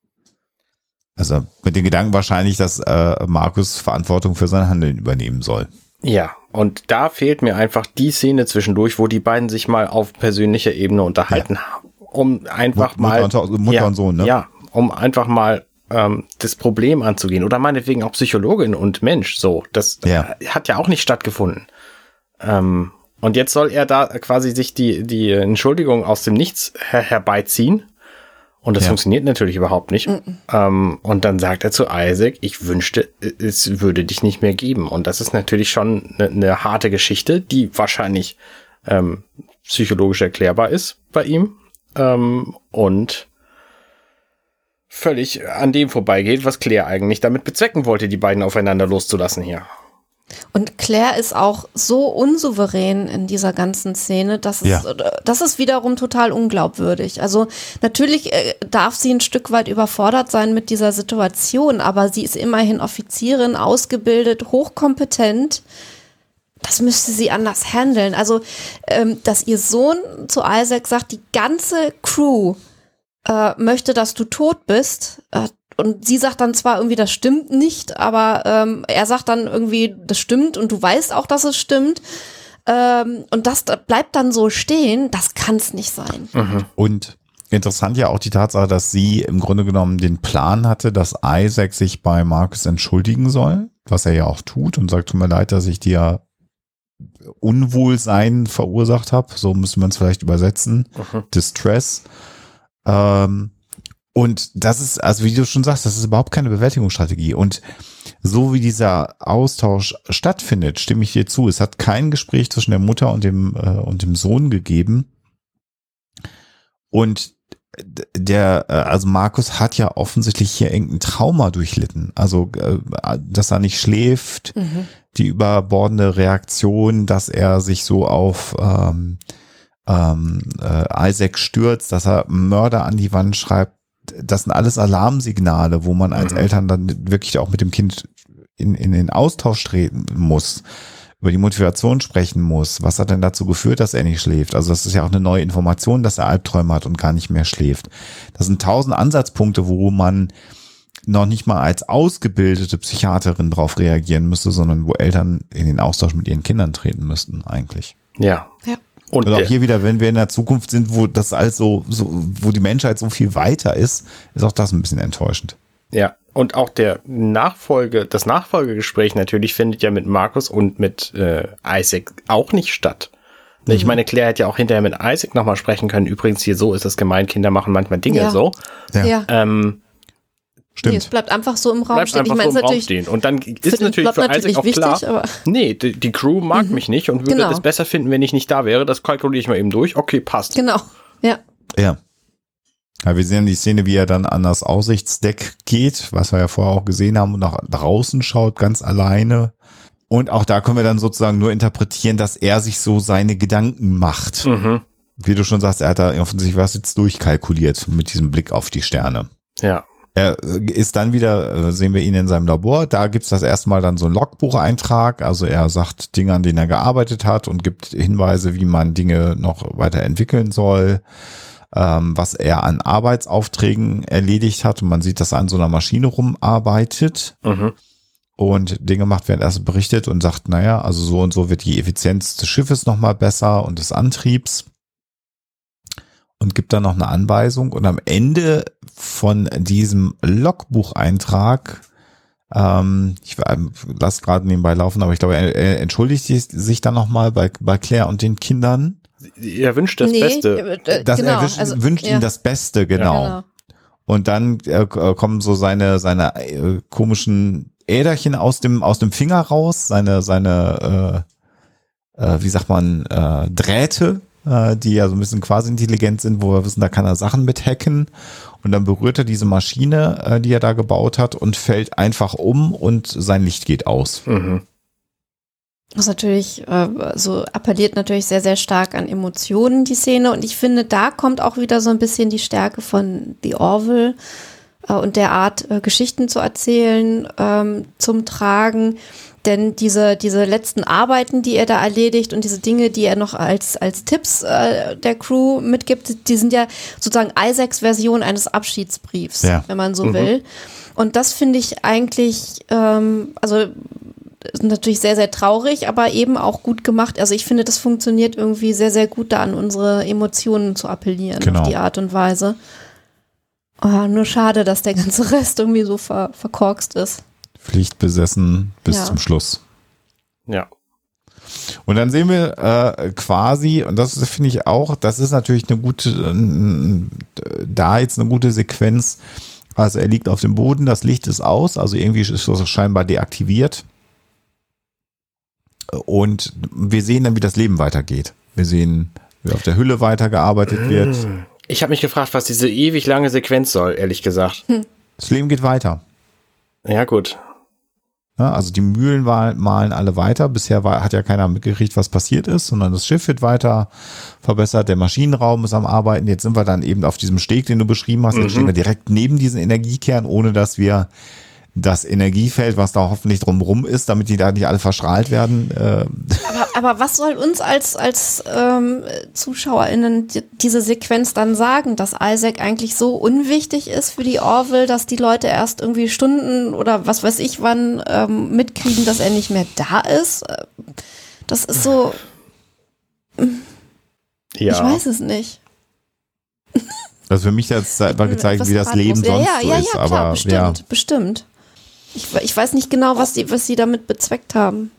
Speaker 4: Also mit dem Gedanken wahrscheinlich, dass äh, Markus Verantwortung für sein Handeln übernehmen soll.
Speaker 2: Ja, und da fehlt mir einfach die Szene zwischendurch, wo die beiden sich mal auf persönlicher Ebene unterhalten, ja. um einfach Mut, mal
Speaker 4: Mutter, und, Mutter
Speaker 2: ja,
Speaker 4: und Sohn, ne?
Speaker 2: Ja, um einfach mal ähm, das Problem anzugehen oder meinetwegen auch Psychologin und Mensch. So, das ja. hat ja auch nicht stattgefunden. Ähm, und jetzt soll er da quasi sich die, die Entschuldigung aus dem Nichts her herbeiziehen. Und das ja. funktioniert natürlich überhaupt nicht. Mhm. Ähm, und dann sagt er zu Isaac, ich wünschte, es würde dich nicht mehr geben. Und das ist natürlich schon eine, eine harte Geschichte, die wahrscheinlich ähm, psychologisch erklärbar ist bei ihm. Ähm, und völlig an dem vorbeigeht, was Claire eigentlich damit bezwecken wollte, die beiden aufeinander loszulassen hier.
Speaker 3: Und Claire ist auch so unsouverän in dieser ganzen Szene, dass es, ja. das ist wiederum total unglaubwürdig. Also natürlich äh, darf sie ein Stück weit überfordert sein mit dieser Situation, aber sie ist immerhin Offizierin, ausgebildet, hochkompetent. das müsste sie anders handeln. Also, ähm, dass ihr Sohn zu Isaac sagt, die ganze Crew äh, möchte, dass du tot bist. Und sie sagt dann zwar irgendwie, das stimmt nicht, aber ähm, er sagt dann irgendwie, das stimmt und du weißt auch, dass es stimmt. Ähm, und das bleibt dann so stehen, das kann es nicht sein.
Speaker 4: Mhm. Und interessant ja auch die Tatsache, dass sie im Grunde genommen den Plan hatte, dass Isaac sich bei Marcus entschuldigen soll, was er ja auch tut und sagt, tut mir leid, dass ich dir Unwohlsein verursacht habe. So müssen wir es vielleicht übersetzen. Mhm. Distress. Ähm, und das ist, also wie du schon sagst, das ist überhaupt keine Bewältigungsstrategie. Und so wie dieser Austausch stattfindet, stimme ich dir zu. Es hat kein Gespräch zwischen der Mutter und dem, äh, und dem Sohn gegeben. Und der, äh, also Markus hat ja offensichtlich hier irgendein Trauma durchlitten. Also, äh, dass er nicht schläft, mhm. die überbordende Reaktion, dass er sich so auf ähm, ähm, äh, Isaac stürzt, dass er Mörder an die Wand schreibt, das sind alles Alarmsignale, wo man als mhm. Eltern dann wirklich auch mit dem Kind in, in den Austausch treten muss, über die Motivation sprechen muss. Was hat denn dazu geführt, dass er nicht schläft? Also das ist ja auch eine neue Information, dass er Albträume hat und gar nicht mehr schläft. Das sind tausend Ansatzpunkte, wo man noch nicht mal als ausgebildete Psychiaterin drauf reagieren müsste, sondern wo Eltern in den Austausch mit ihren Kindern treten müssten eigentlich.
Speaker 2: Ja.
Speaker 3: Ja.
Speaker 4: Und, und auch hier wieder, wenn wir in der Zukunft sind, wo das alles so, so, wo die Menschheit so viel weiter ist, ist auch das ein bisschen enttäuschend.
Speaker 2: Ja, und auch der Nachfolge, das Nachfolgegespräch natürlich findet ja mit Markus und mit äh, Isaac auch nicht statt. Mhm. Ich meine, Claire hätte ja auch hinterher mit Isaac nochmal sprechen können. Übrigens, hier so ist es gemein, Kinder machen manchmal Dinge
Speaker 3: ja.
Speaker 2: so.
Speaker 3: Ja.
Speaker 2: Ähm,
Speaker 3: Stimmt. Nee, es bleibt einfach so im Raum
Speaker 2: bleibt
Speaker 3: stehen.
Speaker 2: ich meine, so im Raum stehen. Und dann ist natürlich für
Speaker 3: natürlich
Speaker 2: Isaac auch
Speaker 3: wichtig,
Speaker 2: klar, nee, die, die, Crew mag mhm. mich nicht und würde genau. es besser finden, wenn ich nicht da wäre. Das kalkuliere ich mal eben durch. Okay, passt.
Speaker 3: Genau, ja.
Speaker 4: Ja. Ja, wir sehen die Szene, wie er dann an das Aussichtsdeck geht, was wir ja vorher auch gesehen haben, und nach draußen schaut, ganz alleine. Und auch da können wir dann sozusagen nur interpretieren, dass er sich so seine Gedanken macht. Mhm. Wie du schon sagst, er hat da offensichtlich was jetzt durchkalkuliert mit diesem Blick auf die Sterne.
Speaker 2: Ja.
Speaker 4: Er äh, ist dann wieder, äh, sehen wir ihn in seinem Labor, da gibt's das erstmal dann so ein Logbucheintrag, also er sagt Dinge, an denen er gearbeitet hat und gibt Hinweise, wie man Dinge noch weiterentwickeln soll, ähm, was er an Arbeitsaufträgen erledigt hat und man sieht, dass er an so einer Maschine rumarbeitet. Mhm. Und Dinge macht, während er es berichtet und sagt, naja, also so und so wird die Effizienz des Schiffes nochmal besser und des Antriebs und gibt dann noch eine Anweisung und am Ende von diesem Logbucheintrag ähm, ich ähm, lasse gerade nebenbei laufen, aber ich glaube, er, entschuldigt sich dann nochmal bei, bei Claire und den Kindern.
Speaker 2: Er wünscht das nee, Beste.
Speaker 4: Äh, das, genau, er wünscht, also, wünscht ja. ihm das Beste, genau. Ja, genau. Und dann äh, kommen so seine, seine äh, komischen Äderchen aus dem, aus dem Finger raus, seine, seine, äh, äh, wie sagt man, äh, Drähte, äh, die ja so ein bisschen quasi intelligent sind, wo wir wissen, da kann er Sachen mit hacken. Und dann berührt er diese Maschine, äh, die er da gebaut hat und fällt einfach um und sein Licht geht aus. Mhm.
Speaker 3: Das natürlich, äh, so appelliert natürlich sehr, sehr stark an Emotionen, die Szene. Und ich finde, da kommt auch wieder so ein bisschen die Stärke von The Orville äh, und der Art, Geschichten zu erzählen, ähm, zum Tragen denn diese, diese letzten Arbeiten, die er da erledigt und diese Dinge, die er noch als, als Tipps äh, der Crew mitgibt, die sind ja sozusagen Isaacs Version eines Abschiedsbriefs, ja. wenn man so mhm. will. Und das finde ich eigentlich, ähm, also natürlich sehr, sehr traurig, aber eben auch gut gemacht. Also ich finde, das funktioniert irgendwie sehr, sehr gut, da an unsere Emotionen zu appellieren genau. auf die Art und Weise. Oh, nur schade, dass der ganze Rest irgendwie so ver verkorkst ist.
Speaker 4: Pflichtbesessen bis ja. zum Schluss.
Speaker 2: Ja.
Speaker 4: Und dann sehen wir äh, quasi, und das finde ich auch, das ist natürlich eine gute, äh, da jetzt eine gute Sequenz. Also er liegt auf dem Boden, das Licht ist aus, also irgendwie ist es scheinbar deaktiviert. Und wir sehen dann, wie das Leben weitergeht. Wir sehen, wie auf der Hülle weitergearbeitet wird.
Speaker 2: Ich habe mich gefragt, was diese ewig lange Sequenz soll, ehrlich gesagt.
Speaker 4: Das Leben geht weiter.
Speaker 2: Ja, gut.
Speaker 4: Ja, also die Mühlen malen alle weiter. Bisher war, hat ja keiner mitgekriegt, was passiert ist, sondern das Schiff wird weiter verbessert. Der Maschinenraum ist am Arbeiten. Jetzt sind wir dann eben auf diesem Steg, den du beschrieben hast. Jetzt mhm. stehen wir direkt neben diesem Energiekern, ohne dass wir das Energiefeld, was da hoffentlich drumrum ist, damit die da nicht alle verstrahlt werden. Äh.
Speaker 3: Aber, aber was soll uns als, als ähm, ZuschauerInnen die, diese Sequenz dann sagen, dass Isaac eigentlich so unwichtig ist für die Orville, dass die Leute erst irgendwie Stunden oder was weiß ich wann ähm, mitkriegen, dass er nicht mehr da ist? Das ist so.
Speaker 2: Ja.
Speaker 3: Ich weiß es nicht.
Speaker 4: Also für mich hat es einfach gezeigt, wie das Leben
Speaker 3: ja,
Speaker 4: sonst
Speaker 3: ja,
Speaker 4: so
Speaker 3: ja,
Speaker 4: ist.
Speaker 3: Ja,
Speaker 4: aber
Speaker 3: klar, bestimmt,
Speaker 4: ja.
Speaker 3: bestimmt. Ich, ich weiß nicht genau, was die, was sie damit bezweckt haben.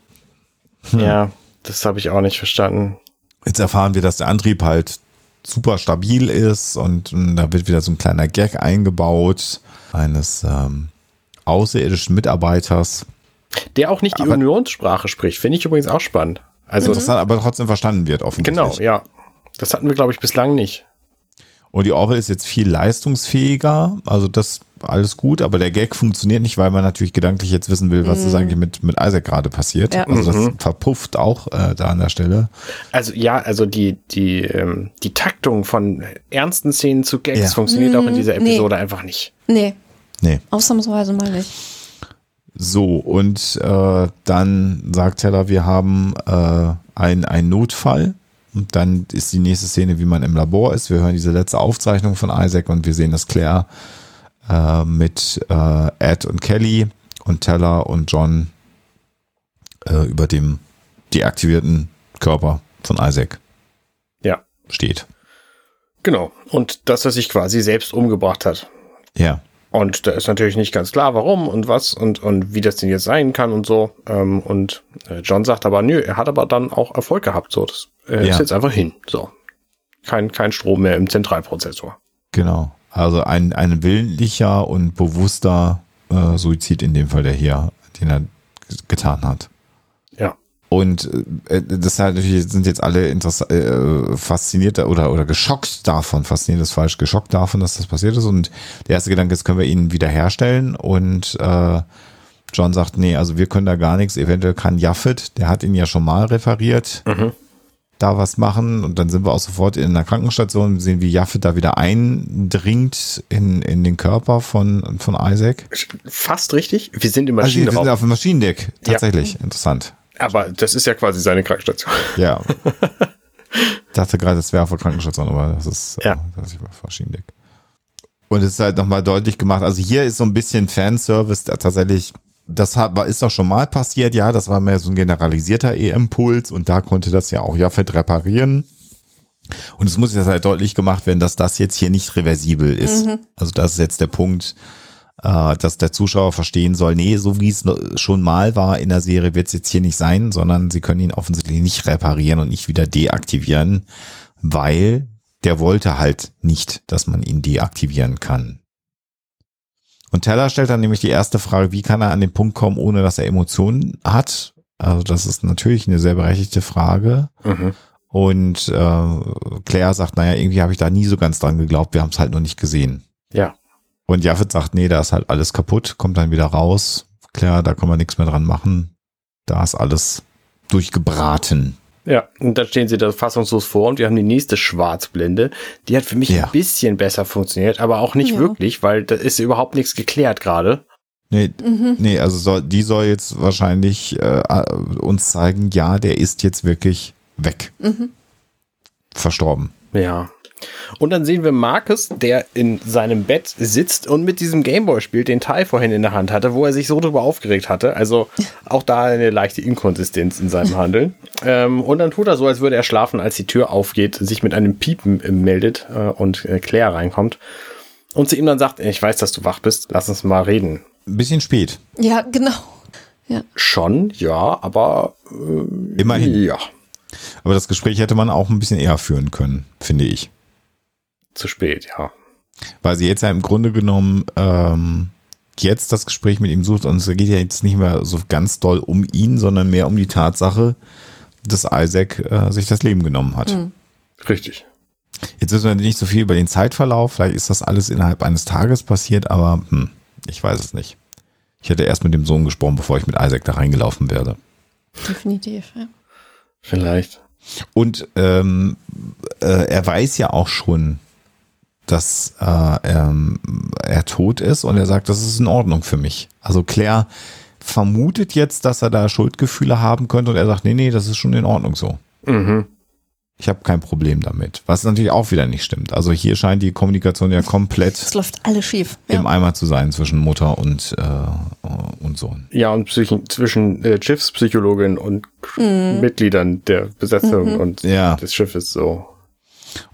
Speaker 2: Ja, das habe ich auch nicht verstanden.
Speaker 4: Jetzt erfahren wir, dass der Antrieb halt super stabil ist und, und da wird wieder so ein kleiner Gag eingebaut eines ähm, außerirdischen Mitarbeiters.
Speaker 2: Der auch nicht die
Speaker 4: Aber-
Speaker 2: Unionssprache spricht, finde ich übrigens auch spannend. Also,
Speaker 4: Interessant, aber trotzdem verstanden wird offensichtlich.
Speaker 2: genau, ja. Das hatten wir, glaube ich, bislang nicht.
Speaker 4: Und die Orville ist jetzt viel leistungsfähiger, also das alles gut, aber der Gag funktioniert nicht, weil man natürlich gedanklich jetzt wissen will, was ist eigentlich mit, mit Isaac gerade passiert.
Speaker 3: Ja.
Speaker 4: Also das
Speaker 2: Mhm.
Speaker 4: verpufft auch äh, da an der Stelle.
Speaker 2: Also ja, also die, die, ähm, die Taktung von ernsten Szenen zu Gags
Speaker 4: Ja.
Speaker 2: funktioniert auch in dieser
Speaker 3: Mm, nee.
Speaker 2: Episode einfach nicht.
Speaker 3: Nee,
Speaker 4: Nee.
Speaker 3: ausnahmsweise mal nicht.
Speaker 4: So, und äh, dann sagt Teller, wir haben äh, ein- einen Notfall. Und dann ist die nächste Szene, wie man im Labor ist. Wir hören diese letzte Aufzeichnung von Isaac und wir sehen, dass Claire äh, mit äh, Ed und Kelly und Teller und John äh, über dem deaktivierten Körper von Isaac
Speaker 2: Ja,
Speaker 4: steht.
Speaker 2: genau. Und dass er sich quasi selbst umgebracht hat.
Speaker 4: Ja.
Speaker 2: Und da ist natürlich nicht ganz klar, warum und was und, und wie das denn jetzt sein kann und so. Ähm, und äh, John sagt aber, nö, er hat aber dann auch Erfolg gehabt. So, das äh,
Speaker 4: Ja.
Speaker 2: ist jetzt einfach hin. So. Kein, kein Strom mehr im Zentralprozessor.
Speaker 4: Genau. Also ein, ein willentlicher und bewusster äh, Suizid in dem Fall, der hier, den er getan hat.
Speaker 2: Ja.
Speaker 4: Und äh, das ist halt natürlich sind jetzt alle äh, fasziniert oder oder geschockt davon, fasziniert ist falsch, geschockt davon, dass das passiert ist. Und der erste Gedanke ist, können wir ihn wiederherstellen? Und äh, John sagt, nee, also wir können da gar nichts. Eventuell kann Jaffet, der hat ihn ja schon mal repariert,
Speaker 2: Mhm.
Speaker 4: Da was machen. Und dann sind wir auch sofort in einer Krankenstation, sehen, wie Jaffet da wieder eindringt in, in den Körper von, von Isaac.
Speaker 2: Fast richtig. Wir sind im
Speaker 4: Also wir sind auf dem Maschinendeck. Tatsächlich. Interessant.
Speaker 2: aber das ist ja quasi seine Krankenstation.
Speaker 4: Ja. Ich dachte gerade, das wäre auf der Krankenstation, aber das ist
Speaker 2: Ja.
Speaker 4: äh, das ist auf Maschinendeck. Und es ist halt nochmal deutlich gemacht. Also hier ist so ein bisschen Fanservice tatsächlich. Das hat, war, ist doch schon mal passiert, ja. Das war mehr so ein generalisierter EM-Puls und da konnte das ja auch Jaffet reparieren. Und es muss jetzt halt deutlich gemacht werden, dass das jetzt hier nicht reversibel ist. Also das ist jetzt der Punkt, äh, dass der Zuschauer verstehen soll, nee, so wie es schon mal war in der Serie, wird es jetzt hier nicht sein, sondern sie können ihn offensichtlich nicht reparieren und nicht wieder deaktivieren, weil der wollte halt nicht, dass man ihn deaktivieren kann. Und Teller stellt dann nämlich die erste Frage, wie kann er an den Punkt kommen, ohne dass er Emotionen hat? Also das ist natürlich eine sehr berechtigte Frage.
Speaker 2: Mhm.
Speaker 4: Und äh, Claire sagt, naja, irgendwie habe ich da nie so ganz dran geglaubt, wir haben es halt noch nicht gesehen.
Speaker 2: Ja.
Speaker 4: Und Jaffet sagt, nee, da ist halt alles kaputt, kommt dann wieder raus. Claire, da kann man nichts mehr dran machen. Da ist alles durchgebraten.
Speaker 2: Ja, und dann stehen sie da fassungslos vor und wir haben die nächste Schwarzblende. Die hat für mich
Speaker 4: Ja.
Speaker 2: ein bisschen besser funktioniert, aber auch nicht
Speaker 3: Ja.
Speaker 2: wirklich, weil da ist überhaupt nichts geklärt gerade.
Speaker 4: Nee,
Speaker 3: Mhm.
Speaker 4: nee also soll, die soll jetzt wahrscheinlich äh, uns zeigen, ja, der ist jetzt wirklich weg.
Speaker 3: Mhm.
Speaker 4: Verstorben.
Speaker 2: Ja. Und dann sehen wir Marcus, der in seinem Bett sitzt und mit diesem Gameboy spielt, den Ty vorhin in der Hand hatte, wo er sich so drüber aufgeregt hatte. Also auch da eine leichte Inkonsistenz in seinem Handeln. ähm, und dann tut er so, als würde er schlafen, als die Tür aufgeht, sich mit einem Piepen äh, meldet äh, und äh, Claire reinkommt. Und zu ihm dann sagt, ich weiß, dass du wach bist, lass uns mal reden.
Speaker 4: Ein bisschen spät.
Speaker 3: Ja, genau.
Speaker 2: Schon, ja, aber äh,
Speaker 4: Immerhin.
Speaker 2: ja,
Speaker 4: Aber das Gespräch hätte man auch ein bisschen eher führen können, finde ich.
Speaker 2: Zu spät, ja.
Speaker 4: Weil sie jetzt ja im Grunde genommen ähm, jetzt das Gespräch mit ihm sucht und es geht ja jetzt nicht mehr so ganz doll um ihn, sondern mehr um die Tatsache, dass Isaac äh, sich das Leben genommen hat.
Speaker 3: Mhm.
Speaker 2: Richtig.
Speaker 4: Jetzt wissen wir nicht so viel über den Zeitverlauf, vielleicht ist das alles innerhalb eines Tages passiert, aber hm, ich weiß es nicht. Ich hätte erst mit dem Sohn gesprochen, bevor ich mit Isaac da reingelaufen werde.
Speaker 3: Definitiv, ja.
Speaker 2: Vielleicht.
Speaker 4: Und ähm, äh, er weiß ja auch schon, dass äh, ähm, er tot ist und er sagt, das ist in Ordnung für mich. Also Claire vermutet jetzt, dass er da Schuldgefühle haben könnte und er sagt, nee, nee, das ist schon in Ordnung so.
Speaker 2: Mhm.
Speaker 4: Ich habe kein Problem damit. Was natürlich auch wieder nicht stimmt. Also hier scheint die Kommunikation ja komplett
Speaker 3: Es läuft alles schief. Ja.
Speaker 4: im Eimer zu sein zwischen Mutter und, äh, und Sohn.
Speaker 2: Ja, und Psychi zwischen äh, Schiffspsychologin und Mitgliedern der Besetzung und
Speaker 4: Ja.
Speaker 2: des Schiffes so.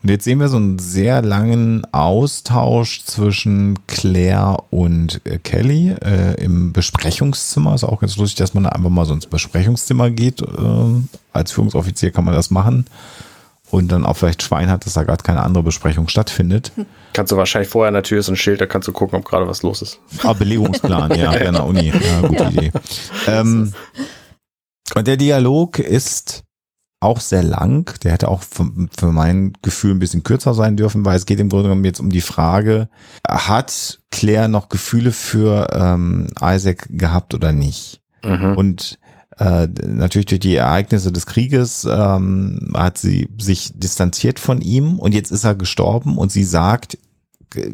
Speaker 4: Und jetzt sehen wir so einen sehr langen Austausch zwischen Claire und äh, Kelly äh, im Besprechungszimmer. Ist auch ganz lustig, dass man da einfach mal so ins Besprechungszimmer geht. Äh, als Führungsoffizier kann man das machen. Und dann auch vielleicht Schwein hat, dass da gerade keine andere Besprechung stattfindet.
Speaker 2: Kannst du wahrscheinlich vorher an der Tür ist ein Schild, da kannst du gucken, ob gerade was los ist.
Speaker 4: Ah, Belegungsplan, ja, an der Uni. Ja, gute Idee. Ähm, und der Dialog ist auch sehr lang. Der hätte auch für, für mein Gefühl ein bisschen kürzer sein dürfen, weil es geht im Grunde genommen jetzt um die Frage, hat Claire noch Gefühle für ähm, Isaac gehabt oder nicht?
Speaker 2: Mhm.
Speaker 4: Und äh, natürlich durch die Ereignisse des Krieges ähm, hat sie sich distanziert von ihm und jetzt ist er gestorben und sie sagt,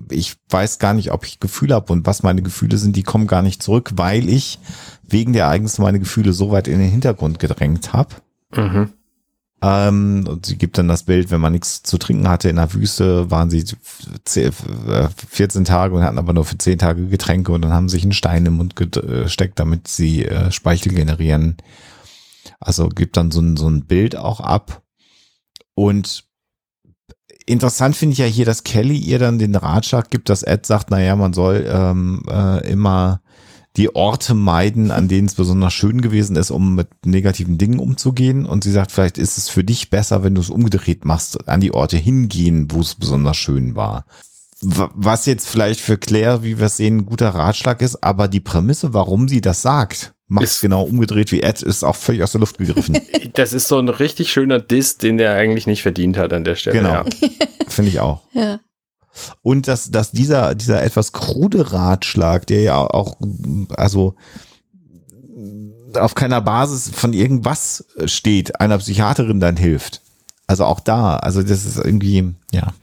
Speaker 4: ich weiß gar nicht, ob ich Gefühle habe und was meine Gefühle sind, die kommen gar nicht zurück, weil ich wegen der Ereignisse meine Gefühle so weit in den Hintergrund gedrängt habe.
Speaker 2: Mhm.
Speaker 4: Ähm, und sie gibt dann das Bild, wenn man nichts zu trinken hatte in der Wüste, waren sie ze- äh, 14 Tage und hatten aber nur für 10 Tage Getränke und dann haben sich einen Stein im Mund gesteckt, damit sie äh, Speichel generieren. Also gibt dann so ein, so ein Bild auch ab. Und interessant finde ich ja hier, dass Kelly ihr dann den Ratschlag gibt, dass Ed sagt, naja, man soll ähm, äh, immer die Orte meiden, an denen es besonders schön gewesen ist, um mit negativen Dingen umzugehen. Und sie sagt, vielleicht ist es für dich besser, wenn du es umgedreht machst, an die Orte hingehen, wo es besonders schön war. Was jetzt vielleicht für Claire, wie wir es sehen, ein guter Ratschlag ist, aber die Prämisse, warum sie das sagt, macht genau umgedreht wie Ed, ist auch völlig aus der Luft gegriffen.
Speaker 2: Das ist so ein richtig schöner Diss, den der eigentlich nicht verdient hat an der Stelle.
Speaker 4: Genau.
Speaker 2: Ja.
Speaker 4: Finde ich auch.
Speaker 3: Ja.
Speaker 4: Und dass, dass dieser, dieser etwas krude Ratschlag, der ja auch, also auf keiner Basis von irgendwas steht, einer Psychiaterin dann hilft. Also auch da, also das ist irgendwie, ja.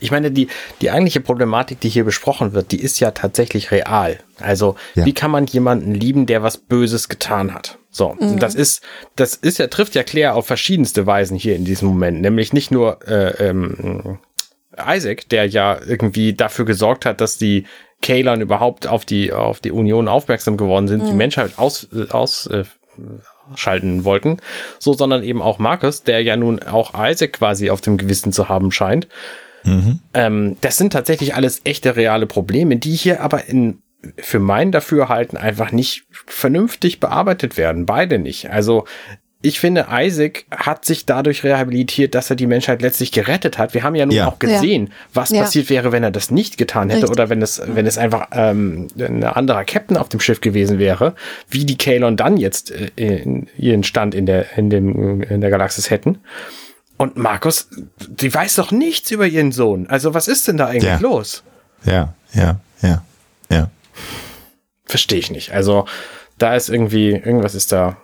Speaker 2: Ich meine, die, die eigentliche Problematik, die hier besprochen wird, die ist ja tatsächlich real. Also,
Speaker 4: Ja.
Speaker 2: wie kann man jemanden lieben, der was Böses getan hat? So, und das ist, das ist ja, trifft ja Claire auf verschiedenste Weisen hier in diesem Moment. Nämlich nicht nur äh, ähm, Isaac, der ja irgendwie dafür gesorgt hat, dass die Kalon überhaupt auf die, auf die Union aufmerksam geworden sind, die Menschheit aus, äh, aus äh, schalten wollten, so, sondern eben auch Marcus, der ja nun auch Isaac quasi auf dem Gewissen zu haben scheint. Ähm, das sind tatsächlich alles echte reale Probleme, die hier aber in für mein Dafürhalten einfach nicht vernünftig bearbeitet werden. Beide nicht. Also ich finde, Isaac hat sich dadurch rehabilitiert, dass er die Menschheit letztlich gerettet hat. Wir haben ja nun
Speaker 4: Ja.
Speaker 2: auch gesehen, was
Speaker 3: Ja.
Speaker 2: passiert wäre, wenn er das nicht getan hätte
Speaker 3: Richtig.
Speaker 2: oder wenn es, wenn es einfach ähm, ein anderer Captain auf dem Schiff gewesen wäre, wie die Kalon dann jetzt äh, in, ihren Stand in der, in dem, in der Galaxis hätten. Und Markus, die weiß doch nichts über ihren Sohn. Also was ist denn da eigentlich
Speaker 4: Ja.
Speaker 2: los?
Speaker 4: Ja, ja, ja, ja.
Speaker 2: Verstehe ich nicht. Also da ist irgendwie, irgendwas ist da,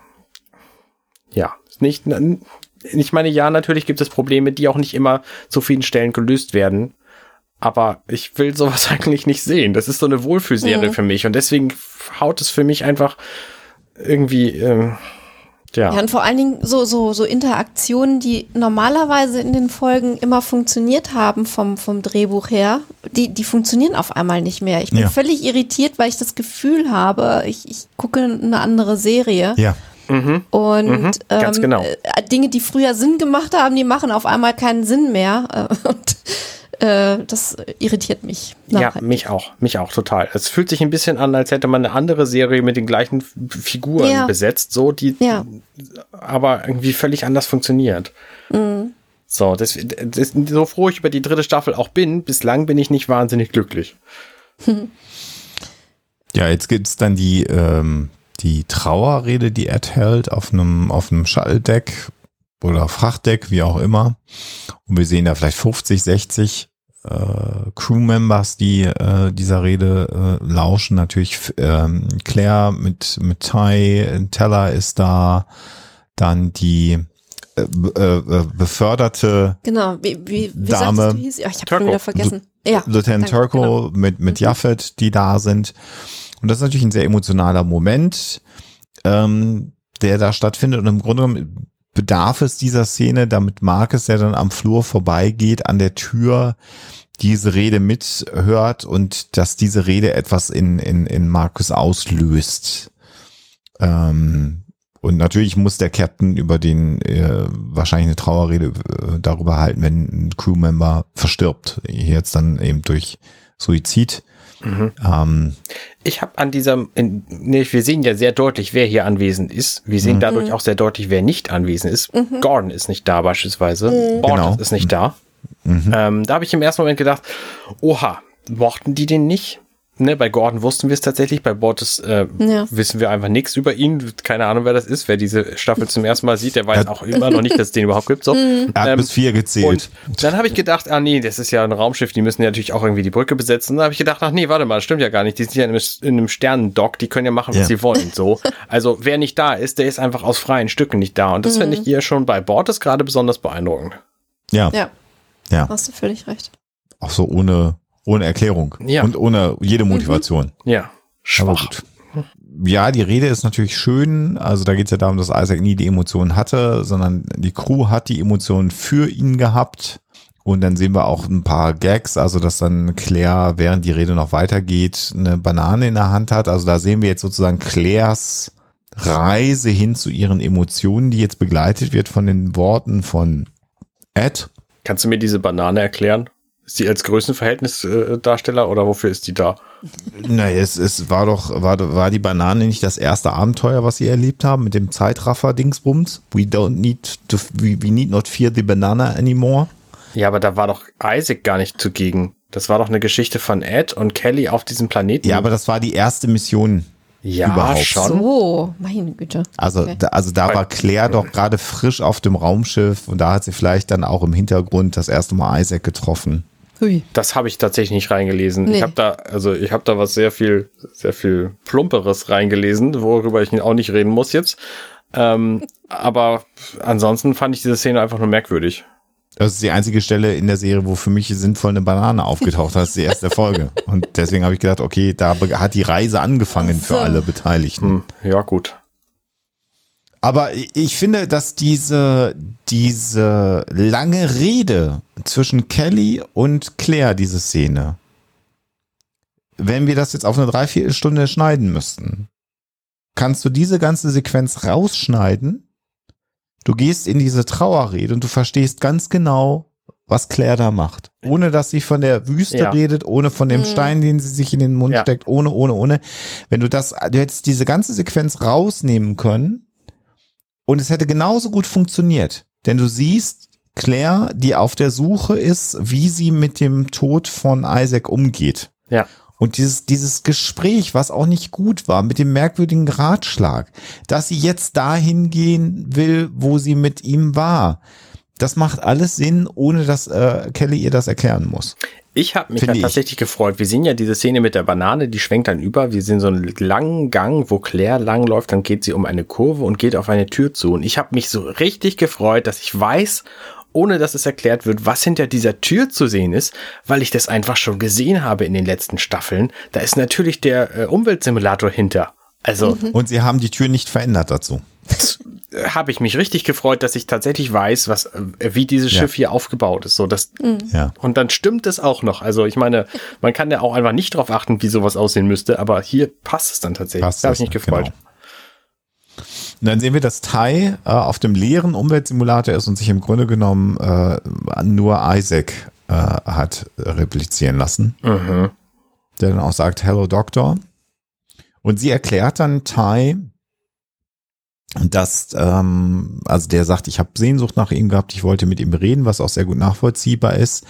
Speaker 2: ja, ist nicht, ich meine, ja, natürlich gibt es Probleme, die auch nicht immer zu vielen Stellen gelöst werden. Aber ich will sowas eigentlich nicht sehen. Das ist so eine Wohlfühlserie für mich. Und deswegen haut es für mich einfach irgendwie, ähm, ja.
Speaker 3: Ja, und vor allen Dingen so, so, so Interaktionen, die normalerweise in den Folgen immer funktioniert haben vom, vom Drehbuch her, die, die funktionieren auf einmal nicht mehr. Ich bin
Speaker 4: Ja.
Speaker 3: völlig irritiert, weil ich das Gefühl habe, ich, ich gucke eine andere Serie.
Speaker 4: Ja,
Speaker 3: Und
Speaker 2: ganz
Speaker 3: ähm,
Speaker 2: genau.
Speaker 3: äh, Dinge, die früher Sinn gemacht haben, die machen auf einmal keinen Sinn mehr. Äh, Und äh, das irritiert mich.
Speaker 2: Ja,
Speaker 3: nachhaltig.
Speaker 2: mich auch, mich auch total. Es fühlt sich ein bisschen an, als hätte man eine andere Serie mit den gleichen Figuren
Speaker 3: Ja.
Speaker 2: besetzt, so die
Speaker 3: Ja.
Speaker 2: aber irgendwie völlig anders funktioniert.
Speaker 3: Mhm.
Speaker 2: So, das, das, so froh ich über die dritte Staffel auch bin, bislang bin ich nicht wahnsinnig glücklich.
Speaker 4: Ja, jetzt gibt's dann die, ähm, die Trauerrede, die Ed hält auf einem, auf einem Shuttle-Deck oder Frachtdeck, wie auch immer. Und wir sehen da vielleicht 50, 60 äh, Crewmembers, die äh, dieser Rede äh, lauschen. Natürlich ähm, Claire mit, mit Ty, Teller ist da, dann die äh, äh, äh, beförderte
Speaker 3: Genau, wie, wie, wie
Speaker 4: Dame.
Speaker 3: du hieß? Ja, ich habe schon wieder vergessen. Ja,
Speaker 4: Lieutenant Turco
Speaker 3: genau.
Speaker 4: mit, mit Jaffet, die da sind. Und das ist natürlich ein sehr emotionaler Moment, ähm, der da stattfindet. Und im Grunde genommen bedarf es dieser Szene, damit Marcus, der dann am Flur vorbeigeht, an der Tür diese Rede mithört und dass diese Rede etwas in, in, in Marcus auslöst. Ähm, und natürlich muss der Captain über den äh, wahrscheinlich eine Trauerrede äh, darüber halten, wenn ein Crewmember verstirbt. Jetzt dann eben durch Suizid.
Speaker 2: Mhm.
Speaker 4: Ähm,
Speaker 2: Ich habe an diesem, in, nee, wir sehen ja sehr deutlich, wer hier anwesend ist. Wir sehen
Speaker 4: Mhm.
Speaker 2: dadurch auch sehr deutlich, wer nicht anwesend ist. Gordon ist nicht da beispielsweise.
Speaker 3: Mhm.
Speaker 2: Borges
Speaker 4: Genau.
Speaker 2: ist nicht da.
Speaker 4: Mhm.
Speaker 2: Ähm, da habe ich im ersten Moment gedacht, oha, mochten die den nicht? Ne, bei Gordon wussten wir es tatsächlich, bei Borges äh,
Speaker 3: Ja.
Speaker 2: wissen wir einfach nichts über ihn. Keine Ahnung, wer das ist. Wer diese Staffel zum ersten Mal sieht, der weiß
Speaker 4: Ja.
Speaker 2: auch immer noch nicht, dass es den überhaupt gibt. So.
Speaker 3: Mhm.
Speaker 4: er hat
Speaker 2: Ähm,
Speaker 4: bis vier gezählt.
Speaker 2: Und dann habe ich gedacht, ah nee, das ist ja ein Raumschiff, die müssen ja natürlich auch irgendwie die Brücke besetzen. Dann habe ich gedacht, ach nee, warte mal, das stimmt ja gar nicht. Die sind ja in einem, in einem Sternendock, die können ja machen, was
Speaker 4: Ja.
Speaker 2: sie wollen. So. Also wer nicht da ist, der ist einfach aus freien Stücken nicht da. Und das finde ich hier schon bei Bord ist gerade besonders beeindruckend.
Speaker 4: ja,
Speaker 3: Ja,
Speaker 4: ja.
Speaker 3: hast du völlig recht.
Speaker 4: Auch so ohne, ohne Erklärung.
Speaker 2: Ja.
Speaker 4: Und ohne jede Motivation.
Speaker 2: Ja,
Speaker 4: Aber
Speaker 2: schwach.
Speaker 4: gut. Ja, die Rede ist natürlich schön. Also da geht es ja darum, dass Isaac nie die Emotionen hatte, sondern die Crew hat die Emotionen für ihn gehabt. Und dann sehen wir auch ein paar Gags, also dass dann Claire, während die Rede noch weitergeht, eine Banane in der Hand hat. Also da sehen wir jetzt sozusagen Claires Reise hin zu ihren Emotionen, die jetzt begleitet wird von den Worten von Ed.
Speaker 2: Kannst du mir diese Banane erklären? Ist die als Größenverhältnisdarsteller oder wofür ist die da?
Speaker 4: Na, es, es war doch, war, war die Banane nicht das erste Abenteuer, was sie erlebt haben mit dem Zeitraffer-Dingsbums? We don't need to, we, we need not fear the banana anymore.
Speaker 2: Ja, aber da war doch Isaac gar nicht zugegen. Das war doch eine Geschichte von Ed und Kelly auf diesem Planeten.
Speaker 4: Ja, aber das war die erste Mission.
Speaker 2: ja,
Speaker 4: überhaupt.
Speaker 2: schon.
Speaker 3: So, meine Güte.
Speaker 4: Also,
Speaker 3: Okay.
Speaker 4: da, also da war Claire doch gerade frisch auf dem Raumschiff und da hat sie vielleicht dann auch im Hintergrund das erste Mal Isaac getroffen.
Speaker 3: Hui.
Speaker 2: Das habe ich tatsächlich nicht reingelesen.
Speaker 3: Nee.
Speaker 2: Ich habe da, also ich habe da was sehr viel, sehr viel plumperes reingelesen, worüber ich auch nicht reden muss jetzt. Ähm, aber ansonsten fand ich diese Szene einfach nur merkwürdig.
Speaker 4: Das ist die einzige Stelle in der Serie, wo für mich sinnvoll eine Banane aufgetaucht hat, das ist die erste Folge. Und deswegen habe ich gedacht, okay, da hat die Reise angefangen für alle Beteiligten.
Speaker 2: Hm, ja, gut.
Speaker 4: Aber ich finde, dass diese, diese lange Rede zwischen Kelly und Claire, diese Szene, wenn wir das jetzt auf eine Dreiviertelstunde schneiden müssten, kannst du diese ganze Sequenz rausschneiden. Du gehst in diese Trauerrede und du verstehst ganz genau, was Claire da macht. Ohne dass sie von der Wüste
Speaker 2: Ja.
Speaker 4: redet, ohne von dem
Speaker 3: Mhm.
Speaker 4: Stein, den sie sich in den Mund
Speaker 2: Ja.
Speaker 4: steckt, ohne, ohne, ohne. Wenn du das, du hättest diese ganze Sequenz rausnehmen können und es hätte genauso gut funktioniert. Denn du siehst Claire, die auf der Suche ist, wie sie mit dem Tod von Isaac umgeht.
Speaker 2: Ja.
Speaker 4: Und dieses, dieses Gespräch, was auch nicht gut war, mit dem merkwürdigen Ratschlag, dass sie jetzt dahin gehen will, wo sie mit ihm war. Das macht alles Sinn, ohne dass äh, Kelly ihr das erklären muss.
Speaker 2: Ich habe mich
Speaker 4: Finde
Speaker 2: ja
Speaker 4: ich.
Speaker 2: tatsächlich gefreut. Wir sehen ja diese Szene mit der Banane, die schwenkt dann über. Wir sehen so einen langen Gang, wo Claire langläuft, dann geht sie um eine Kurve und geht auf eine Tür zu. Und ich habe mich so richtig gefreut, dass ich weiß, ohne dass es erklärt wird, was hinter dieser Tür zu sehen ist, weil ich das einfach schon gesehen habe in den letzten Staffeln. Da ist natürlich der äh, Umweltsimulator hinter. Also
Speaker 4: Und sie haben die Tür nicht verändert dazu.
Speaker 2: habe ich mich richtig gefreut, dass ich tatsächlich weiß, was, äh, wie dieses
Speaker 4: Ja.
Speaker 2: Schiff hier aufgebaut ist. So, das,
Speaker 4: Ja.
Speaker 2: und dann stimmt es auch noch. Also ich meine, man kann ja auch einfach nicht drauf achten, wie sowas aussehen müsste, aber hier passt es dann tatsächlich.
Speaker 4: Passt
Speaker 2: da habe
Speaker 4: das,
Speaker 2: ich mich gefreut.
Speaker 4: genau. Und dann sehen wir, dass Tai äh, auf dem leeren Umweltsimulator ist und sich im Grunde genommen äh, nur Isaac äh, hat replizieren lassen.
Speaker 2: Mhm.
Speaker 4: Der dann auch sagt, Hello Doctor. Und sie erklärt dann Tai, dass, ähm, also der sagt, ich habe Sehnsucht nach ihm gehabt, ich wollte mit ihm reden, was auch sehr gut nachvollziehbar ist.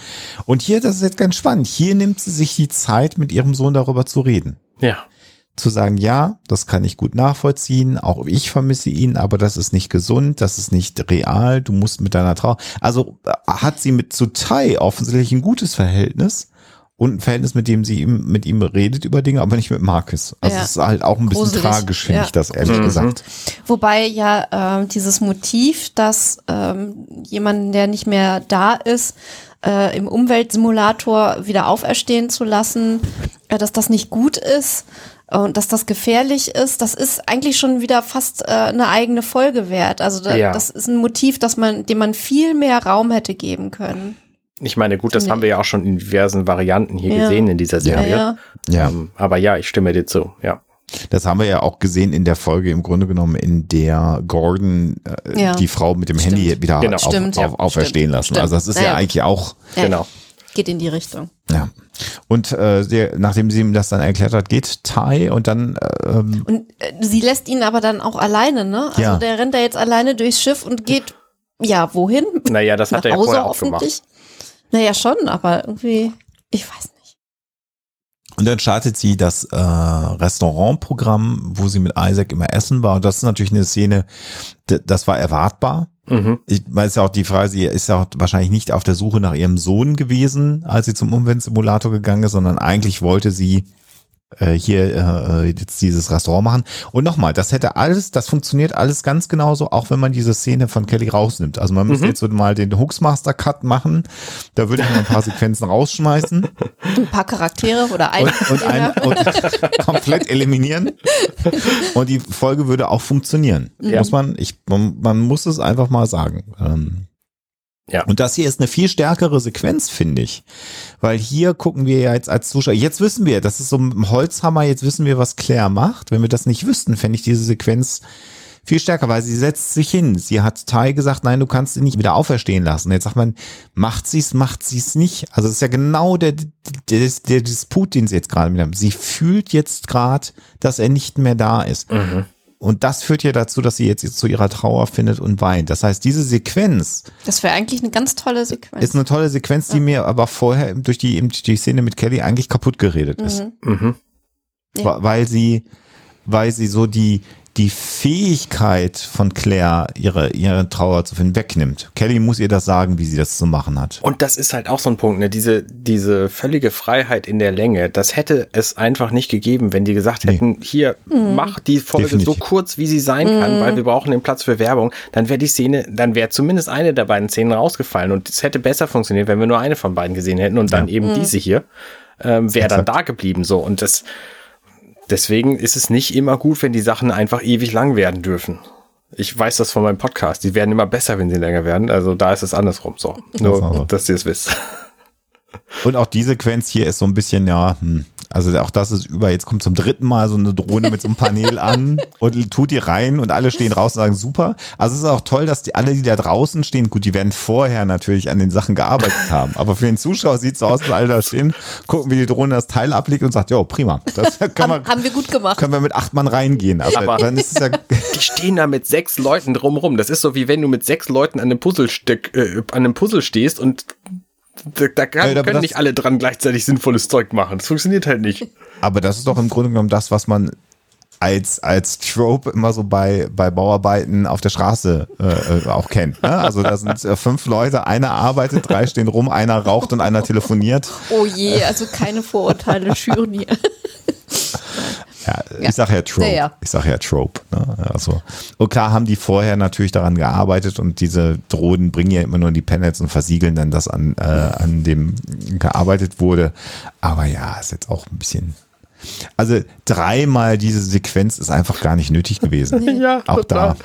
Speaker 4: Und hier, das ist jetzt ganz spannend, hier nimmt sie sich die Zeit, mit ihrem Sohn darüber zu reden
Speaker 2: Ja.
Speaker 4: zu sagen, ja, das kann ich gut nachvollziehen, auch ich vermisse ihn, aber das ist nicht gesund, das ist nicht real, du musst mit deiner Trauer. Also äh, hat sie mit zu Tai offensichtlich ein gutes Verhältnis und ein Verhältnis, mit dem sie ihm, mit ihm redet über Dinge, aber nicht mit Marcus. Also
Speaker 3: Ja.
Speaker 4: es ist halt auch ein bisschen
Speaker 3: Gruselig.
Speaker 4: tragisch, finde
Speaker 3: Ja.
Speaker 4: ich das, ehrlich
Speaker 2: Mhm.
Speaker 4: gesagt.
Speaker 3: Wobei ja ähm, dieses Motiv, dass ähm, jemanden, der nicht mehr da ist, äh, im Umweltsimulator wieder auferstehen zu lassen, äh, dass das nicht gut ist und dass das gefährlich ist, das ist eigentlich schon wieder fast äh, eine eigene Folge wert. Also da,
Speaker 2: Ja.
Speaker 3: das ist ein Motiv, dass man, dem man viel mehr Raum hätte geben können.
Speaker 2: Ich meine, gut, das
Speaker 3: Nee.
Speaker 2: haben wir ja auch schon in diversen Varianten hier
Speaker 3: Ja.
Speaker 2: gesehen in dieser Serie.
Speaker 3: Ja.
Speaker 4: Ja,
Speaker 2: Ähm, aber ja, ich stimme dir zu. Ja.
Speaker 4: das haben wir ja auch gesehen in der Folge im Grunde genommen, in der Gordon äh,
Speaker 3: Ja.
Speaker 4: die Frau mit dem
Speaker 3: Stimmt.
Speaker 4: Handy wieder
Speaker 2: Genau.
Speaker 4: auf,
Speaker 3: Stimmt, ja.
Speaker 4: auf, auferstehen
Speaker 3: Stimmt.
Speaker 4: lassen.
Speaker 3: Stimmt.
Speaker 4: Also das ist ja,
Speaker 3: Ja, ja.
Speaker 4: eigentlich auch
Speaker 3: Ja,
Speaker 2: Genau.
Speaker 3: Geht in die Richtung.
Speaker 4: Ja. Und äh, der, nachdem sie ihm das dann erklärt hat, geht Ty und dann ähm,
Speaker 3: Und äh, sie lässt ihn aber dann auch alleine, ne? Also
Speaker 4: Ja.
Speaker 3: der rennt da jetzt alleine durchs Schiff und geht, ja, wohin?
Speaker 2: Naja, das hat er ja
Speaker 3: Nach Hause
Speaker 2: vorher auch gemacht.
Speaker 3: hoffentlich. Naja, schon, aber irgendwie, ich weiß nicht.
Speaker 4: und dann startet sie das äh, Restaurantprogramm, wo sie mit Isaac immer essen war. Und das ist natürlich eine Szene, das war erwartbar.
Speaker 2: Mhm.
Speaker 4: Ich weiß ja auch die Frage, sie ist ja auch wahrscheinlich nicht auf der Suche nach ihrem Sohn gewesen, als sie zum Umweltsimulator gegangen ist, sondern eigentlich wollte sie äh, hier äh, jetzt dieses Restaurant machen. Und nochmal, das hätte alles, das funktioniert alles ganz genauso, auch wenn man diese Szene von Kelly rausnimmt. Also man müsste
Speaker 2: Mhm.
Speaker 4: jetzt mal den Hoaxmaster Cut machen. Da würde ich noch ein paar Sequenzen rausschmeißen
Speaker 3: Ein paar Charaktere oder ein.
Speaker 4: und, und, ein, und komplett eliminieren. Und die Folge würde auch funktionieren.
Speaker 2: Ja.
Speaker 4: Muss man, ich, man, man muss es einfach mal sagen. Ähm,
Speaker 2: Ja.
Speaker 4: Und das hier ist eine viel stärkere Sequenz, finde ich. Weil hier gucken wir ja jetzt als Zuschauer, jetzt wissen wir, das ist so ein Holzhammer, jetzt wissen wir, was Claire macht. Wenn wir das nicht wüssten, fände ich diese Sequenz viel stärker, weil sie setzt sich hin. Sie hat Tai gesagt, nein, du kannst ihn nicht wieder auferstehen lassen. Jetzt sagt man, macht sie's, macht sie's nicht. Also das ist ja genau der, der, der Disput, den sie jetzt gerade mit haben. Sie fühlt jetzt gerade, dass er nicht mehr da ist.
Speaker 2: Mhm.
Speaker 4: Und das führt ja dazu, dass sie jetzt zu ihrer Trauer findet und weint. Das heißt, diese Sequenz
Speaker 3: Das wäre eigentlich eine ganz tolle Sequenz.
Speaker 4: ist eine tolle Sequenz, die mir aber vorher durch die, eben die Szene mit Kelly eigentlich kaputt geredet ist.
Speaker 3: Mhm.
Speaker 2: Mhm.
Speaker 3: Ja.
Speaker 4: Weil sie, weil sie so die, die Fähigkeit von Claire, ihre, ihre Trauer zu finden, wegnimmt. Kelly muss ihr das sagen, wie sie das zu machen hat.
Speaker 2: Und das ist halt auch so ein Punkt, ne? Diese, diese völlige Freiheit in der Länge, das hätte es einfach nicht gegeben, wenn die gesagt
Speaker 4: Nee.
Speaker 2: hätten, hier, mach die Folge
Speaker 4: Definitiv.
Speaker 2: so kurz, wie sie sein kann, weil wir brauchen den Platz für Werbung, dann wäre die Szene, dann wäre zumindest eine der beiden Szenen rausgefallen und es hätte besser funktioniert, wenn wir nur eine von beiden gesehen hätten und dann eben diese hier, ähm, wäre dann da geblieben, so. Und das, deswegen ist es nicht immer gut, wenn die Sachen einfach ewig lang werden dürfen. Ich weiß das von meinem Podcast. Die werden immer besser, wenn sie länger werden. Also da ist es andersrum so. Nur,
Speaker 4: also.
Speaker 2: dass ihr es wisst.
Speaker 4: Und auch die Sequenz hier ist so ein bisschen, ja, hm, also auch das ist über, jetzt kommt zum dritten Mal so eine Drohne mit so einem Panel an und tut die rein und alle stehen draußen und sagen super. Also es ist auch toll, dass die alle, die da draußen stehen, gut, die werden vorher natürlich an den Sachen gearbeitet haben. Aber für den Zuschauer sieht es so aus, dass alle da stehen, gucken, wie die Drohne das Teil ablegt und sagt, jo, prima. Das können wir,
Speaker 3: haben, haben wir gut gemacht.
Speaker 4: können wir mit acht Mann reingehen. Aber,
Speaker 2: Aber-
Speaker 4: dann ist es ja,
Speaker 2: Die stehen da mit sechs Leuten drumrum. Das ist so wie wenn du mit sechs Leuten an einem Puzzlestück, äh, an einem Puzzle stehst und da, da kann,
Speaker 4: Ja,
Speaker 2: können
Speaker 4: das-
Speaker 2: nicht alle dran gleichzeitig sinnvolles Zeug machen. Das funktioniert halt nicht.
Speaker 4: aber das ist doch im Grunde genommen das, was man als, als Trope immer so bei, bei Bauarbeiten auf der Straße äh, äh, auch kennt. Ne? Also da sind äh, fünf Leute, einer arbeitet, drei stehen rum, einer raucht und einer telefoniert.
Speaker 3: Oh je, also keine Vorurteile schüren hier.
Speaker 4: Ja,
Speaker 3: Ja.
Speaker 4: ich sag ja Trope.
Speaker 3: Ja, ja.
Speaker 4: Ich sag ja Trope. Ne? Also, und klar haben die vorher natürlich daran gearbeitet und diese Drohnen bringen ja immer nur die Panels und versiegeln dann das an, äh, an dem gearbeitet wurde. Aber ja, ist jetzt auch ein bisschen. Also dreimal diese Sequenz ist einfach gar nicht nötig gewesen.
Speaker 2: Ja,
Speaker 4: auch da
Speaker 2: total.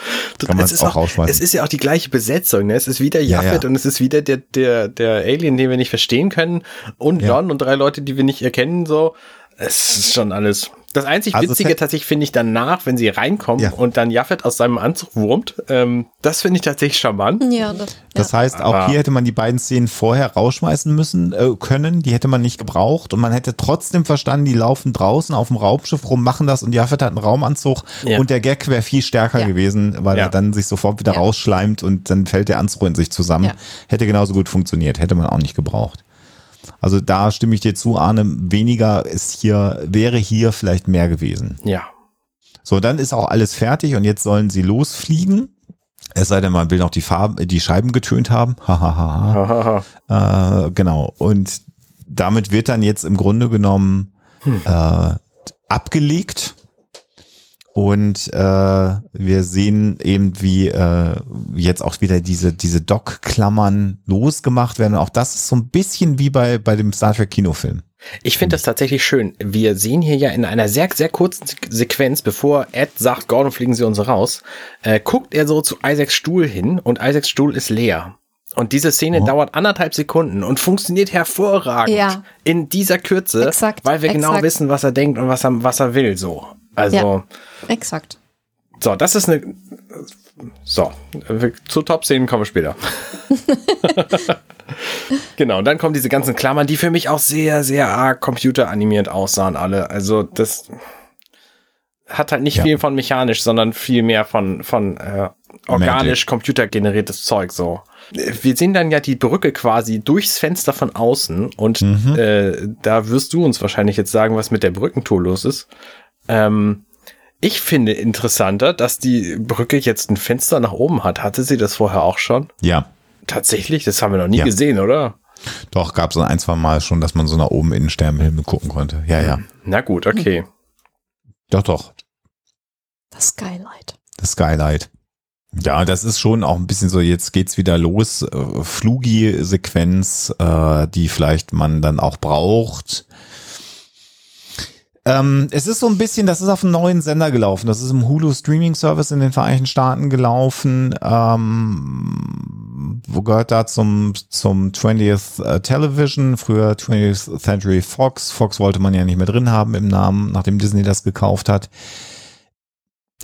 Speaker 4: kann man
Speaker 2: Es ist
Speaker 4: auch rausschmeißen.
Speaker 2: Es ist ja auch die gleiche Besetzung. Ne? Es ist wieder
Speaker 4: Ja,
Speaker 2: Jaffet
Speaker 4: ja.
Speaker 2: und es ist wieder der, der, der Alien, den wir nicht verstehen können und
Speaker 4: Ja.
Speaker 2: John und drei Leute, die wir nicht erkennen. So, es ist schon alles. Das einzig
Speaker 4: Also
Speaker 2: Witzige tatsächlich finde ich danach, wenn sie reinkommen
Speaker 4: Ja.
Speaker 2: und dann Jaffet aus seinem Anzug wurmt. Ähm, das finde ich tatsächlich charmant.
Speaker 3: Ja, das,
Speaker 4: Das
Speaker 3: ja.
Speaker 4: heißt, auch
Speaker 2: Aber-
Speaker 4: hier hätte man die beiden Szenen vorher rausschmeißen müssen äh, können. Die hätte man nicht gebraucht und man hätte trotzdem verstanden, die laufen draußen auf dem Raumschiff rum, machen das und Jaffet hat einen Raumanzug
Speaker 2: Ja.
Speaker 4: und der Gag wäre viel stärker
Speaker 3: Ja.
Speaker 4: gewesen, weil
Speaker 2: Ja.
Speaker 4: er dann sich sofort wieder
Speaker 3: Ja.
Speaker 4: rausschleimt und dann fällt der Anzug in sich zusammen.
Speaker 3: Ja.
Speaker 4: Hätte genauso gut funktioniert, hätte man auch nicht gebraucht. Also da stimme ich dir zu, Arne, weniger ist hier, wäre hier vielleicht mehr gewesen.
Speaker 2: Ja.
Speaker 4: So, dann ist auch alles fertig und jetzt sollen sie losfliegen. Es sei denn, man will noch die Farben, die Scheiben getönt haben. Hahaha. Äh, genau. Und damit wird dann jetzt im Grunde genommen hm. äh, abgelegt. Und äh, wir sehen eben, wie äh, jetzt auch wieder diese, diese Dock-Klammern losgemacht werden. auch das ist so ein bisschen wie bei, bei dem Star Trek Kinofilm.
Speaker 2: Ich finde das tatsächlich schön. Wir sehen hier ja in einer sehr, sehr kurzen Sequenz, bevor Ed sagt, Gordon, fliegen Sie uns raus, äh, guckt er so zu Isaacs Stuhl hin und Isaacs Stuhl ist leer. Und diese Szene oh. dauert anderthalb Sekunden und funktioniert hervorragend ja. in dieser Kürze, exakt, weil wir genau exakt. genau wissen, was er denkt und was er, was er will, so. Also. Ja,
Speaker 3: exakt.
Speaker 2: So, das ist eine, so, zu Top-Szenen kommen wir später. genau, und dann kommen diese ganzen Klammern, die für mich auch sehr, sehr arg computeranimiert aussahen, alle. Also das hat halt nicht ja. viel von mechanisch, sondern viel mehr von, von äh, organisch computergeneriertes Zeug so. Wir sehen dann ja die Brücke quasi durchs Fenster von außen und mhm. äh, da wirst du uns wahrscheinlich jetzt sagen, was mit der Brückentour los ist. Ähm, ich finde interessanter, dass die Brücke jetzt ein Fenster nach oben hat. Hatte sie das vorher auch schon?
Speaker 4: Ja.
Speaker 2: Tatsächlich? Das haben wir noch nie ja. gesehen, oder?
Speaker 4: Doch, gab es ein, zwei Mal schon, dass man so nach oben in den Sternenhimmel gucken konnte. Ja, ja.
Speaker 2: Na gut, okay.
Speaker 4: Doch, doch.
Speaker 3: Das Skylight.
Speaker 4: Das Skylight. Ja, das ist schon auch ein bisschen so, jetzt geht's wieder los, äh, Flugi-Sequenz, äh, die vielleicht man dann auch braucht. Ähm, es ist so ein bisschen, das ist auf einem neuen Sender gelaufen. Das ist im Hulu Streaming Service in den Vereinigten Staaten gelaufen. Ähm, wo gehört da zum, zum 20th äh, Television, früher 20th Century Fox. Fox wollte man ja nicht mehr drin haben im Namen, nachdem Disney das gekauft hat.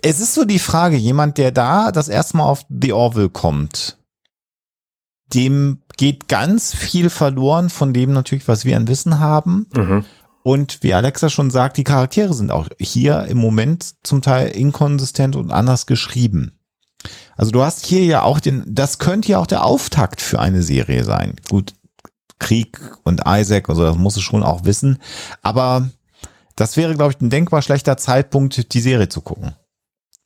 Speaker 4: Es ist so die Frage, jemand, der da das erste Mal auf The Orville kommt, dem geht ganz viel verloren von dem natürlich, was wir an Wissen haben. Mhm. Und wie Alexa schon sagt, die Charaktere sind auch hier im Moment zum Teil inkonsistent und anders geschrieben. Also du hast hier ja auch den, das könnte ja auch der Auftakt für eine Serie sein. Gut, Krieg und Isaac, also das muss es schon auch wissen. Aber das wäre, glaube ich, ein denkbar schlechter Zeitpunkt, die Serie zu gucken.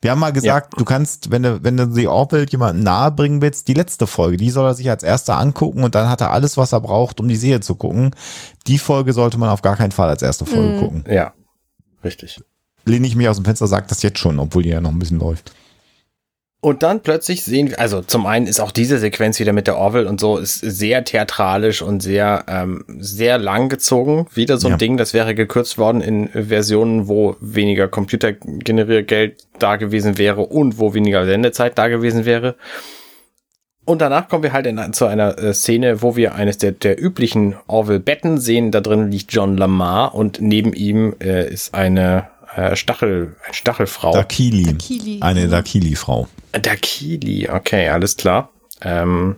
Speaker 4: Wir haben mal gesagt, ja. du kannst, wenn du, wenn du The Orville jemanden nahe bringen willst, die letzte Folge, die soll er sich als erster angucken und dann hat er alles, was er braucht, um die Serie zu gucken. Die Folge sollte man auf gar keinen Fall als erste Folge mhm. gucken.
Speaker 2: Ja, richtig.
Speaker 4: Lehne ich mich aus dem Fenster, sagt das jetzt schon, obwohl die ja noch ein bisschen läuft.
Speaker 2: Und dann plötzlich sehen wir, also zum einen ist auch diese Sequenz wieder mit der Orville und so, ist sehr theatralisch und sehr, ähm, sehr lang gezogen. Wieder so ein ja. Ding, das wäre gekürzt worden in Versionen, wo weniger computergeneriert Geld da gewesen wäre und wo weniger Sendezeit da gewesen wäre. Und danach kommen wir halt in, zu einer äh, Szene, wo wir eines der, der üblichen Orville-Betten sehen. Da drin liegt John Lamar und neben ihm äh, ist eine äh, Stachel, Stachelfrau.
Speaker 4: Dakili. Dakili. Eine Dakili-Frau.
Speaker 2: Dakili, okay, alles klar. Ähm,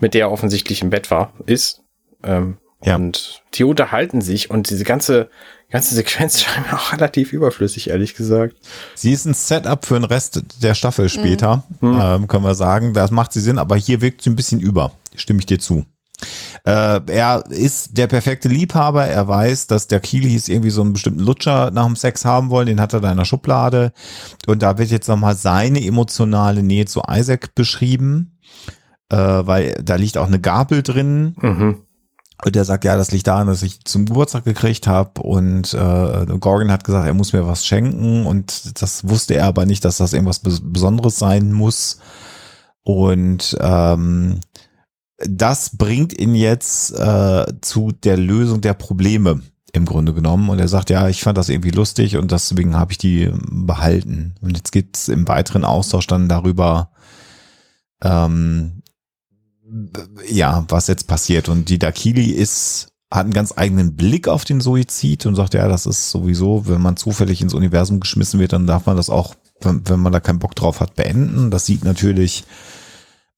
Speaker 2: mit der er offensichtlich im Bett war, ist. Ähm, ja. Und die unterhalten sich und diese ganze, ganze Sequenz scheint mir auch relativ überflüssig, ehrlich gesagt.
Speaker 4: Sie ist ein Setup für den Rest der Staffel später, mhm. ähm, können wir sagen. Das macht sie Sinn, aber hier wirkt sie ein bisschen über. Stimme ich dir zu. Äh, er ist der perfekte Liebhaber. Er weiß, dass der Kilis irgendwie so einen bestimmten Lutscher nach dem Sex haben wollen. Den hat er da in der Schublade. Und da wird jetzt nochmal seine emotionale Nähe zu Isaac beschrieben, äh, weil da liegt auch eine Gabel drin. Mhm. Und der sagt, ja, das liegt daran, dass ich zum Geburtstag gekriegt habe und äh, Gorgon hat gesagt, er muss mir was schenken und das wusste er aber nicht, dass das irgendwas Besonderes sein muss. Und ähm, das bringt ihn jetzt äh, zu der Lösung der Probleme im Grunde genommen. Und er sagt, ja, ich fand das irgendwie lustig und deswegen habe ich die behalten. Und jetzt geht's im weiteren Austausch dann darüber, ähm, ja, was jetzt passiert. Und die Dakili ist, hat einen ganz eigenen Blick auf den Suizid und sagt, ja, das ist sowieso, wenn man zufällig ins Universum geschmissen wird, dann darf man das auch, wenn, wenn man da keinen Bock drauf hat, beenden. Das sieht natürlich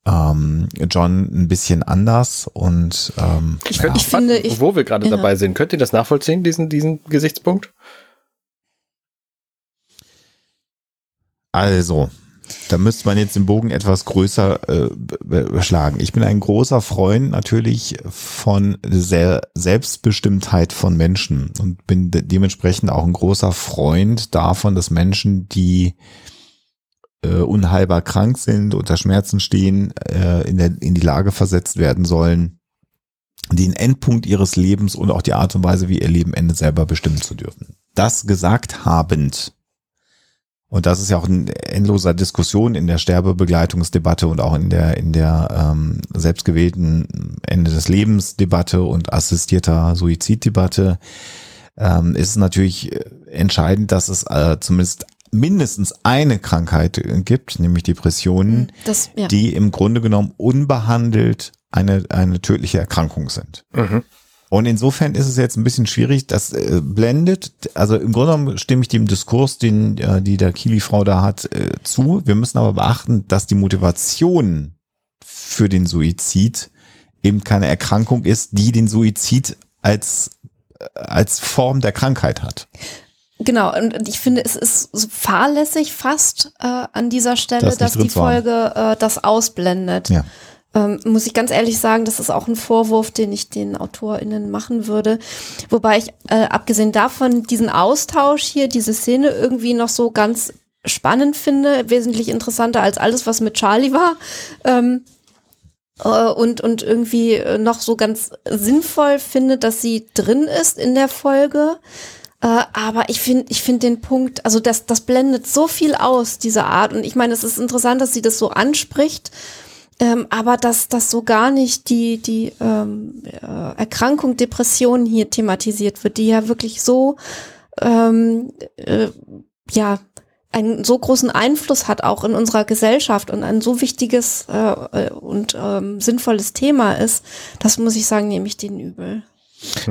Speaker 4: ähm, John ein bisschen anders und ähm,
Speaker 2: ich, ja. ich finde, ich, wo wir gerade ja. dabei sind, könnt ihr das nachvollziehen, diesen, diesen Gesichtspunkt?
Speaker 4: Also, da müsste man jetzt den Bogen etwas größer äh, schlagen. Ich bin ein großer Freund natürlich von der Selbstbestimmtheit von Menschen und bin de dementsprechend auch ein großer Freund davon, dass Menschen, die äh, unheilbar krank sind, unter Schmerzen stehen, äh, in, der, in die Lage versetzt werden sollen, den Endpunkt ihres Lebens und auch die Art und Weise, wie ihr Leben endet, selber bestimmen zu dürfen. Das gesagt habend, und das ist ja auch ein endloser Diskussion in der Sterbebegleitungsdebatte und auch in der in der ähm, selbstgewählten Ende des Lebens Debatte und assistierter Suiziddebatte ähm, ist es natürlich entscheidend, dass es äh, zumindest mindestens eine Krankheit gibt, nämlich Depressionen,
Speaker 3: Das, ja.
Speaker 4: die im Grunde genommen unbehandelt eine, eine tödliche Erkrankung sind.
Speaker 2: Mhm.
Speaker 4: Und insofern ist es jetzt ein bisschen schwierig, das äh, blendet, also im Grunde genommen stimme ich dem Diskurs, den äh, die der Kili-Frau da hat, äh, zu. Wir müssen aber beachten, dass die Motivation für den Suizid eben keine Erkrankung ist, die den Suizid als äh, als Form der Krankheit hat.
Speaker 3: Genau, und ich finde, es ist so fahrlässig fast äh, an dieser Stelle,
Speaker 4: Das
Speaker 3: dass die. Folge äh, das ausblendet.
Speaker 4: Ja.
Speaker 3: Ähm, muss ich ganz ehrlich sagen, das ist auch ein Vorwurf, den ich den AutorInnen machen würde. Wobei ich, äh, abgesehen davon, diesen Austausch hier, diese Szene irgendwie noch so ganz spannend finde, wesentlich interessanter als alles, was mit Charlie war. Ähm, äh, und, und irgendwie äh, noch so ganz sinnvoll finde, dass sie drin ist in der Folge. Äh, aber ich finde, ich finde den Punkt, also das, das blendet so viel aus, diese Art. Und ich meine, es ist interessant, dass sie das so anspricht. Ähm, aber dass das so gar nicht die, die ähm, äh, Erkrankung Depression hier thematisiert wird, die ja wirklich so ähm, äh, ja einen so großen Einfluss hat auch in unserer Gesellschaft und ein so wichtiges äh, äh, und ähm, sinnvolles Thema ist, das muss ich sagen, nehme ich denen übel.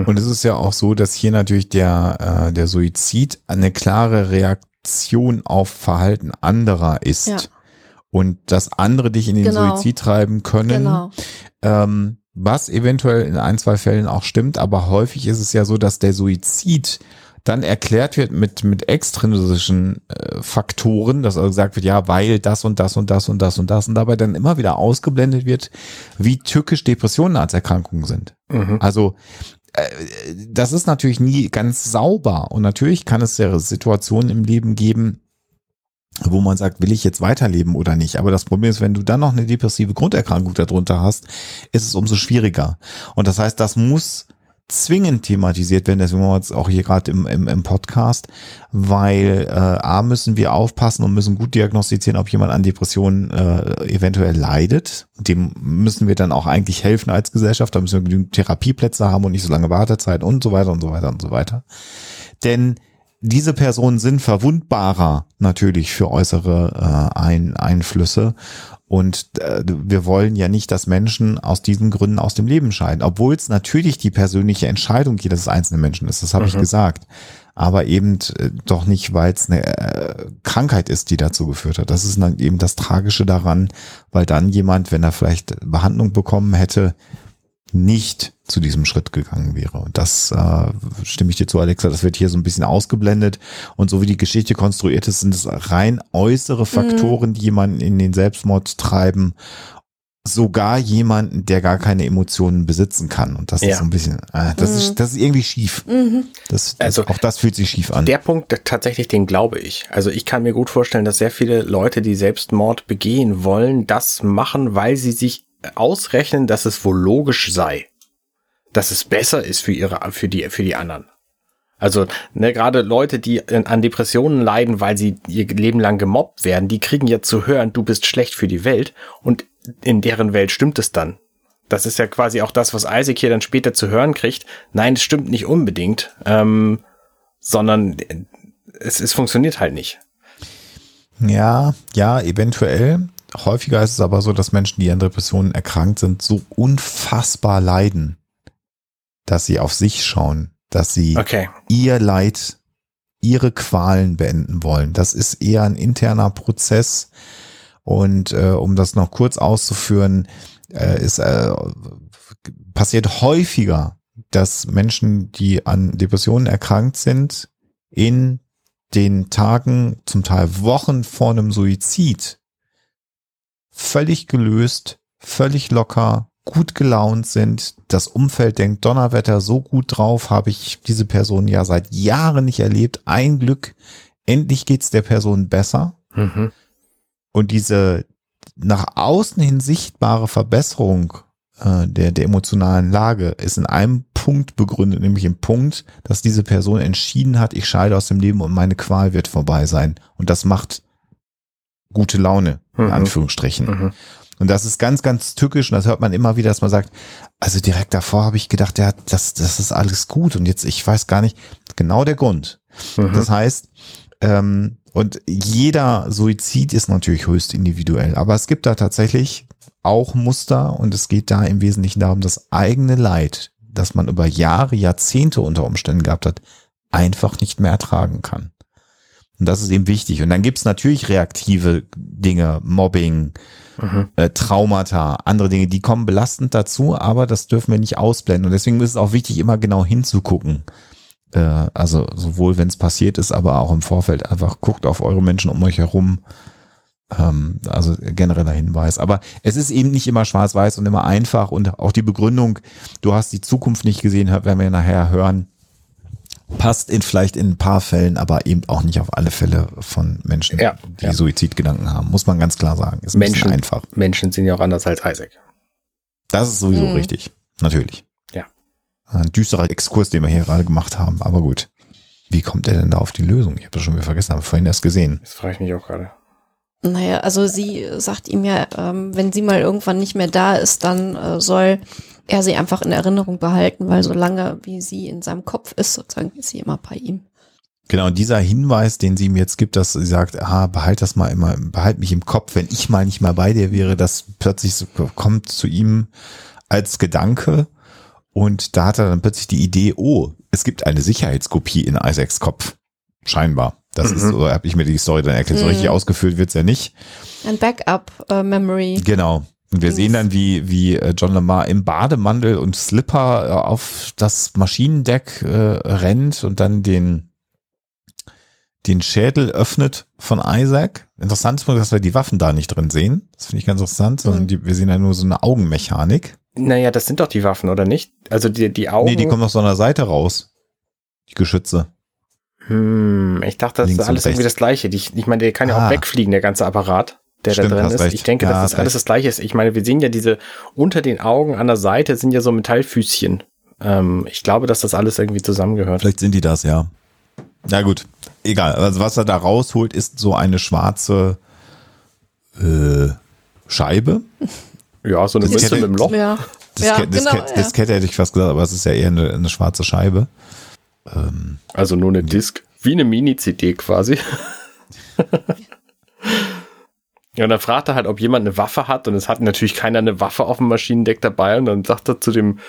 Speaker 4: Und es ist ja auch so, dass hier natürlich der, äh, der Suizid eine klare Reaktion auf Verhalten anderer ist.
Speaker 3: Ja.
Speaker 4: Und dass andere dich in den
Speaker 3: Genau.
Speaker 4: Suizid treiben können.
Speaker 3: Genau.
Speaker 4: Ähm, was eventuell in ein, zwei Fällen auch stimmt, aber häufig ist es ja so, dass der Suizid dann erklärt wird mit, mit extrinsischen äh, Faktoren, dass also gesagt wird, ja, weil das und das und das und das und das und dabei dann immer wieder ausgeblendet wird, wie tückisch Depressionen als Erkrankungen sind.
Speaker 2: Mhm.
Speaker 4: Also äh, das ist natürlich nie ganz sauber und natürlich kann es ja Situationen im Leben geben, wo man sagt, will ich jetzt weiterleben oder nicht. Aber das Problem ist, wenn du dann noch eine depressive Grunderkrankung darunter hast, ist es umso schwieriger. Und das heißt, das muss zwingend thematisiert werden, deswegen machen wir jetzt auch hier gerade im, im, im Podcast, weil äh, A müssen wir aufpassen und müssen gut diagnostizieren, ob jemand an Depressionen äh, eventuell leidet. Dem müssen wir dann auch eigentlich helfen als Gesellschaft, da müssen wir genügend Therapieplätze haben und nicht so lange Wartezeit und so weiter und so weiter und so weiter. Denn diese Personen sind verwundbarer natürlich für äußere äh, Ein Einflüsse. Und äh, wir wollen ja nicht, dass Menschen aus diesen Gründen aus dem Leben scheiden, obwohl es natürlich die persönliche Entscheidung jedes einzelnen Menschen ist, das habe ich
Speaker 2: Mhm.
Speaker 4: gesagt. Aber eben äh, doch nicht, weil es eine äh, Krankheit ist, die dazu geführt hat. Das ist dann eben das Tragische daran, weil dann jemand, wenn er vielleicht Behandlung bekommen hätte, nicht zu diesem Schritt gegangen wäre. Und das äh, stimme ich dir zu, Alexa, das wird hier so ein bisschen ausgeblendet. Und so wie die Geschichte konstruiert ist, sind es rein äußere Faktoren, die jemanden in den Selbstmord treiben. Sogar jemanden, der gar keine Emotionen besitzen kann. Und das
Speaker 2: Ja.
Speaker 4: ist so ein bisschen, äh, das,
Speaker 3: Mhm.
Speaker 4: ist, das ist irgendwie schief.
Speaker 3: Mhm.
Speaker 4: Das,
Speaker 2: Also-
Speaker 4: auch das fühlt sich schief an.
Speaker 2: Der Punkt tatsächlich, den glaube ich. Also ich kann mir gut vorstellen, dass sehr viele Leute, die Selbstmord begehen wollen, das machen, weil sie sich ausrechnen, dass es wohl logisch sei. Dass es besser ist für ihre, für die, für die anderen. Also, ne, gerade Leute, die an Depressionen leiden, weil sie ihr Leben lang gemobbt werden, die kriegen ja zu hören, du bist schlecht für die Welt und in deren Welt stimmt es dann. Das ist ja quasi auch das, was Isaac hier dann später zu hören kriegt. Nein, es stimmt nicht unbedingt, ähm, sondern es, es funktioniert halt nicht.
Speaker 4: Ja, ja, eventuell. Häufiger ist es aber so, dass Menschen, die an Depressionen erkrankt sind, so unfassbar leiden, dass sie auf sich schauen, dass sie
Speaker 2: Okay.
Speaker 4: ihr Leid, ihre Qualen beenden wollen. Das ist eher ein interner Prozess. Und äh, um das noch kurz auszuführen, äh, ist äh, passiert häufiger, dass Menschen, die an Depressionen erkrankt sind, in den Tagen, zum Teil Wochen vor einem Suizid, völlig gelöst, völlig locker, gut gelaunt sind. Das Umfeld denkt, Donnerwetter, so gut drauf habe ich diese Person ja seit Jahren nicht erlebt. Ein Glück, endlich geht's der Person besser.
Speaker 2: Mhm.
Speaker 4: Und diese nach außen hin sichtbare Verbesserung äh, der, der emotionalen Lage ist in einem Punkt begründet, nämlich im Punkt, dass diese Person entschieden hat, ich scheide aus dem Leben und meine Qual wird vorbei sein. Und das macht gute Laune, in
Speaker 2: Mhm.
Speaker 4: Anführungsstrichen.
Speaker 2: Mhm.
Speaker 4: Und das ist ganz, ganz tückisch und das hört man immer wieder, dass man sagt, also direkt davor habe ich gedacht, ja, das, das ist alles gut und jetzt, ich weiß gar nicht, genau der Grund.
Speaker 2: Mhm.
Speaker 4: Das heißt, ähm, und jeder Suizid ist natürlich höchst individuell, aber es gibt da tatsächlich auch Muster und es geht da im Wesentlichen darum, das eigene Leid, das man über Jahre, Jahrzehnte unter Umständen gehabt hat, einfach nicht mehr ertragen kann. Und das ist eben wichtig. Und dann gibt's natürlich reaktive Dinge, Mobbing,
Speaker 2: Mhm.
Speaker 4: äh, Traumata, andere Dinge, die kommen belastend dazu, aber das dürfen wir nicht ausblenden. Und deswegen ist es auch wichtig, immer genau hinzugucken. Äh, also sowohl, wenn es passiert ist, aber auch im Vorfeld einfach guckt auf eure Menschen um euch herum. Ähm, also genereller Hinweis. Aber es ist eben nicht immer schwarz-weiß und immer einfach und auch die Begründung, du hast die Zukunft nicht gesehen, werden wir nachher hören, passt in vielleicht in ein paar Fällen, aber eben auch nicht auf alle Fälle von Menschen,
Speaker 2: Ja,
Speaker 4: die
Speaker 2: ja.
Speaker 4: Suizidgedanken haben. Muss man ganz klar sagen. Ist ein
Speaker 2: Menschen,
Speaker 4: einfach.
Speaker 2: Menschen sind ja auch anders als Isaac.
Speaker 4: Das ist sowieso
Speaker 3: Mhm.
Speaker 4: richtig. Natürlich.
Speaker 2: Ja.
Speaker 4: Ein düsterer Exkurs, den wir hier gerade gemacht haben, aber gut. Wie kommt er denn da auf die Lösung? Ich habe das schon wieder vergessen, habe vorhin erst gesehen.
Speaker 2: Das frage ich mich auch gerade.
Speaker 3: Naja, also sie sagt ihm ja, ähm, wenn sie mal irgendwann nicht mehr da ist, dann äh, soll er sie einfach in Erinnerung behalten, weil solange wie sie in seinem Kopf ist, sozusagen, ist sie immer bei ihm.
Speaker 4: Genau, und dieser Hinweis, den sie ihm jetzt gibt, dass sie sagt, ah, behalt das mal immer, behalt mich im Kopf, wenn ich mal nicht mal bei dir wäre, das plötzlich so, kommt zu ihm als Gedanke und da hat er dann plötzlich die Idee, oh, es gibt eine Sicherheitskopie in Isaacs Kopf. Scheinbar. Das
Speaker 2: Mhm.
Speaker 4: ist, so habe ich mir die Story dann erklärt. So
Speaker 3: Mhm.
Speaker 4: richtig ausgeführt wird's ja nicht.
Speaker 3: Ein Backup-Memory.
Speaker 4: Genau. Und wir sehen dann, wie, wie äh, John Lamar im Bademantel und Slipper äh, auf das Maschinendeck äh, rennt und dann den, den Schädel öffnet von Isaac. Interessant ist, dass wir die Waffen da nicht drin sehen. Das finde ich ganz interessant, sondern
Speaker 3: Mhm.
Speaker 4: die, wir sehen ja nur so eine Augenmechanik.
Speaker 2: Naja, das sind doch die Waffen, oder nicht? Also die, die Augen.
Speaker 4: Nee, die kommen aus so einer Seite raus. Die Geschütze.
Speaker 2: Hm, ich dachte, das
Speaker 4: Links
Speaker 2: ist alles irgendwie das Gleiche. Die, ich meine, der kann ja
Speaker 4: Ah.
Speaker 2: auch wegfliegen, der ganze Apparat, der
Speaker 4: Stimmt,
Speaker 2: da drin ist.
Speaker 4: recht.
Speaker 2: Ich denke,
Speaker 4: Ja,
Speaker 2: dass das alles
Speaker 4: recht.
Speaker 2: das Gleiche ist. Ich meine, wir sehen ja diese unter den Augen an der Seite sind ja so Metallfüßchen. Ähm, ich glaube, dass das alles irgendwie zusammengehört.
Speaker 4: Vielleicht sind die das, ja. Na gut, egal. Also was er da rausholt, ist so eine schwarze äh, Scheibe.
Speaker 2: Ja, so eine Münze mit dem Loch.
Speaker 3: Ja,
Speaker 4: Das,
Speaker 3: ja genau.
Speaker 4: Ke-
Speaker 3: ja.
Speaker 4: Diskette hätte ich fast gesagt, aber es ist ja eher eine, eine schwarze Scheibe. Ähm,
Speaker 2: Also nur eine Disk. Wie eine Mini-CD quasi. ja, und dann fragt er halt, ob jemand eine Waffe hat. Und es hat natürlich keiner eine Waffe auf dem Maschinendeck dabei. Und dann sagt er zu dem,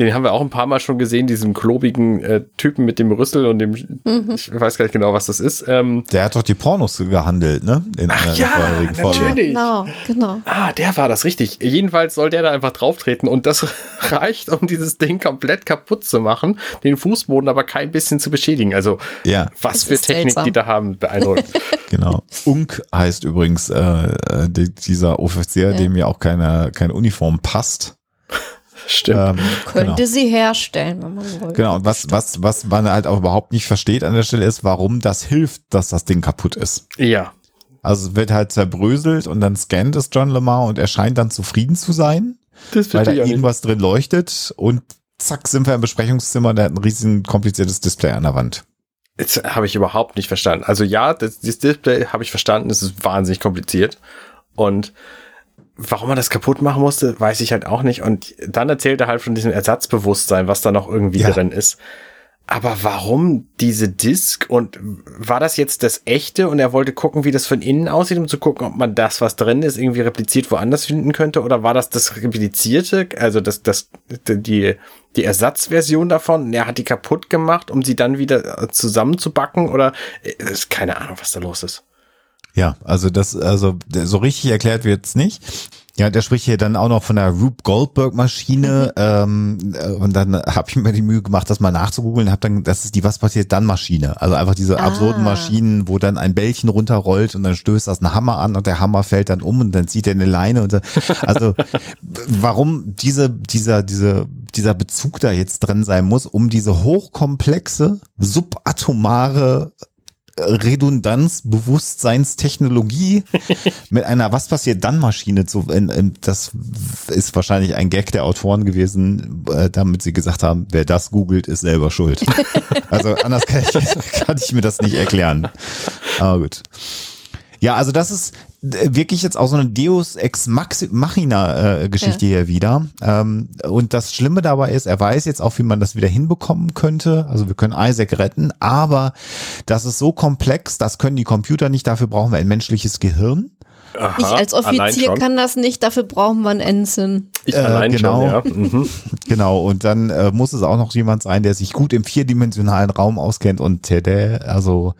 Speaker 2: den haben wir auch ein paar Mal schon gesehen, diesem klobigen äh, Typen mit dem Rüssel und dem,
Speaker 3: Mhm.
Speaker 2: ich weiß gar nicht genau, was das ist. Ähm,
Speaker 4: der hat doch die Pornos gehandelt, ne? In
Speaker 2: Ach
Speaker 4: einer
Speaker 2: ja,
Speaker 4: vorherigen
Speaker 2: natürlich.
Speaker 3: Genau, genau.
Speaker 2: Ah, der war das, richtig. Jedenfalls soll der da einfach drauftreten und das reicht, um dieses Ding komplett kaputt zu machen, den Fußboden aber kein bisschen zu beschädigen. Also,
Speaker 4: Ja,
Speaker 2: was
Speaker 3: Das
Speaker 2: für Technik
Speaker 3: seltsam.
Speaker 2: die da haben, beeindruckend.
Speaker 4: genau. Unk heißt übrigens äh, äh, die, dieser Offizier,
Speaker 3: Ja.
Speaker 4: dem ja auch keine, keine Uniform passt.
Speaker 2: Stimmt.
Speaker 4: Ähm,
Speaker 3: Könnte
Speaker 4: genau.
Speaker 3: sie herstellen, wenn man wollte.
Speaker 4: Genau, und was, was, was man halt auch überhaupt nicht versteht an der Stelle ist, warum das hilft, dass das Ding kaputt ist.
Speaker 2: Ja.
Speaker 4: Also es wird halt zerbröselt und dann scannt es John Lamar und er scheint dann zufrieden zu sein,
Speaker 2: Das
Speaker 4: weil da
Speaker 2: auch nicht.
Speaker 4: irgendwas drin leuchtet und zack sind wir im Besprechungszimmer und der hat ein riesen kompliziertes Display an der Wand.
Speaker 2: Das habe ich überhaupt nicht verstanden. Also ja, das, das Display habe ich verstanden, es ist wahnsinnig kompliziert. Und warum man das kaputt machen musste, weiß ich halt auch nicht. Und dann erzählt er halt von diesem Ersatzbewusstsein, was da noch irgendwie
Speaker 4: Ja.
Speaker 2: drin ist. Aber warum diese Disk und war das jetzt das echte und er wollte gucken, wie das von innen aussieht, um zu gucken, ob man das, was drin ist, irgendwie repliziert woanders finden könnte? Oder war das das replizierte, also das, das, die, die Ersatzversion davon? und Er hat die kaputt gemacht, um sie dann wieder äh, zusammenzubacken oder äh, ist keine Ahnung, was da los ist.
Speaker 4: Ja, also das, also so richtig erklärt wird's nicht. Ja, der spricht hier dann auch noch von der Rube Goldberg Maschine ähm, äh, und dann habe ich mir die Mühe gemacht, das mal nachzugoogeln, habe dann, das ist die was passiert dann Maschine, also einfach diese
Speaker 3: Ah.
Speaker 4: absurden Maschinen, wo dann ein Bällchen runterrollt und dann stößt das ein Hammer an und der Hammer fällt dann um und dann zieht er eine Leine und so. also warum diese dieser diese dieser Bezug da jetzt drin sein muss, um diese hochkomplexe subatomare Redundanzbewusstseinstechnologie mit einer Was passiert dann Maschine zu, das ist wahrscheinlich ein Gag der Autoren gewesen, äh, damit sie gesagt haben, wer das googelt, ist selber schuld. also anders kann ich, kann ich mir das nicht erklären. Aber gut. Ja, also das ist wirklich jetzt auch so eine Deus Ex Machina äh, Geschichte ja. hier wieder. Ähm, und das Schlimme dabei ist, er weiß jetzt auch, wie man das wieder hinbekommen könnte. Also wir können Isaac retten, aber das ist so komplex, das können die Computer nicht. Dafür brauchen wir ein menschliches Gehirn.
Speaker 3: Aha, ich als Offizier kann das nicht, dafür brauchen wir einen Ensign.
Speaker 2: Ich allein
Speaker 4: äh, genau.
Speaker 2: schon, ja. Mhm.
Speaker 4: genau, und dann äh, muss es auch noch jemand sein, der sich gut im vierdimensionalen Raum auskennt und tada, also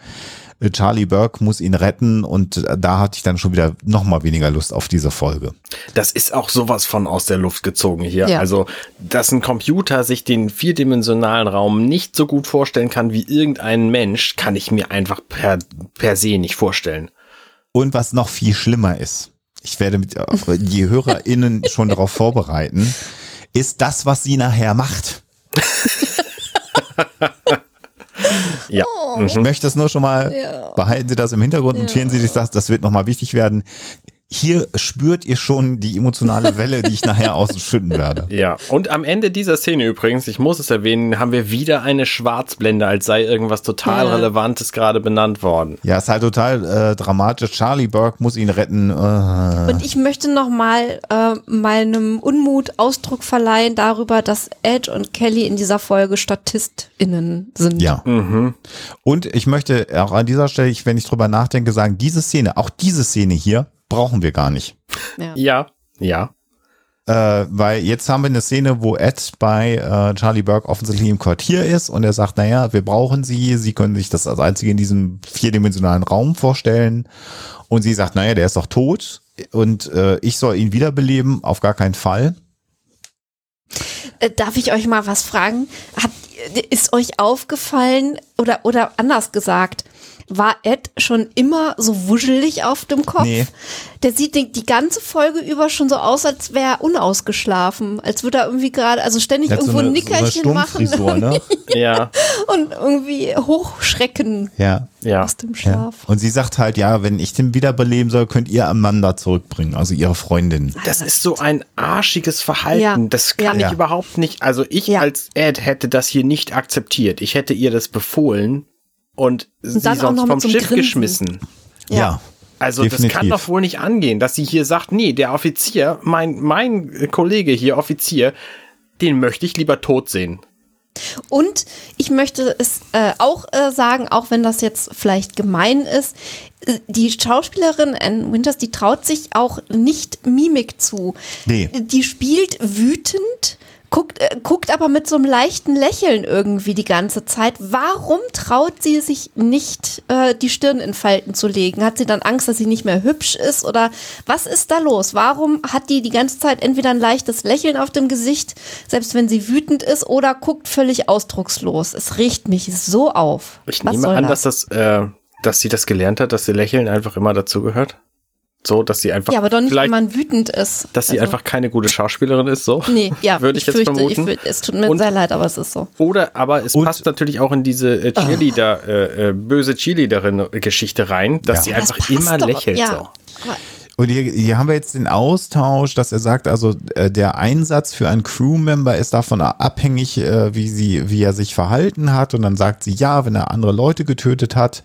Speaker 4: Charlie Burke muss ihn retten und da hatte ich dann schon wieder noch mal weniger Lust auf diese Folge.
Speaker 2: Das ist auch sowas von aus der Luft gezogen hier. Ja. Also, dass ein Computer sich den vierdimensionalen Raum nicht so gut vorstellen kann wie irgendein Mensch, kann ich mir einfach per, per se nicht vorstellen.
Speaker 4: Und was noch viel schlimmer ist, ich werde mit die HörerInnen schon darauf vorbereiten, ist das, was sie nachher macht.
Speaker 2: Ja.
Speaker 4: Oh. Ich möchte das nur schon mal, ja. behalten Sie das im Hintergrund, ja. notieren Sie sich das, das wird nochmal wichtig werden hier spürt ihr schon die emotionale Welle, die ich nachher ausschütten werde.
Speaker 2: Ja, und am Ende dieser Szene übrigens, ich muss es erwähnen, haben wir wieder eine Schwarzblende, als sei irgendwas total ja. Relevantes gerade benannt worden.
Speaker 4: Ja, ist halt total äh, dramatisch. Charlie Burke muss ihn retten.
Speaker 3: Äh. Und ich möchte nochmal äh, meinem Unmut Ausdruck verleihen darüber, dass Edge und Kelly in dieser Folge StatistInnen sind.
Speaker 4: Ja. Mhm. Und ich möchte auch an dieser Stelle, wenn ich drüber nachdenke, sagen, diese Szene, auch diese Szene hier, brauchen wir gar nicht.
Speaker 2: Ja, ja. ja.
Speaker 4: Äh, weil jetzt haben wir eine Szene, wo Ed bei äh, Charlie Burke offensichtlich im Quartier ist und er sagt, naja, wir brauchen sie, sie können sich das als einzige in diesem vierdimensionalen Raum vorstellen. Und sie sagt, naja, der ist doch tot und äh, ich soll ihn wiederbeleben, auf gar keinen Fall.
Speaker 3: Äh, darf ich euch mal was fragen? Habt, ist euch aufgefallen oder, oder anders gesagt, war Ed schon immer so wuschelig auf dem Kopf. Nee. Der sieht die, die, ganze Folge über schon so aus, als wäre er unausgeschlafen. Als würde er irgendwie gerade, also ständig irgendwo so eine, ein Nickerchen so machen.
Speaker 2: Ne? ja.
Speaker 3: Und irgendwie hochschrecken
Speaker 4: ja.
Speaker 2: Ja.
Speaker 3: aus dem Schlaf.
Speaker 4: Ja. Und sie sagt halt, ja, wenn ich den wiederbeleben soll, könnt ihr Amanda zurückbringen, also ihre Freundin.
Speaker 2: Das ist so ein arschiges Verhalten. Ja. Das kann ja. ich überhaupt nicht. Also ich als Ed hätte das hier nicht akzeptiert. Ich hätte ihr das befohlen und, und sie sonst vom Schiff Grinsen. geschmissen.
Speaker 4: Ja. ja.
Speaker 2: Also Definitiv. das kann doch wohl nicht angehen, dass sie hier sagt, nee, der Offizier, mein, mein Kollege hier, Offizier, den möchte ich lieber tot sehen.
Speaker 3: Und ich möchte es äh, auch äh, sagen, auch wenn das jetzt vielleicht gemein ist, äh, die Schauspielerin Anne Winters, die traut sich auch nicht Mimik zu. Nee. Die spielt wütend guckt, äh, guckt aber mit so einem leichten Lächeln irgendwie die ganze Zeit. Warum traut sie sich nicht, äh, die Stirn in Falten zu legen? Hat sie dann Angst, dass sie nicht mehr hübsch ist? Oder was ist da los? Warum hat die die ganze Zeit entweder ein leichtes Lächeln auf dem Gesicht, selbst wenn sie wütend ist, oder guckt völlig ausdruckslos? Es riecht mich so auf.
Speaker 2: Ich was nehme an, das? dass das, äh, dass sie das gelernt hat, dass sie Lächeln einfach immer dazugehört. So, dass sie einfach.
Speaker 3: Ja, aber doch nicht, wenn man wütend ist.
Speaker 2: Dass sie also. einfach keine gute Schauspielerin ist, so.
Speaker 3: Nee, ja. Würde ich, ich, jetzt fürchte, vermuten. Ich, es tut mir und, sehr leid, aber es ist so.
Speaker 2: Oder, aber es und, passt natürlich auch in diese äh, Cheerleader, oh. äh, böse Cheerleaderin-Geschichte rein, dass ja. sie einfach immer doch, lächelt, ja. so.
Speaker 4: Und hier, hier haben wir jetzt den Austausch, dass er sagt, also äh, der Einsatz für einen Crewmember ist davon abhängig, äh, wie sie, wie er sich verhalten hat. Und dann sagt sie, ja, wenn er andere Leute getötet hat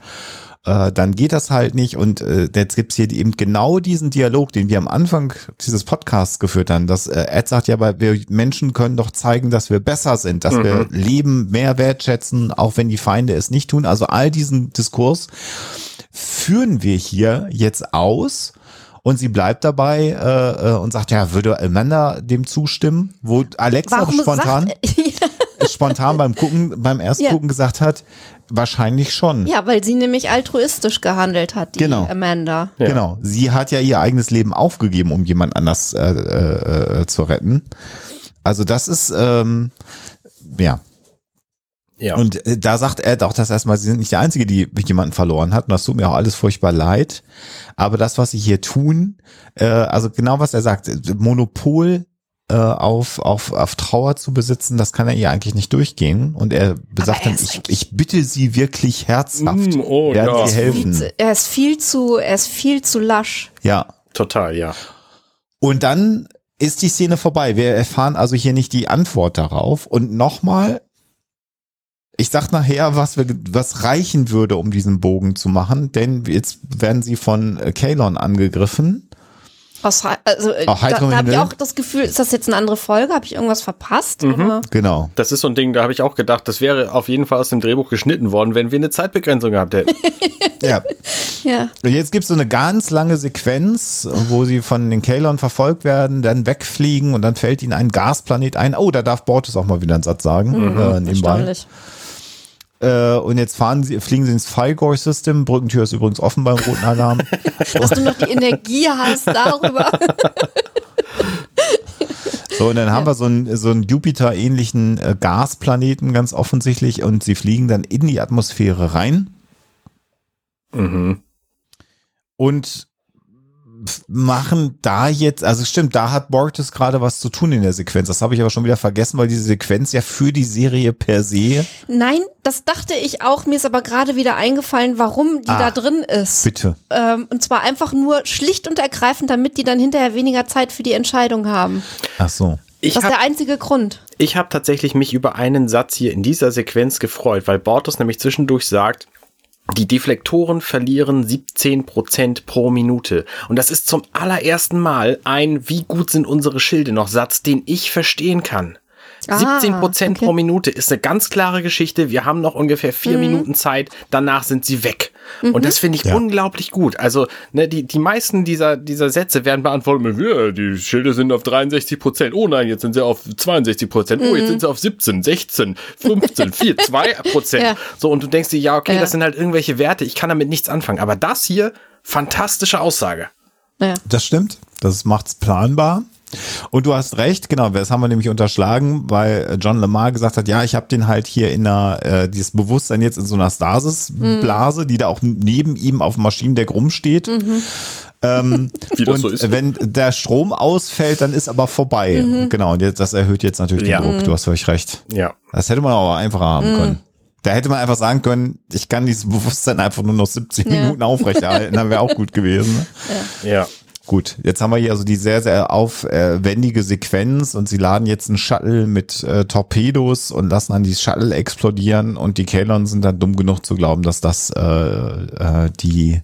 Speaker 4: äh, dann geht das halt nicht. Und äh, jetzt gibt's hier eben genau diesen Dialog, den wir am Anfang dieses Podcasts geführt haben. Dass äh, Ed sagt ja, weil wir Menschen können doch zeigen, dass wir besser sind, dass mhm. wir Leben mehr wertschätzen, auch wenn die Feinde es nicht tun. Also all diesen Diskurs führen wir hier jetzt aus. Und sie bleibt dabei äh, äh und sagt, ja, würde Amanda dem zustimmen? Wo Alexa Warum spontan, spontan beim Gucken, beim ersten ja. Gucken gesagt hat, Wahrscheinlich schon.
Speaker 3: Ja, weil sie nämlich altruistisch gehandelt hat, die genau. Amanda.
Speaker 4: Ja. Genau. Sie hat ja ihr eigenes Leben aufgegeben, um jemand anders äh, äh, äh, zu retten. Also das ist, ähm, ja. Ja. Und äh, da sagt Ed auch das erstmal, sie sind nicht der Einzige, die jemanden verloren hat. Und das tut mir auch alles furchtbar leid. Aber das, was sie hier tun, äh, also genau was er sagt, Monopol äh, auf, auf, auf Trauer zu besitzen, das kann er ihr eigentlich nicht durchgehen. Und er besagt
Speaker 3: er
Speaker 4: dann, ich, ich bitte sie wirklich herzhaft,
Speaker 2: Mm, oh,
Speaker 4: werden
Speaker 2: ja.
Speaker 4: sie helfen.
Speaker 3: zu, er ist viel zu, er ist viel zu lasch.
Speaker 4: Ja.
Speaker 2: Total, ja.
Speaker 4: Und dann ist die Szene vorbei. Wir erfahren also hier nicht die Antwort darauf. Und nochmal, ich sag nachher, was, wir, was reichen würde, um diesen Bogen zu machen, denn jetzt werden sie von Kalon angegriffen.
Speaker 3: Aus, also, äh,
Speaker 4: Auch
Speaker 3: da, da habe ich auch das Gefühl, ist das jetzt eine andere Folge? Habe ich irgendwas verpasst?
Speaker 2: Mhm.
Speaker 3: Oder?
Speaker 4: Genau.
Speaker 2: Das ist so ein Ding, da habe ich auch gedacht, das wäre auf jeden Fall aus dem Drehbuch geschnitten worden, wenn wir eine Zeitbegrenzung gehabt hätten.
Speaker 4: Ja.
Speaker 3: Ja.
Speaker 4: Und jetzt gibt's so eine ganz lange Sequenz, wo sie von den Kalon verfolgt werden, dann wegfliegen und dann fällt ihnen ein Gasplanet ein. Oh, da darf Bortus auch mal wieder einen Satz sagen. äh, nebenbei.
Speaker 3: Erstaunlich.
Speaker 4: Äh, und jetzt fahren sie, fliegen sie ins Figor-System. Brückentür ist übrigens offen beim roten Alarm.
Speaker 3: Dass du noch die Energie hast darüber.
Speaker 4: So, und dann haben wir so einen, so einen Jupiter-ähnlichen äh, Gasplaneten ganz offensichtlich und sie fliegen dann in die Atmosphäre rein
Speaker 2: mhm.
Speaker 4: und machen da jetzt, also stimmt, da hat Bortus gerade was zu tun in der Sequenz. Das habe ich aber schon wieder vergessen, weil diese Sequenz ja für die Serie per se,
Speaker 3: Nein, das dachte ich auch. Mir ist aber gerade wieder eingefallen, warum die
Speaker 4: Ah.
Speaker 3: da drin ist.
Speaker 4: bitte.
Speaker 3: Ähm, und zwar einfach nur schlicht und ergreifend, damit die dann hinterher weniger Zeit für die Entscheidung haben.
Speaker 4: Ach so.
Speaker 2: Ich
Speaker 3: Das ist
Speaker 2: habe
Speaker 3: der einzige Grund.
Speaker 2: ich hab tatsächlich mich über einen Satz hier in dieser Sequenz gefreut, weil Bortus nämlich zwischendurch sagt, die Deflektoren verlieren 17% pro Minute. Und das ist zum allerersten Mal ein, wie gut sind unsere Schilde noch Satz, den ich verstehen kann.
Speaker 3: Ah,
Speaker 2: 17 Prozent
Speaker 3: okay.
Speaker 2: pro Minute ist eine ganz klare Geschichte. Wir haben noch ungefähr vier
Speaker 3: Mhm.
Speaker 2: Minuten Zeit. Danach sind sie weg. Und das finde ich
Speaker 4: Ja.
Speaker 2: unglaublich gut. Also, ne, die, die meisten dieser, dieser Sätze werden beantwortet mit, ja, die Schilde sind auf 63 Prozent. Oh nein, jetzt sind sie auf 62 Prozent. Oh,
Speaker 3: Mhm.
Speaker 2: jetzt sind sie auf 17, 16, 15, 4, 2 Prozent.
Speaker 3: Ja.
Speaker 2: So, und du denkst dir, ja, okay,
Speaker 3: Ja.
Speaker 2: das sind halt irgendwelche Werte. Ich kann damit nichts anfangen. Aber das hier, fantastische Aussage.
Speaker 4: Das stimmt. Das macht's planbar. Und du hast recht, genau, das haben wir nämlich unterschlagen, weil John Lamar gesagt hat, ja, ich habe den halt hier in einer, äh, dieses Bewusstsein jetzt in so einer Stasis-Blase, die da auch neben ihm auf dem Maschinendeck rumsteht. Ähm,
Speaker 2: Wie das
Speaker 4: und
Speaker 2: so ist.
Speaker 4: wenn der Strom ausfällt, dann ist aber vorbei. Genau, und jetzt, das erhöht jetzt natürlich
Speaker 2: Ja.
Speaker 4: den Druck. Du hast völlig recht.
Speaker 2: Ja.
Speaker 4: Das hätte man aber einfacher haben können. Da hätte man einfach sagen können, ich kann dieses Bewusstsein einfach nur noch 70
Speaker 3: Ja.
Speaker 4: Minuten aufrechterhalten, dann wäre auch gut gewesen. Ne?
Speaker 2: Ja.
Speaker 4: Gut, jetzt haben wir hier also die sehr, sehr aufwendige Sequenz und sie laden jetzt einen Shuttle mit äh, Torpedos und lassen dann die Shuttle explodieren und die Kalon sind dann dumm genug zu glauben, dass das äh, äh, die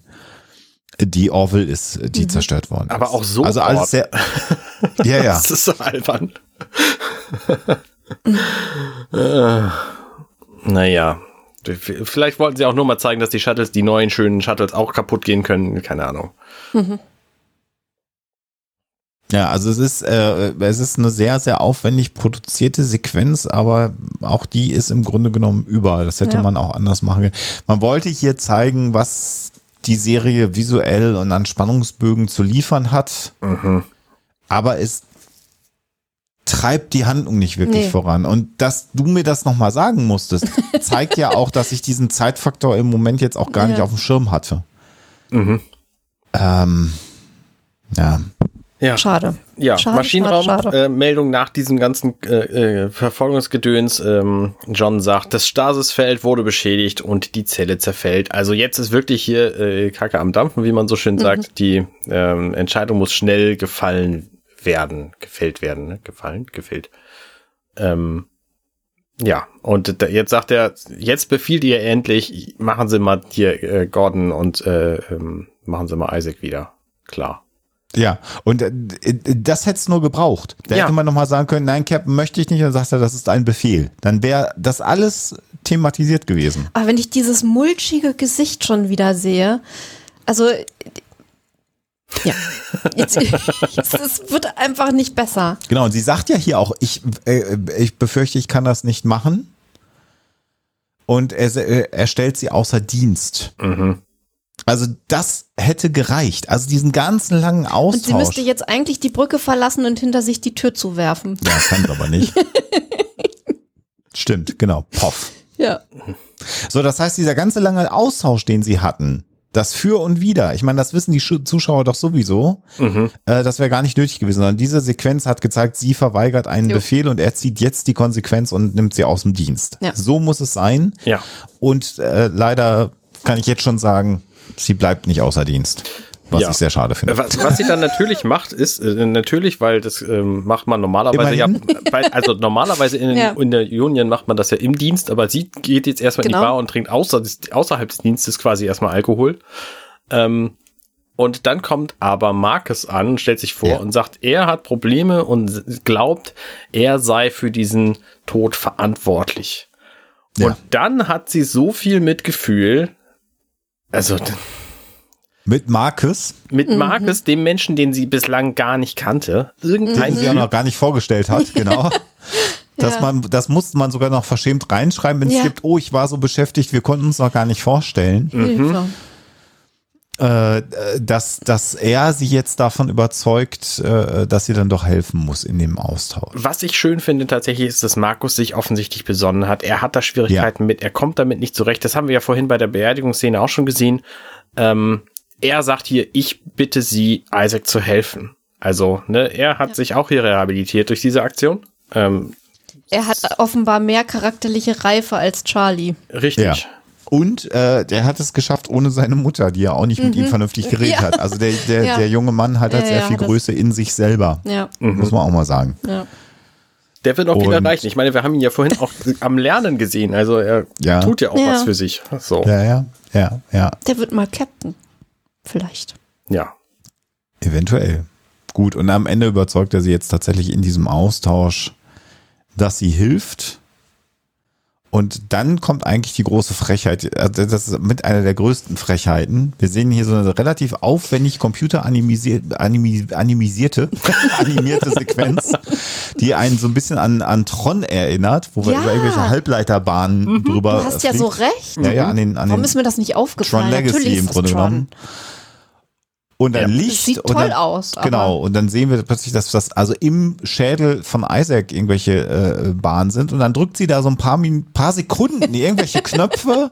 Speaker 4: die Orville ist, die zerstört worden ist.
Speaker 2: Aber auch so
Speaker 4: Also alles sehr, ja, ja.
Speaker 2: Das ist so albern. Äh, naja. Vielleicht wollten sie auch nur mal zeigen, dass die Shuttles, die neuen schönen Shuttles auch kaputt gehen können. Keine Ahnung.
Speaker 4: Ja, also es ist, äh, es ist eine sehr, sehr aufwendig produzierte Sequenz, aber auch die ist im Grunde genommen überall. Das hätte
Speaker 3: Ja.
Speaker 4: man auch anders machen können. Man wollte hier zeigen, was die Serie visuell und an Spannungsbögen zu liefern hat,
Speaker 2: Mhm.
Speaker 4: aber es treibt die Handlung nicht wirklich
Speaker 3: Nee.
Speaker 4: voran. Und dass du mir das nochmal sagen musstest, zeigt ja auch, dass ich diesen Zeitfaktor im Moment jetzt auch gar
Speaker 3: Ja.
Speaker 4: nicht auf dem Schirm hatte.
Speaker 2: Mhm.
Speaker 4: Ähm, ja.
Speaker 2: Ja.
Speaker 3: Schade.
Speaker 2: Ja,
Speaker 3: Schade,
Speaker 2: Maschinenraum,
Speaker 3: schade, schade.
Speaker 2: Äh, Meldung nach diesem ganzen äh, äh, Verfolgungsgedöns. Ähm, John sagt, das Stasisfeld wurde beschädigt und die Zelle zerfällt. Also jetzt ist wirklich hier äh, Kacke am Dampfen, wie man so schön sagt. Die ähm, Entscheidung muss schnell gefallen werden, gefällt werden, ne? gefallen, gefällt. Ähm, ja, und da, jetzt sagt er, jetzt befiehlt ihr endlich, machen Sie mal hier äh, Gordon und äh, ähm, machen Sie mal Isaac wieder. Klar.
Speaker 4: Ja, und äh, das hätte es nur gebraucht. Da
Speaker 2: Ja.
Speaker 4: hätte man nochmal sagen können, nein, Captain, möchte ich nicht. Und dann sagt er, das ist ein Befehl. Dann wäre das alles thematisiert gewesen.
Speaker 3: Aber wenn ich dieses mulchige Gesicht schon wieder sehe, also ja, jetzt, es wird einfach nicht besser.
Speaker 4: Genau, und sie sagt ja hier auch, ich, äh, ich befürchte, ich kann das nicht machen. Und er, äh, er stellt sie außer Dienst.
Speaker 2: Mhm.
Speaker 4: Also das hätte gereicht. Also diesen ganzen langen
Speaker 3: Und sie
Speaker 4: Austausch.
Speaker 3: müsste jetzt eigentlich die Brücke verlassen und hinter sich die Tür zuwerfen.
Speaker 4: ja, kann aber nicht. Stimmt, genau. Poff.
Speaker 3: Ja.
Speaker 4: So, das heißt, dieser ganze lange Austausch, den sie hatten, Das für und wieder. Ich meine, das wissen die Zuschauer doch sowieso.
Speaker 2: Mhm.
Speaker 4: Äh, das wäre gar nicht nötig gewesen, sondern diese Sequenz hat gezeigt, sie verweigert einen
Speaker 3: Jo.
Speaker 4: Befehl und er zieht jetzt die Konsequenz und nimmt sie aus dem Dienst.
Speaker 3: Ja.
Speaker 4: So muss es sein.
Speaker 2: Ja.
Speaker 4: Und äh, leider kann ich jetzt schon sagen, sie bleibt nicht außer Dienst. Was
Speaker 2: Ja.
Speaker 4: ich sehr schade finde.
Speaker 2: Was, was sie dann natürlich macht, ist äh, natürlich, weil das ähm, macht man normalerweise ja, bei, also normalerweise in,
Speaker 3: Ja.
Speaker 2: in der Union macht man das ja im Dienst, aber sie geht jetzt erstmal in
Speaker 3: Genau.
Speaker 2: die Bar und trinkt außer, des- außerhalb des Dienstes quasi erstmal Alkohol. Ähm, und dann kommt aber Marcus an und stellt sich vor
Speaker 4: Ja.
Speaker 2: und sagt, er hat Probleme und glaubt, er sei für diesen Tod verantwortlich.
Speaker 4: Ja.
Speaker 2: Und dann hat sie so viel Mitgefühl, also
Speaker 4: Mit Marcus,
Speaker 2: mit Marcus, dem Menschen, den sie bislang gar nicht kannte,
Speaker 4: den
Speaker 2: irgendein
Speaker 4: sie auch noch gar nicht vorgestellt hat, genau. Dass
Speaker 3: Ja.
Speaker 4: man, das musste man sogar noch verschämt reinschreiben, wenn es
Speaker 3: Ja.
Speaker 4: gibt, oh, ich war so beschäftigt, wir konnten uns noch gar nicht vorstellen.
Speaker 3: Hilfe.
Speaker 4: Äh, dass, dass er sie jetzt davon überzeugt, äh, dass sie dann doch helfen muss in dem Austausch.
Speaker 2: Was ich schön finde tatsächlich ist, dass Markus sich offensichtlich besonnen hat. Er hat da Schwierigkeiten mit, er kommt damit nicht zurecht. Das haben wir ja vorhin bei der Beerdigungsszene auch schon gesehen. Ähm, er sagt hier, ich bitte Sie, Isaac zu helfen. Also, ne, er hat sich auch hier rehabilitiert durch diese Aktion. Ähm,
Speaker 3: Er hat offenbar mehr charakterliche Reife als Charlie.
Speaker 2: richtig.
Speaker 4: Ja. Und äh, der hat es geschafft ohne seine Mutter, die ja auch nicht mit ihm vernünftig geredet
Speaker 3: Ja.
Speaker 4: hat. Also der, der,
Speaker 3: Ja.
Speaker 4: der junge Mann hat halt
Speaker 3: Ja,
Speaker 4: sehr
Speaker 3: ja,
Speaker 4: viel Größe in sich selber.
Speaker 3: Ja,
Speaker 4: Muss man auch mal sagen.
Speaker 3: ja.
Speaker 2: Der wird auch viel
Speaker 4: Und-
Speaker 2: erreichen. Ich meine, wir haben ihn ja vorhin auch am Lernen gesehen. Also er
Speaker 4: Ja.
Speaker 2: tut ja auch
Speaker 3: Ja.
Speaker 2: was für sich. So,
Speaker 4: Ja, ja, ja, ja,
Speaker 3: Der wird mal Captain. Vielleicht.
Speaker 2: ja.
Speaker 4: eventuell. Gut, und am Ende überzeugt er sie jetzt tatsächlich in diesem Austausch, dass sie hilft. Und dann kommt eigentlich die große Frechheit. Also Das ist mit einer der größten Frechheiten. Wir sehen hier so eine relativ aufwendig computeranimisierte, animi, animisierte, animierte Sequenz, die einen so ein bisschen an, an Tron erinnert, wo wir
Speaker 3: Ja.
Speaker 4: über irgendwelche Halbleiterbahnen drüber
Speaker 3: Du hast ja so recht.
Speaker 4: Ja, ja, an den, an
Speaker 3: Warum
Speaker 4: den
Speaker 3: ist mir das nicht
Speaker 4: Tron
Speaker 3: aufgefallen?
Speaker 4: Legacy
Speaker 3: Natürlich
Speaker 4: im Grunde
Speaker 3: Tron.
Speaker 4: genommen. Und dann
Speaker 2: Ja.
Speaker 4: Licht.
Speaker 3: Das sieht
Speaker 4: und
Speaker 3: toll
Speaker 4: dann,
Speaker 3: aus, aber-
Speaker 4: Genau. Und dann sehen wir plötzlich, dass das also im Schädel von Isaac irgendwelche äh, Bahnen sind. Und dann drückt sie da so ein paar, Min paar Sekunden irgendwelche Knöpfe.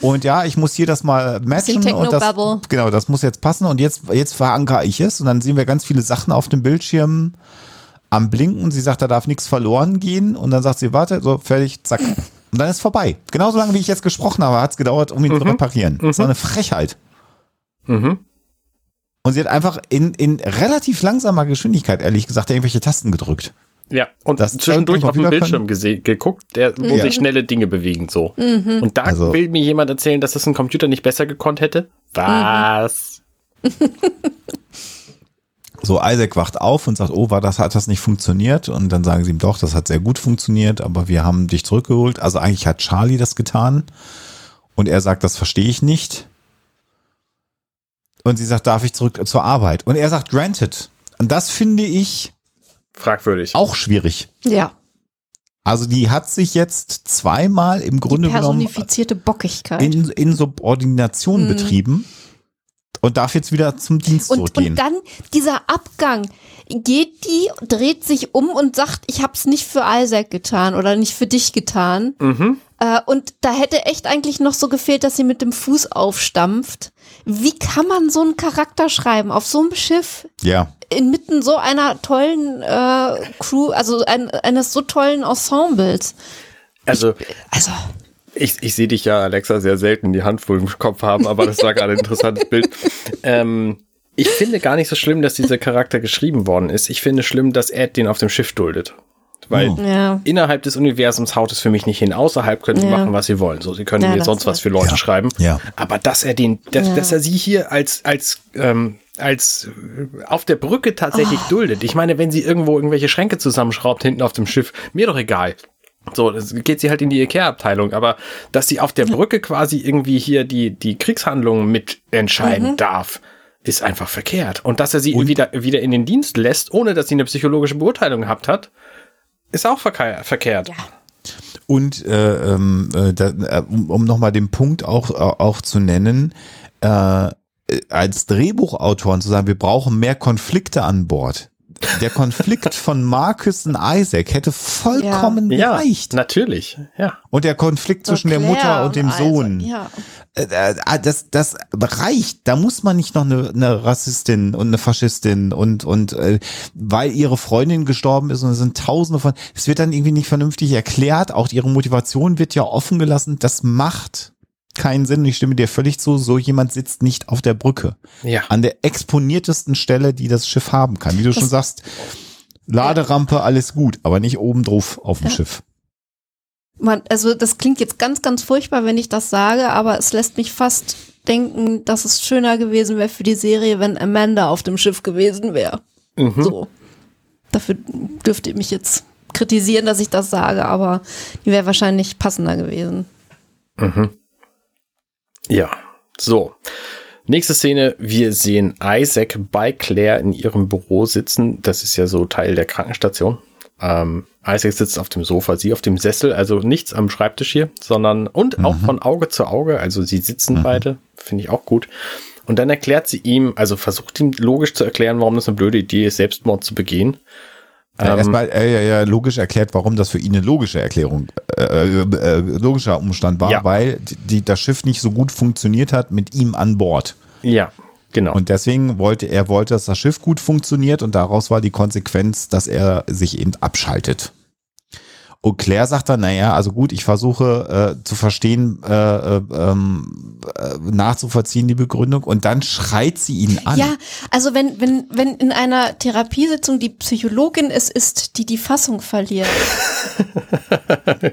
Speaker 4: Und ja, ich muss hier das mal matchen. Und das, genau, das muss jetzt passen. Und jetzt, jetzt verankere ich es. Und dann sehen wir ganz viele Sachen auf dem Bildschirm am Blinken. Sie sagt, da darf nichts verloren gehen. Und dann sagt sie, warte, so fertig, zack. Und dann ist vorbei. Genauso lange, wie ich jetzt gesprochen habe, hat es gedauert, um ihn zu reparieren. Das war eine Frechheit.
Speaker 2: Mhm.
Speaker 4: Und sie hat einfach in, in relativ langsamer Geschwindigkeit, ehrlich gesagt, irgendwelche Tasten gedrückt.
Speaker 2: Ja, und
Speaker 4: Das
Speaker 2: zwischendurch auf dem Bildschirm geguckt, der, wo
Speaker 4: Ja.
Speaker 2: sich schnelle Dinge bewegen so.
Speaker 3: Mhm.
Speaker 2: Und da
Speaker 4: Also-
Speaker 2: will mir jemand erzählen, dass das ein Computer nicht besser gekonnt hätte? Was?
Speaker 4: So, Isaac wacht auf und sagt, oh, war das, hat das nicht funktioniert? Und dann sagen sie ihm doch, das hat sehr gut funktioniert, aber wir haben dich zurückgeholt. Also eigentlich hat Charlie das getan. Und er sagt, das verstehe ich nicht. Und sie sagt, darf ich zurück zur Arbeit? Und er sagt, granted. Und das finde ich
Speaker 2: Fragwürdig.
Speaker 4: auch schwierig.
Speaker 3: Ja,
Speaker 4: Also die hat sich jetzt zweimal im
Speaker 3: die
Speaker 4: Grunde genommen
Speaker 3: personifizierte Bockigkeit.
Speaker 4: in, in Subordination betrieben und darf jetzt wieder zum Dienst
Speaker 3: und,
Speaker 4: zurückgehen.
Speaker 3: und dann dieser Abgang. Geht die, dreht sich um und sagt, ich hab's nicht für Isaac getan oder nicht für dich getan.
Speaker 2: Mhm.
Speaker 3: Äh, und da hätte echt eigentlich noch so gefehlt, dass sie mit dem Fuß aufstampft. Wie kann man so einen Charakter schreiben auf so einem Schiff
Speaker 4: ja,
Speaker 3: inmitten so einer tollen äh, Crew, also ein, eines so tollen Ensembles?
Speaker 2: Also,
Speaker 3: Also,
Speaker 2: ich, ich sehe dich ja, Alexa, sehr selten die Hand vor dem Kopf haben, aber das war gerade ein interessantes Bild. Ähm, ich finde gar nicht so schlimm, dass dieser Charakter geschrieben worden ist. Ich finde schlimm, dass Ed den auf dem Schiff duldet. Weil
Speaker 4: Oh.
Speaker 3: ja.
Speaker 2: innerhalb des Universums haut es für mich nicht hin. Außerhalb können sie
Speaker 3: Ja.
Speaker 2: machen, was sie wollen. So, sie können
Speaker 3: Ja,
Speaker 2: jetzt
Speaker 3: das
Speaker 2: sonst was für Leute
Speaker 4: Ja.
Speaker 2: schreiben.
Speaker 4: Ja.
Speaker 2: Aber dass er den, dass,
Speaker 3: Ja.
Speaker 2: dass er sie hier als, als, ähm, als äh, auf der Brücke tatsächlich
Speaker 3: Ah.
Speaker 2: duldet. Ich meine, wenn sie irgendwo irgendwelche Schränke zusammenschraubt hinten auf dem Schiff, mir doch egal. So, das geht sie halt in die Ikea-Abteilung. Aber dass sie auf der Brücke quasi irgendwie hier die, die Kriegshandlungen mitentscheiden
Speaker 3: Mhm.
Speaker 2: darf, ist einfach verkehrt. Und dass er sie
Speaker 4: Und-
Speaker 2: wieder, wieder in den Dienst lässt, ohne dass sie eine psychologische Beurteilung gehabt hat, ist auch verke verkehrt.
Speaker 3: Ja.
Speaker 4: Und äh, ähm, äh, da, äh, um, um nochmal den Punkt auch, äh, auch zu nennen, äh, als Drehbuchautoren zu sagen, wir brauchen mehr Konflikte an Bord. Der Konflikt von Marcus und Isaac hätte vollkommen
Speaker 2: Ja,
Speaker 4: gereicht.
Speaker 2: natürlich. Ja.
Speaker 4: Und der Konflikt zwischen der
Speaker 3: Claire
Speaker 4: Mutter und dem
Speaker 3: Isaac,
Speaker 4: Sohn.
Speaker 3: Ja.
Speaker 4: Äh, äh, das, das reicht. Da muss man nicht noch eine, eine Rassistin und eine Faschistin und, und äh, weil ihre Freundin gestorben ist und es sind tausende von. Es wird dann irgendwie nicht vernünftig erklärt. Auch ihre Motivation wird ja offen gelassen. Das macht keinen Sinn. Ich stimme dir völlig zu. So jemand sitzt nicht auf der Brücke.
Speaker 2: Ja.
Speaker 4: An der exponiertesten Stelle, die das Schiff haben kann. Wie du schon sagst, Laderampe, alles gut, aber nicht oben drauf auf dem
Speaker 3: Ja.
Speaker 4: Schiff.
Speaker 3: Man, also das klingt jetzt ganz, ganz furchtbar, wenn ich das sage, aber es lässt mich fast denken, dass es schöner gewesen wäre für die Serie, wenn Amanda auf dem Schiff gewesen wäre.
Speaker 2: Mhm.
Speaker 3: So. Dafür dürft ihr mich jetzt kritisieren, dass ich das sage, aber die wäre wahrscheinlich passender gewesen.
Speaker 2: Ja, so. Nächste Szene, wir sehen Isaac bei Claire in ihrem Büro sitzen. Das ist ja so Teil der Krankenstation. Ähm, Isaac sitzt auf dem Sofa, sie auf dem Sessel, also nichts am Schreibtisch hier, sondern und auch von Auge zu Auge, also sie sitzen beide, finde ich auch gut. Und dann erklärt sie ihm, also versucht ihm logisch zu erklären, warum das eine blöde Idee ist, Selbstmord zu begehen.
Speaker 4: Ja,
Speaker 2: Ähm,
Speaker 4: erstmal äh, ja, logisch erklärt, warum das für ihn eine logische Erklärung, äh, äh, äh, logischer Umstand war,
Speaker 2: Ja.
Speaker 4: weil die, das Schiff nicht so gut funktioniert hat mit ihm an Bord.
Speaker 2: Ja, genau.
Speaker 4: Und deswegen wollte er wollte, dass das Schiff gut funktioniert und daraus war die Konsequenz, dass er sich eben abschaltet. Und Claire sagt dann, naja, also gut, ich versuche äh, zu verstehen, äh, äh, ähm, äh, nachzuvollziehen die Begründung und dann schreit sie ihn an.
Speaker 3: Ja, also wenn, wenn, wenn in einer Therapiesitzung die Psychologin es ist, die die Fassung verliert.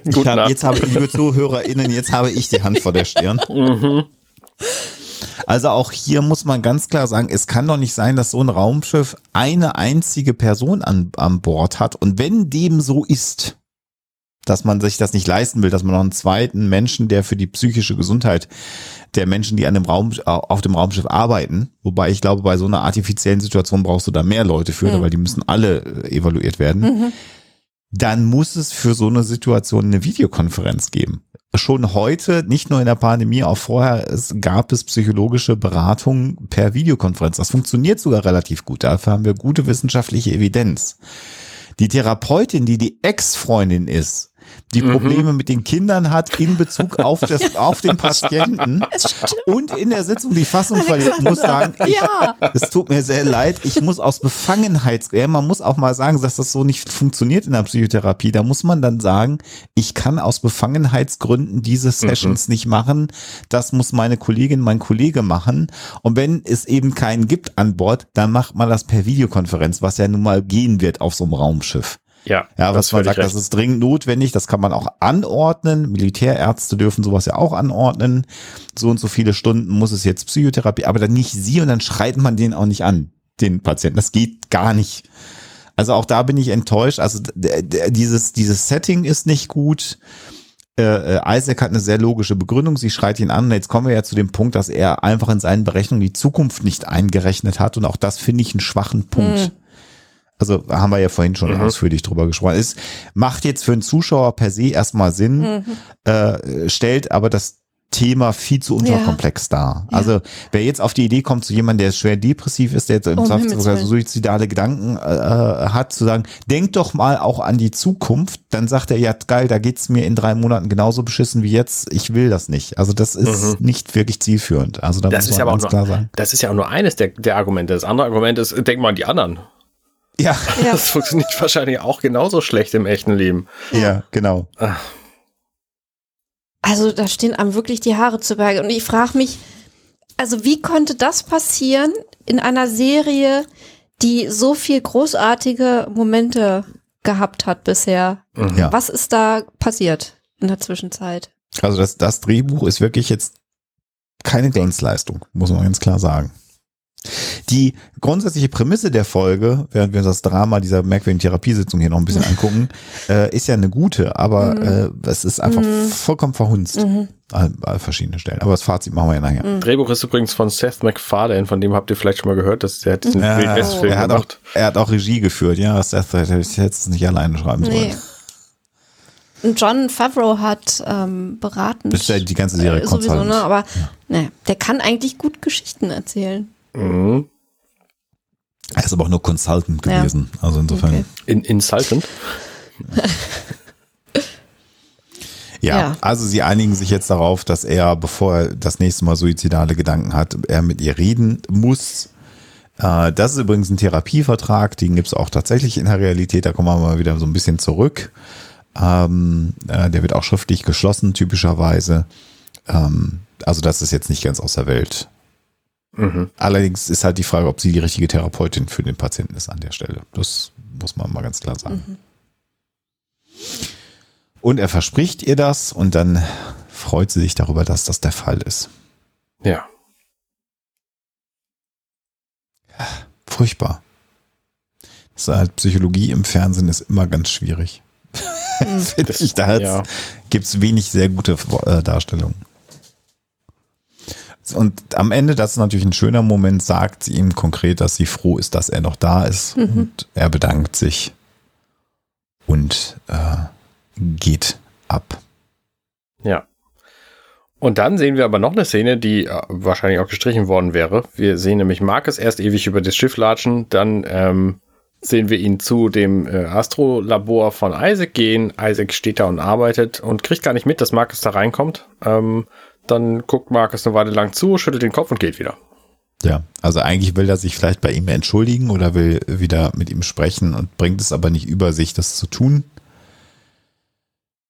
Speaker 4: Ich
Speaker 2: Guten
Speaker 4: hab, jetzt habe, liebe ZuhörerInnen, jetzt habe ich die Hand vor der Stirn. Also auch hier muss man ganz klar sagen, es kann doch nicht sein, dass so ein Raumschiff eine einzige Person an, an Bord hat. Und wenn dem so ist, dass man sich das nicht leisten will, dass man noch einen zweiten Menschen, der für die psychische Gesundheit der Menschen, die an dem Raum, auf dem Raumschiff arbeiten, wobei ich glaube, bei so einer artifiziellen Situation brauchst du da mehr Leute für,
Speaker 3: Mhm.
Speaker 4: weil die müssen alle äh, evaluiert werden dann muss es für so eine Situation eine Videokonferenz geben. Schon heute, nicht nur in der Pandemie, auch vorher, es gab es psychologische Beratungen per Videokonferenz. Das funktioniert sogar relativ gut. Dafür haben wir gute wissenschaftliche Evidenz. Die Therapeutin, die die Ex-Freundin ist, die Probleme mit den Kindern hat in Bezug auf, das, auf den Patienten und in der Sitzung die Fassung verliert, muss sagen, ich,
Speaker 3: Ja.
Speaker 4: es tut mir sehr leid. Ich muss aus Befangenheits, ja, man muss auch mal sagen, dass das so nicht funktioniert in der Psychotherapie. Da muss man dann sagen, ich kann aus Befangenheitsgründen diese Sessions nicht machen. Das muss meine Kollegin, mein Kollege machen. Und wenn es eben keinen gibt an Bord, dann macht man das per Videokonferenz, was ja nun mal gehen wird auf so einem Raumschiff.
Speaker 2: Ja,
Speaker 4: Ja, was man sagt, das
Speaker 2: recht.
Speaker 4: ist dringend notwendig, das kann man auch anordnen. Militärärzte dürfen sowas ja auch anordnen. So und so viele Stunden muss es jetzt Psychotherapie, aber dann nicht sie und dann schreit man den auch nicht an, den Patienten. Das geht gar nicht. Also auch da bin ich enttäuscht. Also dieses, dieses Setting ist nicht gut. Äh, äh, Isaac hat eine sehr logische Begründung. Sie schreit ihn an. Und jetzt kommen wir ja zu dem Punkt, dass er einfach in seinen Berechnungen die Zukunft nicht eingerechnet hat. Und auch das finde ich einen schwachen Punkt. Also haben wir ja vorhin schon ausführlich drüber gesprochen. Es macht jetzt für einen Zuschauer per se erstmal Sinn, äh, stellt aber das Thema viel zu unterkomplex dar. Also wer jetzt auf die Idee kommt, zu jemandem, der schwer depressiv ist, der jetzt im
Speaker 3: Um Himmels
Speaker 4: sogar
Speaker 3: Willen.
Speaker 4: suizidale Gedanken äh, hat, zu sagen, denk doch mal auch an die Zukunft, dann sagt er, ja geil, da geht's mir in drei Monaten genauso beschissen wie jetzt, ich will das nicht. Also das ist nicht wirklich zielführend. Also da
Speaker 2: Das
Speaker 4: muss
Speaker 2: ist
Speaker 4: man
Speaker 2: ja aber auch
Speaker 4: ganz
Speaker 2: nur,
Speaker 4: klar sagen.
Speaker 2: das ist ja auch nur eines der, der Argumente. Das andere Argument ist, denk mal an die anderen.
Speaker 4: Ja,
Speaker 3: Ja.
Speaker 2: Das funktioniert wahrscheinlich auch genauso schlecht im echten Leben.
Speaker 4: ja, genau.
Speaker 3: Also da stehen einem wirklich die Haare zu Berge. Und ich frage mich, also wie konnte das passieren in einer Serie, die so viel großartige Momente gehabt hat bisher?
Speaker 4: Ja.
Speaker 3: Was ist da passiert in der Zwischenzeit?
Speaker 4: Also das, das Drehbuch ist wirklich jetzt keine Glanzleistung, muss man ganz klar sagen. Die grundsätzliche Prämisse der Folge, während wir uns das Drama dieser merkwürdigen Therapiesitzung hier noch ein bisschen angucken, äh, ist ja eine gute, aber äh, es ist einfach vollkommen verhunzt an, an verschiedenen Stellen. Aber das Fazit machen wir ja nachher.
Speaker 2: Drehbuch ist übrigens von Seth MacFarlane, von dem habt ihr vielleicht schon mal gehört, dass der hat diesen
Speaker 4: Ja,
Speaker 2: Wild West Film
Speaker 4: er, hat auch,
Speaker 2: gemacht.
Speaker 4: er hat auch Regie geführt, ja, Seth hätte ich hätte es nicht alleine schreiben sollen.
Speaker 3: Nee. Und John Favreau hat ähm, beraten.
Speaker 4: Bis der die ganze Serie
Speaker 3: äh, sowieso, ne? Aber ne, der kann eigentlich gut Geschichten erzählen.
Speaker 2: Mhm.
Speaker 4: Er ist aber auch nur Consultant
Speaker 3: Ja.
Speaker 4: gewesen. Also insofern.
Speaker 3: Okay.
Speaker 2: In, Insultant?
Speaker 4: Ja,
Speaker 3: Ja.
Speaker 4: also sie einigen sich jetzt darauf, dass er, bevor er das nächste Mal suizidale Gedanken hat, er mit ihr reden muss. Äh, Das ist übrigens ein Therapievertrag, den gibt es auch tatsächlich in der Realität, da kommen wir mal wieder so ein bisschen zurück. Ähm, äh, Der wird auch schriftlich geschlossen, typischerweise. Ähm, Also das ist jetzt nicht ganz aus der Welt.
Speaker 2: Mhm.
Speaker 4: Allerdings ist halt die Frage, ob sie die richtige Therapeutin für den Patienten ist an der Stelle. Das muss man mal ganz klar sagen. Und er verspricht ihr das und dann freut sie sich darüber, dass das der Fall ist.
Speaker 2: Ja.
Speaker 4: Furchtbar. Das ist halt Psychologie im Fernsehen ist immer ganz schwierig. Finde ich, da
Speaker 2: ja.
Speaker 4: gibt es wenig sehr gute äh, Darstellungen. Und am Ende, das ist natürlich ein schöner Moment, sagt sie ihm konkret, dass sie froh ist, dass er noch da ist. Und er bedankt sich und äh, geht ab.
Speaker 2: Ja. Und dann sehen wir aber noch eine Szene, die äh, wahrscheinlich auch gestrichen worden wäre. Wir sehen nämlich Marcus erst ewig über das Schiff latschen, dann ähm, sehen wir ihn zu dem äh, Astrolabor von Isaac gehen. Isaac steht da und arbeitet und kriegt gar nicht mit, dass Marcus da reinkommt. Ähm, dann guckt Marcus eine Weile lang zu, schüttelt den Kopf und geht wieder.
Speaker 4: Ja, also eigentlich will er sich vielleicht bei ihm entschuldigen oder will wieder mit ihm sprechen und bringt es aber nicht über sich, das zu tun.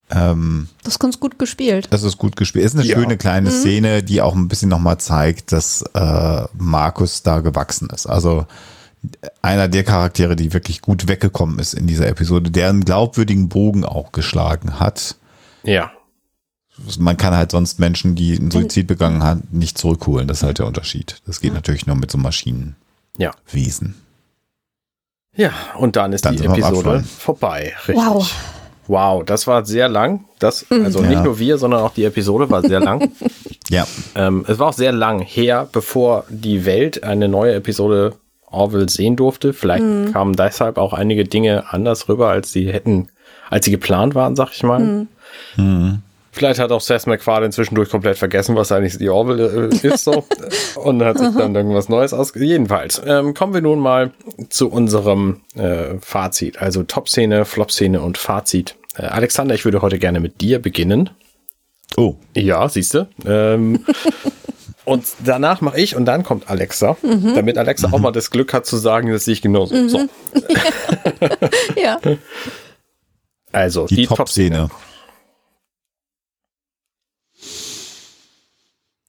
Speaker 4: Ähm,
Speaker 3: Das ist ganz gut gespielt.
Speaker 4: das ist gut gespielt. Ist eine
Speaker 2: Ja.
Speaker 4: schöne kleine Szene, die auch ein bisschen nochmal zeigt, dass äh, Markus da gewachsen ist. Also einer der Charaktere, die wirklich gut weggekommen ist in dieser Episode, der einen glaubwürdigen Bogen auch geschlagen hat.
Speaker 2: Ja.
Speaker 4: Man kann halt sonst Menschen, die einen Suizid begangen haben, nicht zurückholen. Das ist halt der Unterschied. Das geht natürlich nur mit so Maschinenwesen.
Speaker 2: Ja. Ja, und dann ist
Speaker 4: Dann
Speaker 2: die Episode vorbei. Richtig.
Speaker 3: Wow.
Speaker 2: Wow, das war sehr lang. Das, also
Speaker 4: Ja.
Speaker 2: nicht nur wir, sondern auch die Episode war sehr lang.
Speaker 4: Ja,
Speaker 2: ähm, es war auch sehr lang her, bevor die Welt eine neue Episode Orville sehen durfte. Vielleicht kamen deshalb auch einige Dinge anders rüber, als sie hätten, als sie geplant waren, sag ich mal. Vielleicht hat auch Seth MacFarlane zwischendurch komplett vergessen, was eigentlich die Orville äh, ist, so. Und hat sich dann irgendwas Neues aus. Jedenfalls, ähm, kommen wir nun mal zu unserem äh, Fazit. Also Top-Szene, Flop-Szene und Fazit. Äh, Alexander, ich würde heute gerne mit dir beginnen.
Speaker 4: Oh,
Speaker 2: Ja, siehst du. Ähm, und danach mache ich und dann kommt Alexa, damit Alexa auch mal das Glück hat zu sagen, das sehe ich genauso. So,
Speaker 3: Ja.
Speaker 2: also
Speaker 4: die,
Speaker 2: die,
Speaker 4: Top-Szene.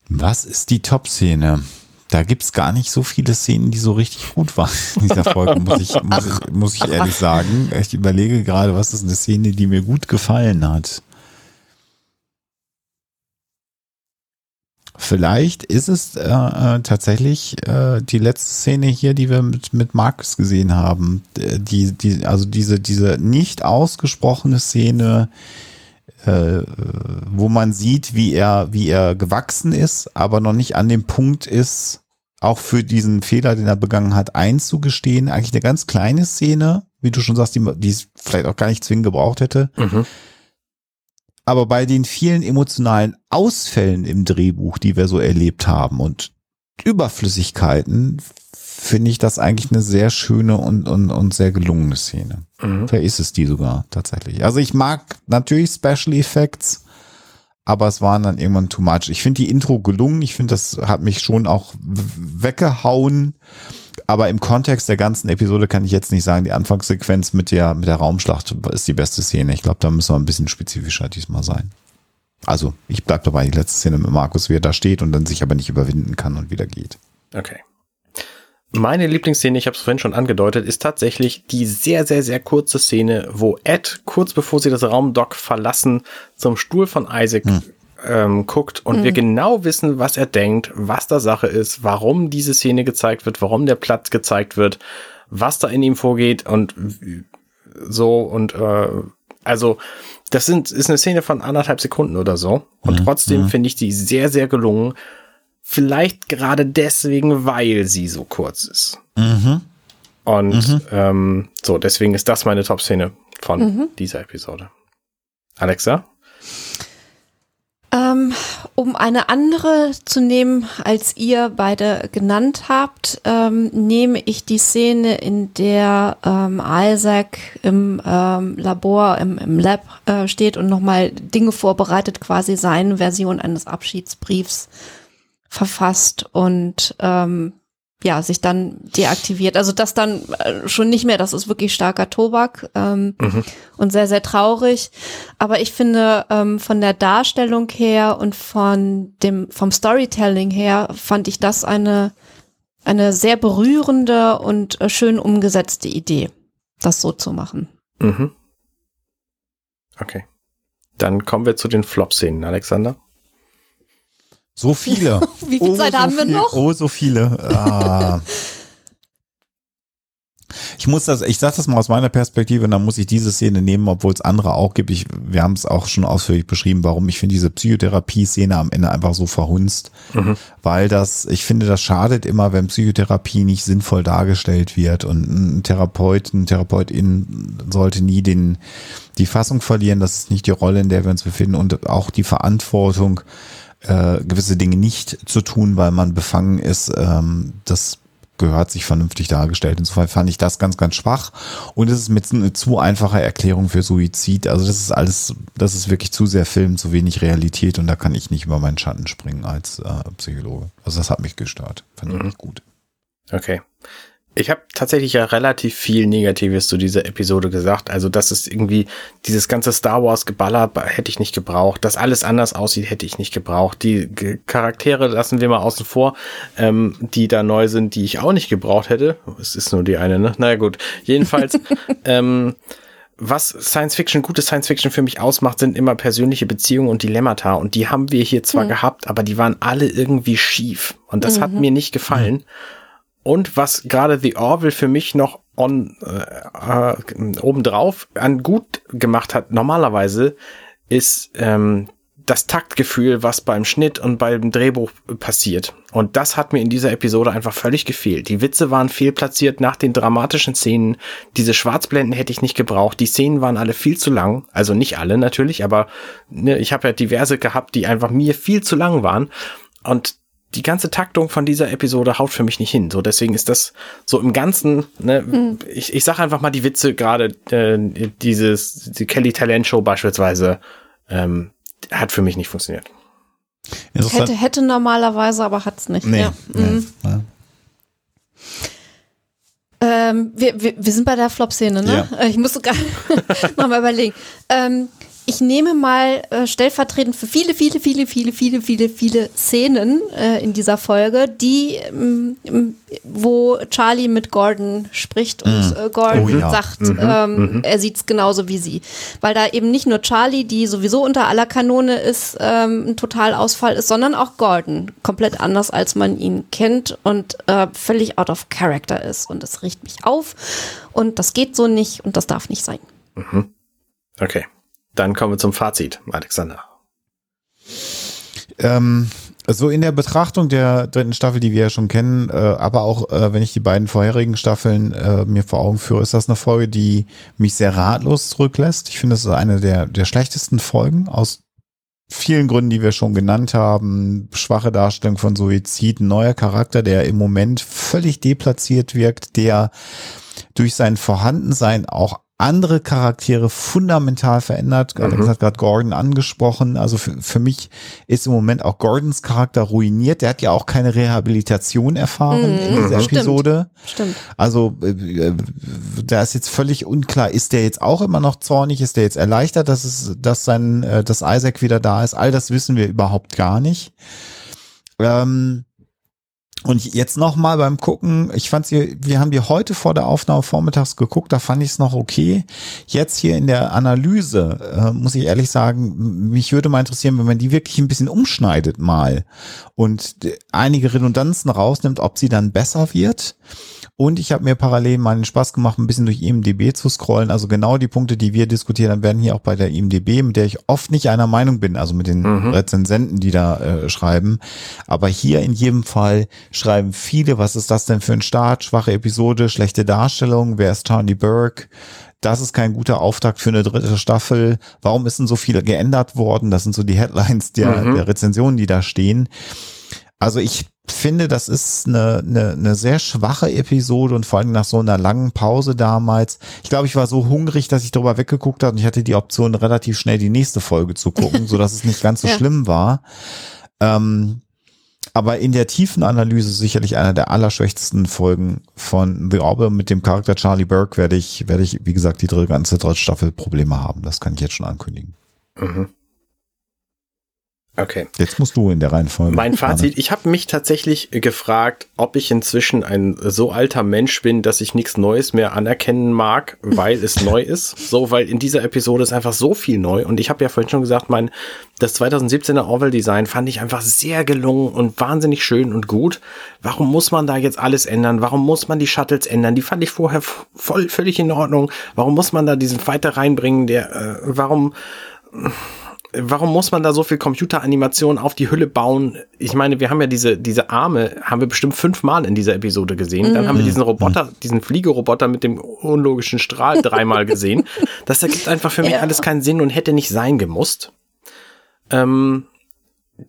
Speaker 4: Was ist die Top-Szene? Da gibt's gar nicht so viele Szenen, die so richtig gut waren in dieser Folge, muss ich, muss ich, muss ich ehrlich sagen. Ich überlege gerade, was ist eine Szene, die mir gut gefallen hat. Vielleicht ist es äh, äh, tatsächlich äh, die letzte Szene hier, die wir mit, mit Markus gesehen haben. Äh, Die, die, also diese, diese nicht ausgesprochene Szene, äh, wo man sieht, wie er, wie er gewachsen ist, aber noch nicht an dem Punkt ist, auch für diesen Fehler, den er begangen hat, einzugestehen. Eigentlich eine ganz kleine Szene, wie du schon sagst, die, die es vielleicht auch gar nicht zwingend gebraucht hätte.
Speaker 2: Mhm.
Speaker 4: Aber bei den vielen emotionalen Ausfällen im Drehbuch, die wir so erlebt haben und Überflüssigkeiten, finde ich das eigentlich eine sehr schöne und, und, und sehr gelungene Szene.
Speaker 2: Mhm.
Speaker 4: Vielleicht ist es die sogar tatsächlich. Also ich mag natürlich Special Effects, aber es waren dann irgendwann too much. Ich finde die Intro gelungen. Ich finde, das hat mich schon auch weggehauen. Aber im Kontext der ganzen Episode kann ich jetzt nicht sagen, die Anfangssequenz mit der, mit der Raumschlacht ist die beste Szene. Ich glaube, da müssen wir ein bisschen spezifischer diesmal sein. Also, ich bleib dabei, die letzte Szene mit Markus, wie er da steht und dann sich aber nicht überwinden kann und wieder geht.
Speaker 2: Okay. Meine Lieblingsszene, ich habe es vorhin schon angedeutet, ist tatsächlich die sehr, sehr, sehr kurze Szene, wo Ed kurz bevor sie das Raumdock verlassen, zum Stuhl von Isaac ähm, guckt und wir genau wissen, was er denkt, was da Sache ist, warum diese Szene gezeigt wird, warum der Platz gezeigt wird, was da in ihm vorgeht und so und äh, also das sind, ist eine Szene von anderthalb Sekunden oder so. Und trotzdem finde ich die sehr, sehr gelungen. Vielleicht gerade deswegen, weil sie so kurz ist. Und ähm, so, deswegen ist das meine Top-Szene von dieser Episode. Alexa?
Speaker 3: Ähm, um eine andere zu nehmen, als ihr beide genannt habt, ähm, nehme ich die Szene, in der ähm, Isaac im ähm, Labor, im, im Lab äh, steht und nochmal Dinge vorbereitet, quasi seine Version eines Abschiedsbriefs verfasst und ähm, ja, sich dann deaktiviert. Also das dann äh, schon nicht mehr, das ist wirklich starker Tobak ähm, mhm. und sehr, sehr traurig. Aber ich finde, ähm, von der Darstellung her und von dem, vom Storytelling her fand ich das eine, eine sehr berührende und äh, schön umgesetzte Idee, das so zu machen. Mhm.
Speaker 2: Okay. Dann kommen wir zu den Flop-Szenen, Alexander.
Speaker 4: So viele.
Speaker 3: Wie viel oh, Zeit so haben wir noch?
Speaker 4: Oh, so viele. Ah. Ich muss das, ich sage das mal aus meiner Perspektive, und dann muss ich diese Szene nehmen, obwohl es andere auch gibt. Ich, wir haben es auch schon ausführlich beschrieben, warum ich finde diese Psychotherapie-Szene am Ende einfach so verhunzt, mhm. weil das, ich finde, das schadet immer, wenn Psychotherapie nicht sinnvoll dargestellt wird und ein Therapeut, ein Therapeutin sollte nie den, die Fassung verlieren. Das ist nicht die Rolle, in der wir uns befinden und auch die Verantwortung, äh, gewisse Dinge nicht zu tun, weil man befangen ist. Ähm, das gehört sich vernünftig dargestellt. Insofern fand ich das ganz, ganz schwach. Und es ist mit eine zu einfache Erklärung für Suizid. Also das ist alles, das ist wirklich zu sehr Film, zu wenig Realität und da kann ich nicht über meinen Schatten springen als äh, Psychologe. Also das hat mich gestört. Fand ich mhm. nicht gut.
Speaker 2: Okay. Ich habe tatsächlich ja relativ viel Negatives zu dieser Episode gesagt. Also, dass es irgendwie dieses ganze Star Wars Geballer hätte ich nicht gebraucht. Dass alles anders aussieht, hätte ich nicht gebraucht. Die Charaktere lassen wir mal außen vor, ähm, die da neu sind, die ich auch nicht gebraucht hätte. Es ist nur die eine, ne? Naja, gut. Jedenfalls, ähm, was Science Fiction, gute Science Fiction für mich ausmacht, sind immer persönliche Beziehungen und Dilemmata. Und die haben wir hier zwar mhm. gehabt, aber die waren alle irgendwie schief. Und das mhm. hat mir nicht gefallen. Mhm. Und was gerade The Orville für mich noch on, äh, äh, obendrauf an gut gemacht hat, normalerweise, ist ähm, das Taktgefühl, was beim Schnitt und beim Drehbuch passiert. Und das hat mir in dieser Episode einfach völlig gefehlt. Die Witze waren fehlplatziert nach den dramatischen Szenen. Diese Schwarzblenden hätte ich nicht gebraucht. Die Szenen waren alle viel zu lang. Also nicht alle natürlich, aber ne, ich habe ja diverse gehabt, die einfach mir viel zu lang waren. Und die ganze Taktung von dieser Episode haut für mich nicht hin. So, deswegen ist das so im Ganzen, ne, mhm. ich, ich sage einfach mal die Witze, gerade äh, dieses, die Kelly Talent Show beispielsweise, ähm, hat für mich nicht funktioniert.
Speaker 3: Hätte, hätte normalerweise, aber hat's nicht. Nee, ja. Nee, mhm. ja. Ähm, wir, wir, wir sind bei der Flop-Szene, ne? Ja. Ich muss sogar noch mal überlegen. Ähm, ich nehme mal äh, stellvertretend für viele, viele, viele, viele, viele, viele, viele Szenen äh, in dieser Folge, die, ähm, wo Charlie mit Gordon spricht und mm. äh, Gordon oh, ja. sagt, mhm. Ähm, mhm. er sieht es genauso wie sie. Weil da eben nicht nur Charlie, die sowieso unter aller Kanone ist, ähm, ein Totalausfall ist, sondern auch Gordon. Komplett anders, als man ihn kennt und äh, völlig out of character ist. Und das riecht mich auf. Und das geht so nicht und das darf nicht sein.
Speaker 2: Mhm. Okay. Dann kommen wir zum Fazit, Alexander.
Speaker 4: Ähm, so in der Betrachtung der dritten Staffel, die wir ja schon kennen, äh, aber auch äh, wenn ich die beiden vorherigen Staffeln äh, mir vor Augen führe, ist das eine Folge, die mich sehr ratlos zurücklässt. Ich finde, es ist eine der, der schlechtesten Folgen aus vielen Gründen, die wir schon genannt haben. Schwache Darstellung von Suizid, neuer Charakter, der im Moment völlig deplatziert wirkt, der durch sein Vorhandensein auch andere Charaktere fundamental verändert. Mhm. Alex hat gerade Gordon angesprochen. Also für, für mich ist im Moment auch Gordons Charakter ruiniert. Der hat ja auch keine Rehabilitation erfahren mhm. in dieser Stimmt. Episode. Stimmt. Also äh, da ist jetzt völlig unklar, ist der jetzt auch immer noch zornig? Ist der jetzt erleichtert, dass es, dass sein, äh, dass Isaac wieder da ist? All das wissen wir überhaupt gar nicht. Ähm, und jetzt nochmal beim Gucken, ich fand sie, wir haben die heute vor der Aufnahme vormittags geguckt, da fand ich es noch okay. Jetzt hier in der Analyse, äh, muss ich ehrlich sagen, mich würde mal interessieren, wenn man die wirklich ein bisschen umschneidet mal und einige Redundanzen rausnimmt, ob sie dann besser wird. Und ich habe mir parallel mal den Spaß gemacht, ein bisschen durch IMDB zu scrollen. Also genau die Punkte, die wir diskutieren, werden hier auch bei der IMDB, mit der ich oft nicht einer Meinung bin, also mit den mhm. Rezensenten, die da äh, schreiben. Aber hier in jedem Fall schreiben viele, was ist das denn für ein Start? Schwache Episode, schlechte Darstellung, wer ist Tony Burke? das ist kein guter Auftakt für eine dritte Staffel. Warum ist denn so viel geändert worden? Das sind so die Headlines der, mhm. der Rezensionen, die da stehen. Also ich finde, das ist eine, eine, eine sehr schwache Episode und vor allem nach so einer langen Pause damals. Ich glaube, ich war so hungrig, dass ich darüber weggeguckt habe und ich hatte die Option, relativ schnell die nächste Folge zu gucken, so dass es nicht ganz so ja. schlimm war. Ähm, aber in der tiefen Analyse sicherlich einer der allerschwächsten Folgen von The Orbe mit dem Charakter Charlie Burke werde ich, werde ich, wie gesagt, die dritte ganze dritte Staffel Probleme haben. Das kann ich jetzt schon ankündigen. Mhm.
Speaker 2: Okay.
Speaker 4: Jetzt musst du in der Reihenfolge.
Speaker 2: Mein Fazit, ich habe mich tatsächlich gefragt, ob ich inzwischen ein so alter Mensch bin, dass ich nichts Neues mehr anerkennen mag, weil es neu ist. So, weil in dieser Episode ist einfach so viel neu. Und ich habe ja vorhin schon gesagt, mein, das 2017er Orwell-Design fand ich einfach sehr gelungen und wahnsinnig schön und gut. Warum muss man da jetzt alles ändern? Warum muss man die Shuttles ändern? Die fand ich vorher voll, völlig in Ordnung. Warum muss man da diesen Fighter reinbringen? Der, äh, warum warum muss man da so viel Computeranimation auf die Hülle bauen? Ich meine, wir haben ja diese, diese Arme, haben wir bestimmt fünfmal in dieser Episode gesehen. Dann haben wir mhm. diesen Roboter, mhm. diesen Fliegeroboter mit dem unlogischen Strahl dreimal gesehen. Das ergibt einfach für mich ja. alles keinen Sinn und hätte nicht sein gemusst. Ähm,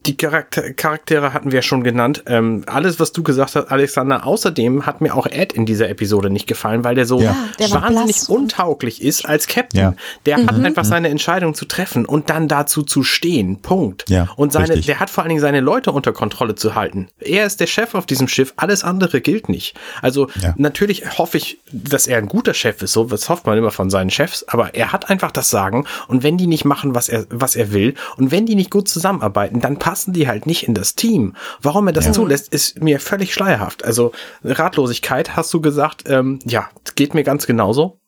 Speaker 2: die Charakter Charaktere hatten wir schon genannt. Ähm, alles, was du gesagt hast, Alexander. Außerdem hat mir auch Ed in dieser Episode nicht gefallen, weil der so ja, der wahnsinnig untauglich ist als Captain. Ja. Der mhm. hat einfach seine Entscheidung zu treffen und dann dazu zu stehen. Punkt. Ja, und seine, richtig. der hat vor allen Dingen seine Leute unter Kontrolle zu halten. Er ist der Chef auf diesem Schiff. Alles andere gilt nicht. Also ja. natürlich hoffe ich, dass er ein guter Chef ist. So das hofft man immer von seinen Chefs. Aber er hat einfach das Sagen. Und wenn die nicht machen, was er, was er will, und wenn die nicht gut zusammenarbeiten, dann passen die halt nicht in das Team. Warum er das ja. zulässt, ist mir völlig schleierhaft. Also Ratlosigkeit, hast du gesagt, ähm, ja, geht mir ganz genauso.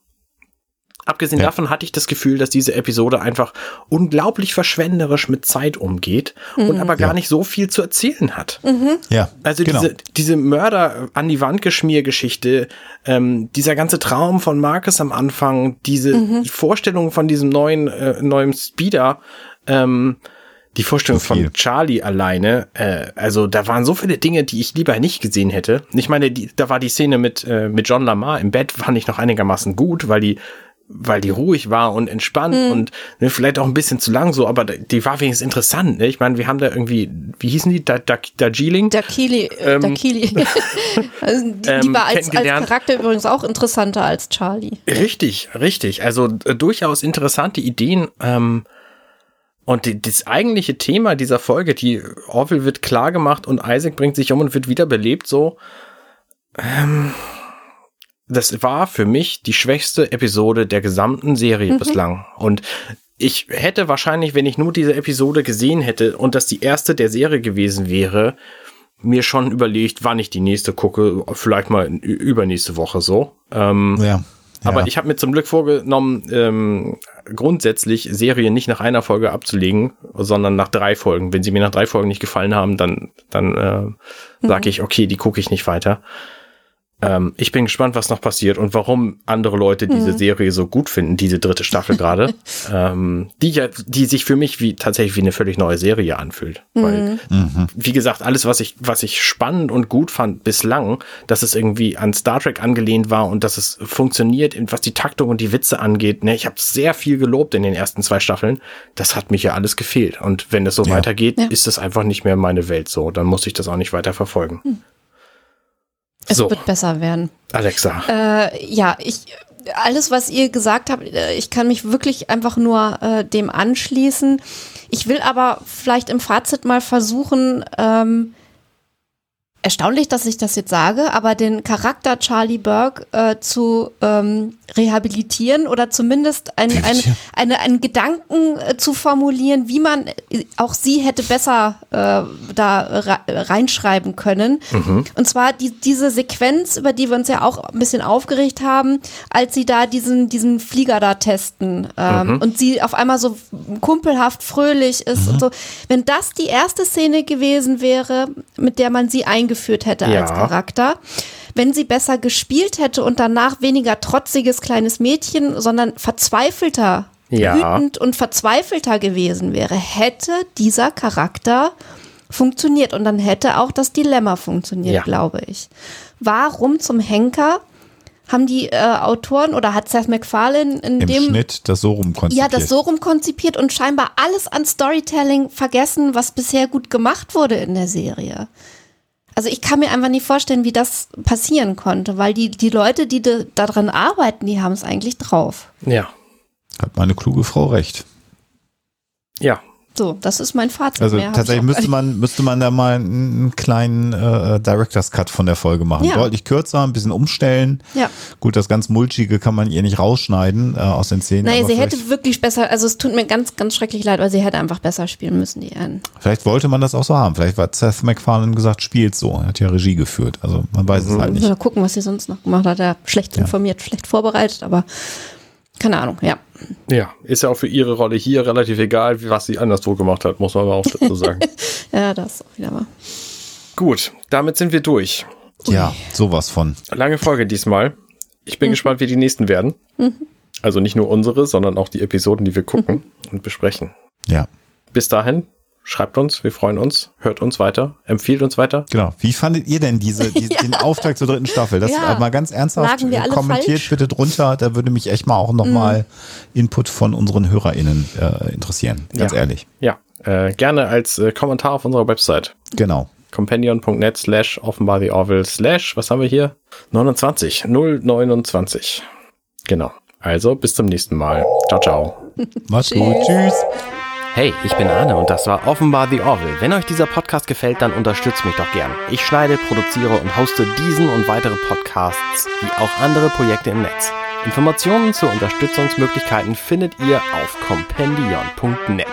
Speaker 2: Abgesehen ja. davon hatte ich das Gefühl, dass diese Episode einfach unglaublich verschwenderisch mit Zeit umgeht mhm. und aber gar ja. nicht so viel zu erzählen hat.
Speaker 4: Mhm. Ja.
Speaker 2: Also genau. diese, diese Mörder an die Wand geschmier-Geschichte, ähm, dieser ganze Traum von Marcus am Anfang, diese mhm. Vorstellung von diesem neuen, äh, neuen Speeder, ähm, die Vorstellung so von Charlie alleine, äh, also da waren so viele Dinge, die ich lieber nicht gesehen hätte. Ich meine, die, da war die Szene mit, äh, mit John Lamar im Bett, fand ich noch einigermaßen gut, weil die weil die ruhig war und entspannt mhm. und ne, vielleicht auch ein bisschen zu lang so, aber die war wenigstens interessant. Ne? Ich meine, wir haben da irgendwie, wie hießen die? Da, da, Darjeeling?
Speaker 3: Dakili. Äh, ähm, Dakili. also die, die ähm, war als, als Charakter übrigens auch interessanter als Charlie.
Speaker 2: Richtig, richtig. Also äh, durchaus interessante Ideen. Ähm, und die, das eigentliche Thema dieser Folge, die Orville wird klar gemacht und Isaac bringt sich um und wird wiederbelebt, so. Ähm, das war für mich die schwächste Episode der gesamten Serie mhm. bislang. Und ich hätte wahrscheinlich, wenn ich nur diese Episode gesehen hätte und das die erste der Serie gewesen wäre, mir schon überlegt, wann ich die nächste gucke, vielleicht mal übernächste Woche so. Ähm, ja. Aber ich habe mir zum Glück vorgenommen, ähm, grundsätzlich Serien nicht nach einer Folge abzulegen, sondern nach drei Folgen. Wenn sie mir nach drei Folgen nicht gefallen haben, dann, dann äh, sage mhm. ich, okay, die gucke ich nicht weiter. Ähm, ich bin gespannt, was noch passiert und warum andere Leute diese mhm. Serie so gut finden, diese dritte Staffel gerade, ähm, die ja, die sich für mich wie tatsächlich wie eine völlig neue Serie anfühlt. Mhm. Weil, mhm. wie gesagt, alles, was ich, was ich spannend und gut fand bislang, dass es irgendwie an Star Trek angelehnt war und dass es funktioniert, was die Taktung und die Witze angeht. Ne, ich habe sehr viel gelobt in den ersten zwei Staffeln. Das hat mich ja alles gefehlt. Und wenn es so ja. weitergeht, ja. ist es einfach nicht mehr meine Welt so. Dann muss ich das auch nicht weiter verfolgen.
Speaker 3: Es so. wird besser werden.
Speaker 2: Alexa.
Speaker 3: Äh, ja, ich alles, was ihr gesagt habt, äh, ich kann mich wirklich einfach nur äh, dem anschließen. Ich will aber vielleicht im Fazit mal versuchen, ähm, erstaunlich, dass ich das jetzt sage, aber den Charakter Charlie Burke äh, zu ähm, rehabilitieren oder zumindest ein, ein, eine, einen Gedanken äh, zu formulieren, wie man äh, auch sie hätte besser äh, da reinschreiben können. Mhm. Und zwar die, diese Sequenz, über die wir uns ja auch ein bisschen aufgeregt haben, als sie da diesen, diesen Flieger da testen ähm, mhm. und sie auf einmal so kumpelhaft fröhlich ist mhm. und so. Wenn das die erste Szene gewesen wäre, mit der man sie eingeführt eingeführt hätte ja. als Charakter. Wenn sie besser gespielt hätte und danach weniger trotziges kleines Mädchen, sondern verzweifelter, ja. wütend und verzweifelter gewesen wäre, hätte dieser Charakter funktioniert und dann hätte auch das Dilemma funktioniert, ja. glaube ich. Warum zum Henker haben die äh, Autoren oder hat Seth MacFarlane in
Speaker 4: Im
Speaker 3: dem
Speaker 4: Schnitt das so rum
Speaker 3: ja das so rum konzipiert und scheinbar alles an Storytelling vergessen, was bisher gut gemacht wurde in der Serie. Also ich kann mir einfach nicht vorstellen, wie das passieren konnte, weil die, die Leute, die da daran arbeiten, die haben es eigentlich drauf.
Speaker 2: Ja.
Speaker 4: Hat meine kluge Frau recht.
Speaker 2: Ja.
Speaker 3: So, das ist mein Fazit.
Speaker 4: Also
Speaker 3: Mehr
Speaker 4: tatsächlich müsste man, müsste man da mal einen, einen kleinen äh, Director's Cut von der Folge machen.
Speaker 3: Ja.
Speaker 4: Deutlich kürzer, ein bisschen umstellen.
Speaker 3: Ja.
Speaker 4: Gut, das ganz Mulchige kann man ihr nicht rausschneiden äh, aus den Szenen.
Speaker 3: Nein, sie hätte wirklich besser, also es tut mir ganz, ganz schrecklich leid, weil sie hätte einfach besser spielen müssen, die Anne.
Speaker 4: vielleicht wollte man das auch so haben. Vielleicht war Seth MacFarlane gesagt, spielt so. Er hat ja Regie geführt. Also man weiß es halt nicht.
Speaker 3: Mal gucken, was sie sonst noch gemacht hat. Er schlecht
Speaker 4: Ja.
Speaker 3: informiert, schlecht vorbereitet, aber keine Ahnung, ja.
Speaker 2: Ja. Ist ja auch für ihre Rolle hier relativ egal, wie- was sie anderswo gemacht hat, muss man aber auch dazu sagen.
Speaker 3: Ja, das ist auch wieder mal.
Speaker 2: Gut, damit sind wir durch.
Speaker 4: Ja, sowas von.
Speaker 2: Lange Folge diesmal. Ich
Speaker 3: Mhm.
Speaker 2: bin gespannt, wie die nächsten werden. Also nicht nur unsere, sondern auch die Episoden, die wir gucken und besprechen.
Speaker 4: Ja,
Speaker 2: Bis dahin, schreibt uns, wir freuen uns, hört uns weiter, empfiehlt uns weiter.
Speaker 4: genau. Wie fandet ihr denn diese, diese den Auftakt zur dritten Staffel? Das
Speaker 3: Ja.
Speaker 4: mal ganz ernsthaft kommentiert
Speaker 3: falsch?
Speaker 4: bitte drunter. Da würde mich echt mal auch noch mal Input von unseren HörerInnen äh, interessieren. Ganz
Speaker 2: Ja.
Speaker 4: ehrlich.
Speaker 2: Ja, äh, gerne als äh, Kommentar auf unserer Website.
Speaker 4: Genau.
Speaker 2: companion.net slash offenbar the Orville slash, was haben wir hier? 29, 029. Genau. Also, bis zum nächsten Mal. Ciao, ciao.
Speaker 4: Macht's gut. Tschüss.
Speaker 2: Hey, ich bin Arne und das war offenbar The Orville. Wenn euch dieser Podcast gefällt, dann unterstützt mich doch gern. Ich schneide, produziere und hoste diesen und weitere Podcasts, wie auch andere Projekte im Netz. Informationen zu Unterstützungsmöglichkeiten findet ihr auf compendion.net.